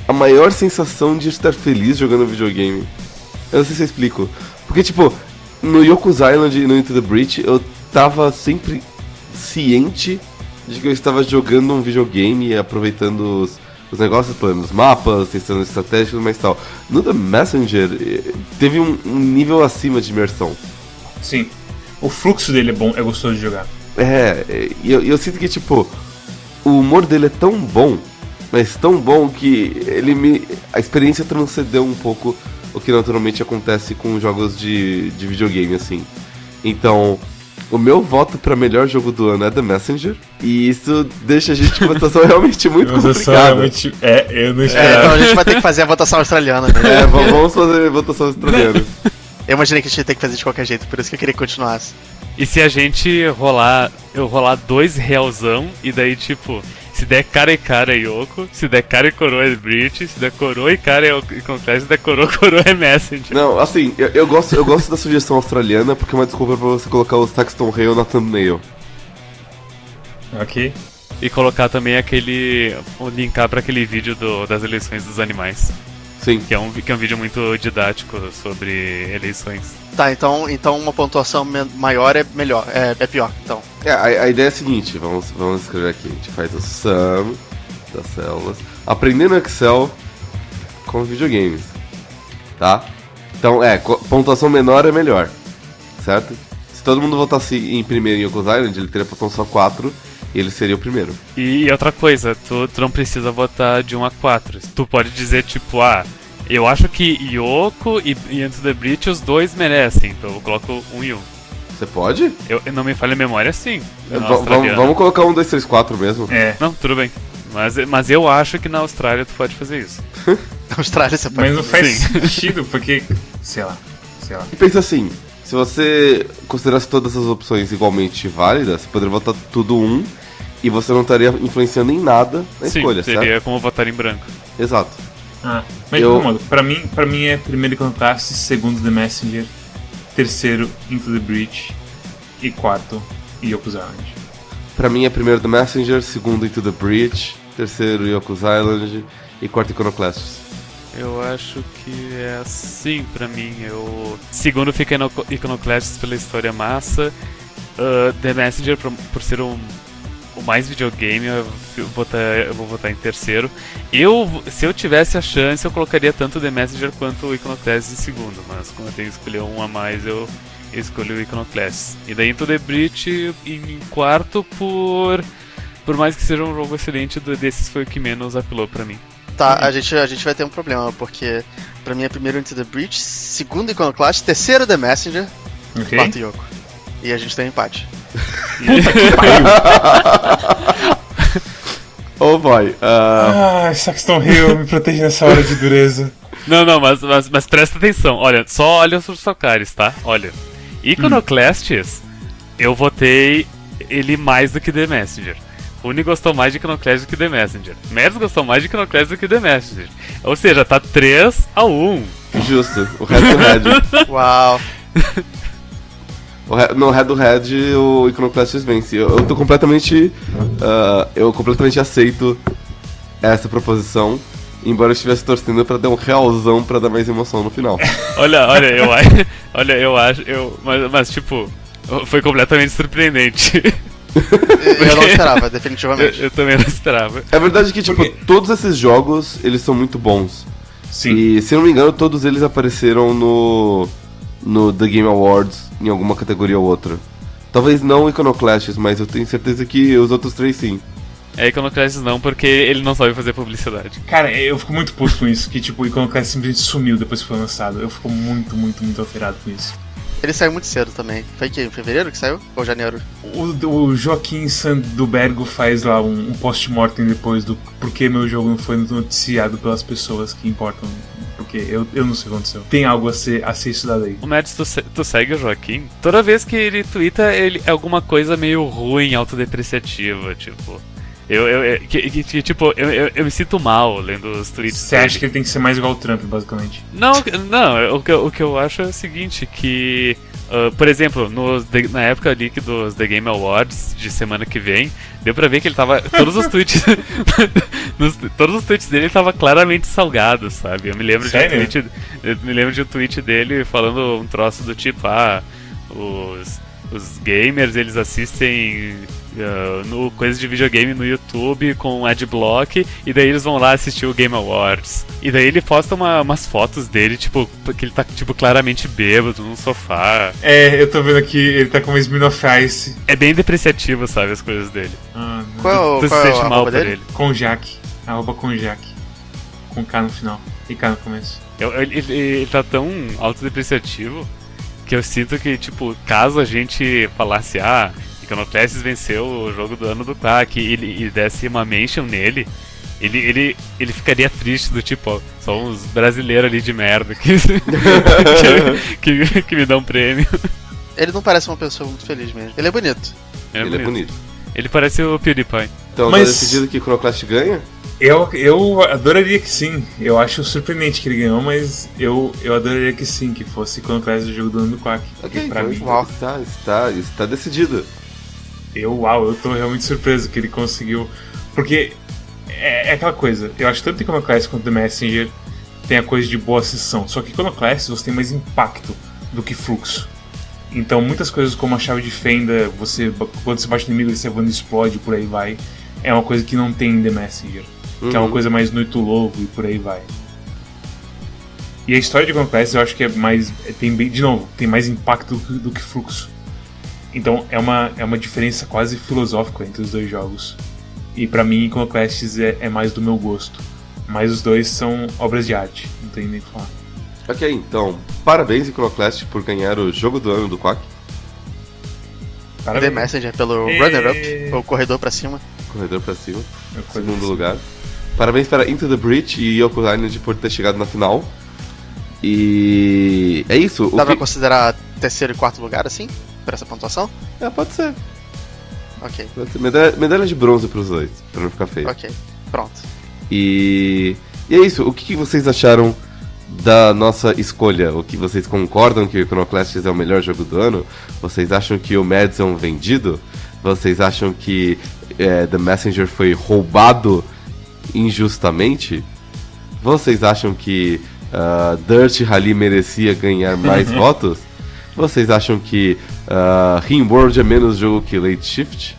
a maior sensação de estar feliz jogando videogame. Eu não sei se eu explico. Porque, tipo, no Yoku's Island e no Into the Breach, eu tava sempre ciente de que eu estava jogando um videogame e aproveitando os, os negócios, plano, os mapas, testando estratégia e tudo mais tal. No The Messenger, eh, teve um, um nível acima de imersão. Sim. O fluxo dele é bom, é gostoso de jogar. É, é, e eu, eu sinto que, tipo, o humor dele é tão bom, mas tão bom que ele me. A experiência transcendeu um pouco o que naturalmente acontece com jogos de, de videogame, assim. Então, o meu voto pra melhor jogo do ano é The Messenger, e isso deixa a gente com uma situação realmente muito é complicada. realmente. É, eu não É, esperava. então a gente vai ter que fazer a votação australiana. Né? É, vamos fazer votação australiana. Eu imaginei que a gente ia ter que fazer de qualquer jeito, por isso que eu queria que continuasse. E se a gente rolar. Eu rolar dois realzão e daí tipo. Se der cara e cara é Yoko, se der cara e coroa é Brit, se der coroa e cara é Iconoclast, se der coroa coroa é Messenger. Não, assim, eu, eu gosto, eu gosto da sugestão australiana porque é uma desculpa pra você colocar o Saxton Hale na thumbnail. Ok. E colocar também aquele. linkar pra aquele vídeo do- das eleições dos animais. Sim. Que é, um, que é um vídeo muito didático sobre eleições. Tá, então, então uma pontuação maior é melhor, é, é pior, então. É, a, a ideia é a seguinte, vamos, vamos escrever aqui. A gente faz o sum das células. Aprender no Excel com videogames. Tá? Então, é, pontuação menor é melhor. Certo? Se todo mundo votasse em primeiro em Yokos Island, ele teria pontuação só 4 e ele seria o primeiro. E outra coisa, tu, tu não precisa votar de 1 a 4. Tu pode dizer, tipo, ah, eu acho que Yoko e, e Into the Breach os dois merecem, então eu coloco um e um. Você pode? Eu, eu não me falha a memória, sim. É, vamos, colocar um, dois, três, quatro mesmo. É. Não, tudo bem. Mas, mas eu acho que na Austrália tu pode fazer isso. Na Austrália você pode. Mas não faz Sim. sentido, porque. Sei lá. Sei lá. E pensa assim, se você considerasse todas as opções igualmente válidas, você poderia votar tudo um e você não estaria influenciando em nada na sim, escolha, seria certo? como votar em branco. Exato. Ah, mas Eu- de modo, pra mim, pra mim é primeiro Iconoclast, segundo The Messenger, terceiro Into the Breach e quarto Yoko's Island. Pra mim é primeiro The Messenger, segundo Into the Breach, terceiro Yoko's Island e quarto Iconoclasts. Eu acho que é assim pra mim. Eu... Segundo fica Iconoclasts pela história massa. Ah, The Messenger por, por ser um, o mais videogame, eu, vou votar, eu vou votar em terceiro. Eu, se eu tivesse a chance, eu colocaria tanto The Messenger quanto o Iconoclasts em segundo. Mas como eu tenho que escolher um a mais, eu, escolhi o Iconoclasts. E daí Into the em quarto por... Por mais que seja um jogo excelente, desses foi o que menos apelou pra mim. Tá, a gente, a gente vai ter um problema, porque pra mim é primeiro Into the Breach, segundo Iconoclast, terceiro The Messenger, Ok? quarto Yoko. E a gente tem um empate. Oh boy, ah, Ah, Saxton Hill, me protege nessa hora de dureza. Não, não, mas, mas, mas presta atenção. Olha, só olha os socares, tá? Olha. Iconoclasts, eu votei ele mais do que The Messenger. Rune gostou mais de Iconoclast do que The Messenger. Mads gostou mais de Iconoclast do que The Messenger. Ou seja, tá 3 a 1. justo. O Head do Head. Uau! No Head do Head, o Iconoclasts vence. Eu, eu tô completamente. ah, eu completamente aceito essa proposição. Embora eu estivesse torcendo pra dar um realzão pra dar mais emoção no final. Olha, olha, eu acho. Olha, eu acho. Eu, mas, mas, tipo, foi completamente surpreendente. Eu não esperava, eu, definitivamente. eu também não esperava. É verdade que, tipo, Porque- todos esses jogos, eles são muito bons. Sim. E, se não me engano, todos eles apareceram no, no The Game Awards, em alguma categoria ou outra. Talvez não Iconoclasts, mas eu tenho certeza que os outros três sim. É Iconoclasts não, porque ele não sabe fazer publicidade. Cara, eu fico muito puto com isso, que tipo, o Iconoclast simplesmente sumiu depois que foi lançado. Eu fico muito, muito, muito alterado com isso. Ele saiu muito cedo também. Foi que em fevereiro que saiu? Ou janeiro? O, o Joaquim Sandubergo faz lá um, um post-mortem depois do porquê meu jogo não foi noticiado pelas pessoas que importam. Porque eu, eu não sei o que aconteceu. Tem algo a ser, a ser estudado aí. O Mads, tu, tu segue o Joaquim? Toda vez que ele twitta, ele é alguma coisa meio ruim, autodepreciativa, tipo. Eu, eu, que, que- que, tipo, eu, eu, eu me sinto mal lendo os tweets Você acha que ele tem que ser mais igual o Trump, basicamente? Não, não, o que, eu- o que eu acho é o seguinte, que, ah, por exemplo, The- na época ali que dos The Game Awards de semana que vem, deu pra ver que ele tava. Todos os tweets. nos- todos os tweets dele tava claramente salgados, sabe? Eu me lembro de um Sério? tweet. Eu me lembro de um tweet dele falando um troço do tipo, ah, os, os gamers eles assistem. Ah, no coisa de videogame no YouTube com adblock e daí eles vão lá assistir o Game Awards. E daí ele posta uma- umas fotos dele, tipo, que ele tá tipo claramente bêbado num sofá. É, eu tô vendo aqui, ele tá com uma Smirnoff Ice. É bem depreciativo, sabe, as coisas dele. Ah, Qual, é o- tu qual se é sente mal por dele? ele. Conjac. Arroba Conjac. Com K no final. E K no começo. Eu- ele, ele- ele tá tão autodepreciativo que eu sinto que, tipo, caso a gente falasse, ah, Iconoclasts venceu o jogo do ano do Quack e, ele- e desse uma mention nele, ele, ele, ele ficaria triste do tipo, ó, só uns brasileiros ali de merda que, que, que, que me dão prêmio. Ele não parece uma pessoa muito feliz mesmo. Ele é bonito. Ele é bonito. Ele parece o PewDiePie. Então Mas- tá decidido que Chronoclast ganha? Eu, eu adoraria que sim. Eu acho surpreendente que ele ganhou, mas eu, eu adoraria que sim, que fosse quando classe do jogo do ano do Quack. Ok, pra então mim, uau. está, está, está decidido. Eu, uau, eu tô realmente surpreso que ele conseguiu. Porque é, é aquela coisa, eu acho que tanto Iconoclast quanto The Messenger tem a coisa de boa sessão. Só que Iconoclast você tem mais impacto do que fluxo. Então muitas coisas como a chave de fenda, você quando você bate no inimigo, esse Evandro explode por aí vai. É uma coisa que não tem em The Messenger. Que é uma Uhum. coisa mais noito lobo e por aí vai. E a história de Conquest eu acho que é mais. é- Tem de novo, tem mais impacto do que, do que fluxo. Então é uma, é uma diferença quase filosófica entre os dois jogos. E pra mim, Conquest é, é mais do meu gosto. Mas os dois são obras de arte, não tem nem o que falar. Ok, então, parabéns Iconoclast por ganhar o jogo do ano do Quack. The Parabéns. Messenger pelo É. runner-up, ou corredor pra cima. Corredor pra cima. Coisa Segundo assim. lugar. Parabéns para Into the Breach e Yoko Island por ter chegado na final. E é isso. O Dá pra que... considerar terceiro e quarto lugar, assim? Pra essa pontuação? É, pode ser. Ok, Pode ser. Medalha, medalha de bronze pros dois, pra não ficar feio. ok. Pronto. E... e é isso. O que que vocês acharam da nossa escolha? O que vocês concordam que o Iconoclasts é o melhor jogo do ano? Vocês acham que o Mads é um vendido? Vocês acham que é, The Messenger foi roubado injustamente? Vocês acham que ah, Dirt Rally merecia ganhar mais votos? Vocês acham que uh, Rimworld é menos jogo que Late Shift?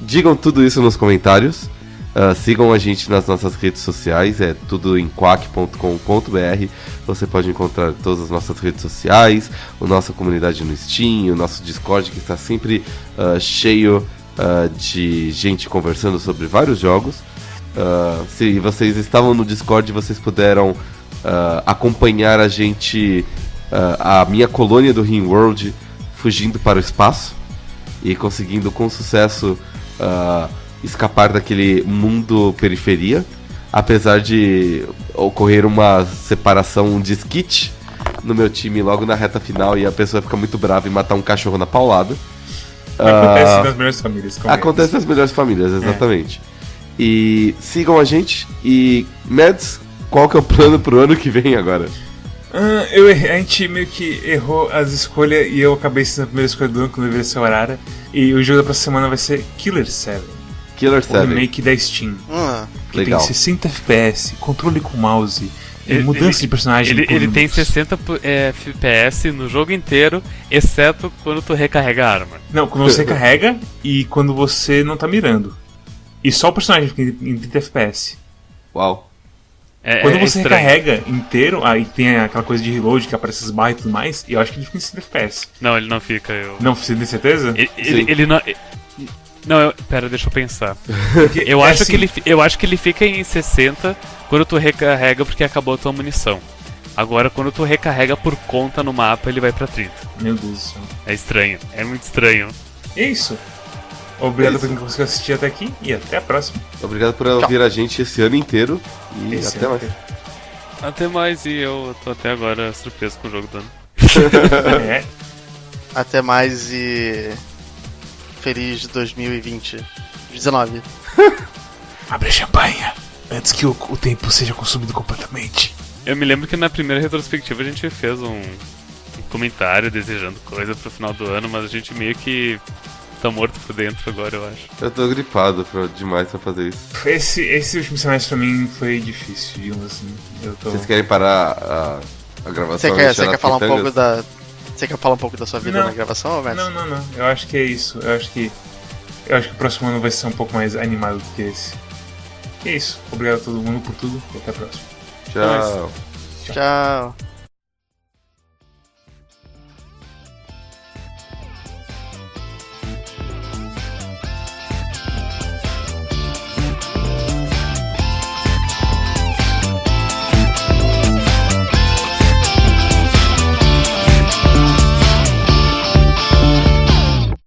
Digam tudo isso nos comentários. Ah, sigam a gente nas nossas redes sociais, é tudo em quack.com.br. Você pode encontrar todas as nossas redes sociais, a nossa comunidade no Steam, o nosso Discord que está sempre ah, cheio ah, de gente conversando sobre vários jogos. Se vocês estavam no Discord, vocês puderam acompanhar a gente, a minha colônia do Rimworld, fugindo para o espaço e conseguindo com sucesso ah, escapar daquele mundo periferia, apesar de ocorrer uma separação, um desquite no meu time logo na reta final e a pessoa fica muito brava e matar um cachorro na paulada. Acontece Ah, nas melhores famílias. Acontece nas melhores famílias, exatamente. E sigam a gente e Mads, qual que é o plano pro ano que vem agora? Ah, eu errei- a gente meio que errou as escolhas e eu acabei sendo a primeira escolha do ano quando deveria ser o Arara. E o jogo da próxima semana vai ser Killer 7, Killer o 7. remake da Steam. Hum, Que Legal. tem 60 FPS, controle com mouse, e Ele- mudança ele- de personagem. Ele, ele tem minutos. 60 pu- é, FPS no jogo inteiro, exceto quando tu recarrega a arma. Não, quando você carrega e quando você não tá mirando. E só o personagem fica em 30 FPS. Uau. É, Quando é você estranho. recarrega inteiro, aí tem aquela coisa de reload que aparece as barras e tudo mais, e eu acho que ele fica em 60 FPS. Não, ele não fica. Eu... Não, você tem certeza? Ele, ele, ele não. Não, eu, pera, deixa eu pensar. Porque Eu, é acho assim, que ele, eu acho que ele fica em 60 quando tu recarrega porque acabou a tua munição. Agora, quando tu recarrega por conta no mapa, ele vai pra 30. Meu Deus do céu. É estranho, é muito estranho. É isso. Obrigado É por quem conseguiu assistir até aqui e até a próxima. Obrigado por ouvir a gente esse ano inteiro e Esse até mais. Até mais, e eu tô até agora surpreso com o jogo do ano. é. até mais e. Feliz 2020. 19. Abre a champanhe antes que o, o tempo seja consumido completamente. Eu me lembro que na primeira retrospectiva a gente fez um, um comentário desejando coisa pro final do ano, mas a gente meio que tá morto por dentro agora, eu acho. Eu tô gripado pra, demais pra fazer isso. Esse, esse último semestre pra mim foi difícil, digamos assim. Eu tô. Vocês querem parar a, a gravação? Você quer, você quer falar um pitangas? pouco da. Você quer falar um pouco da sua vida Não. na gravação, Mads? Não, não, não. Eu acho que é isso. Eu acho que. Eu acho que o próximo ano vai ser um pouco mais animado do que esse. E é isso. Obrigado a todo mundo por tudo e até a próxima. Tchau. Tchau.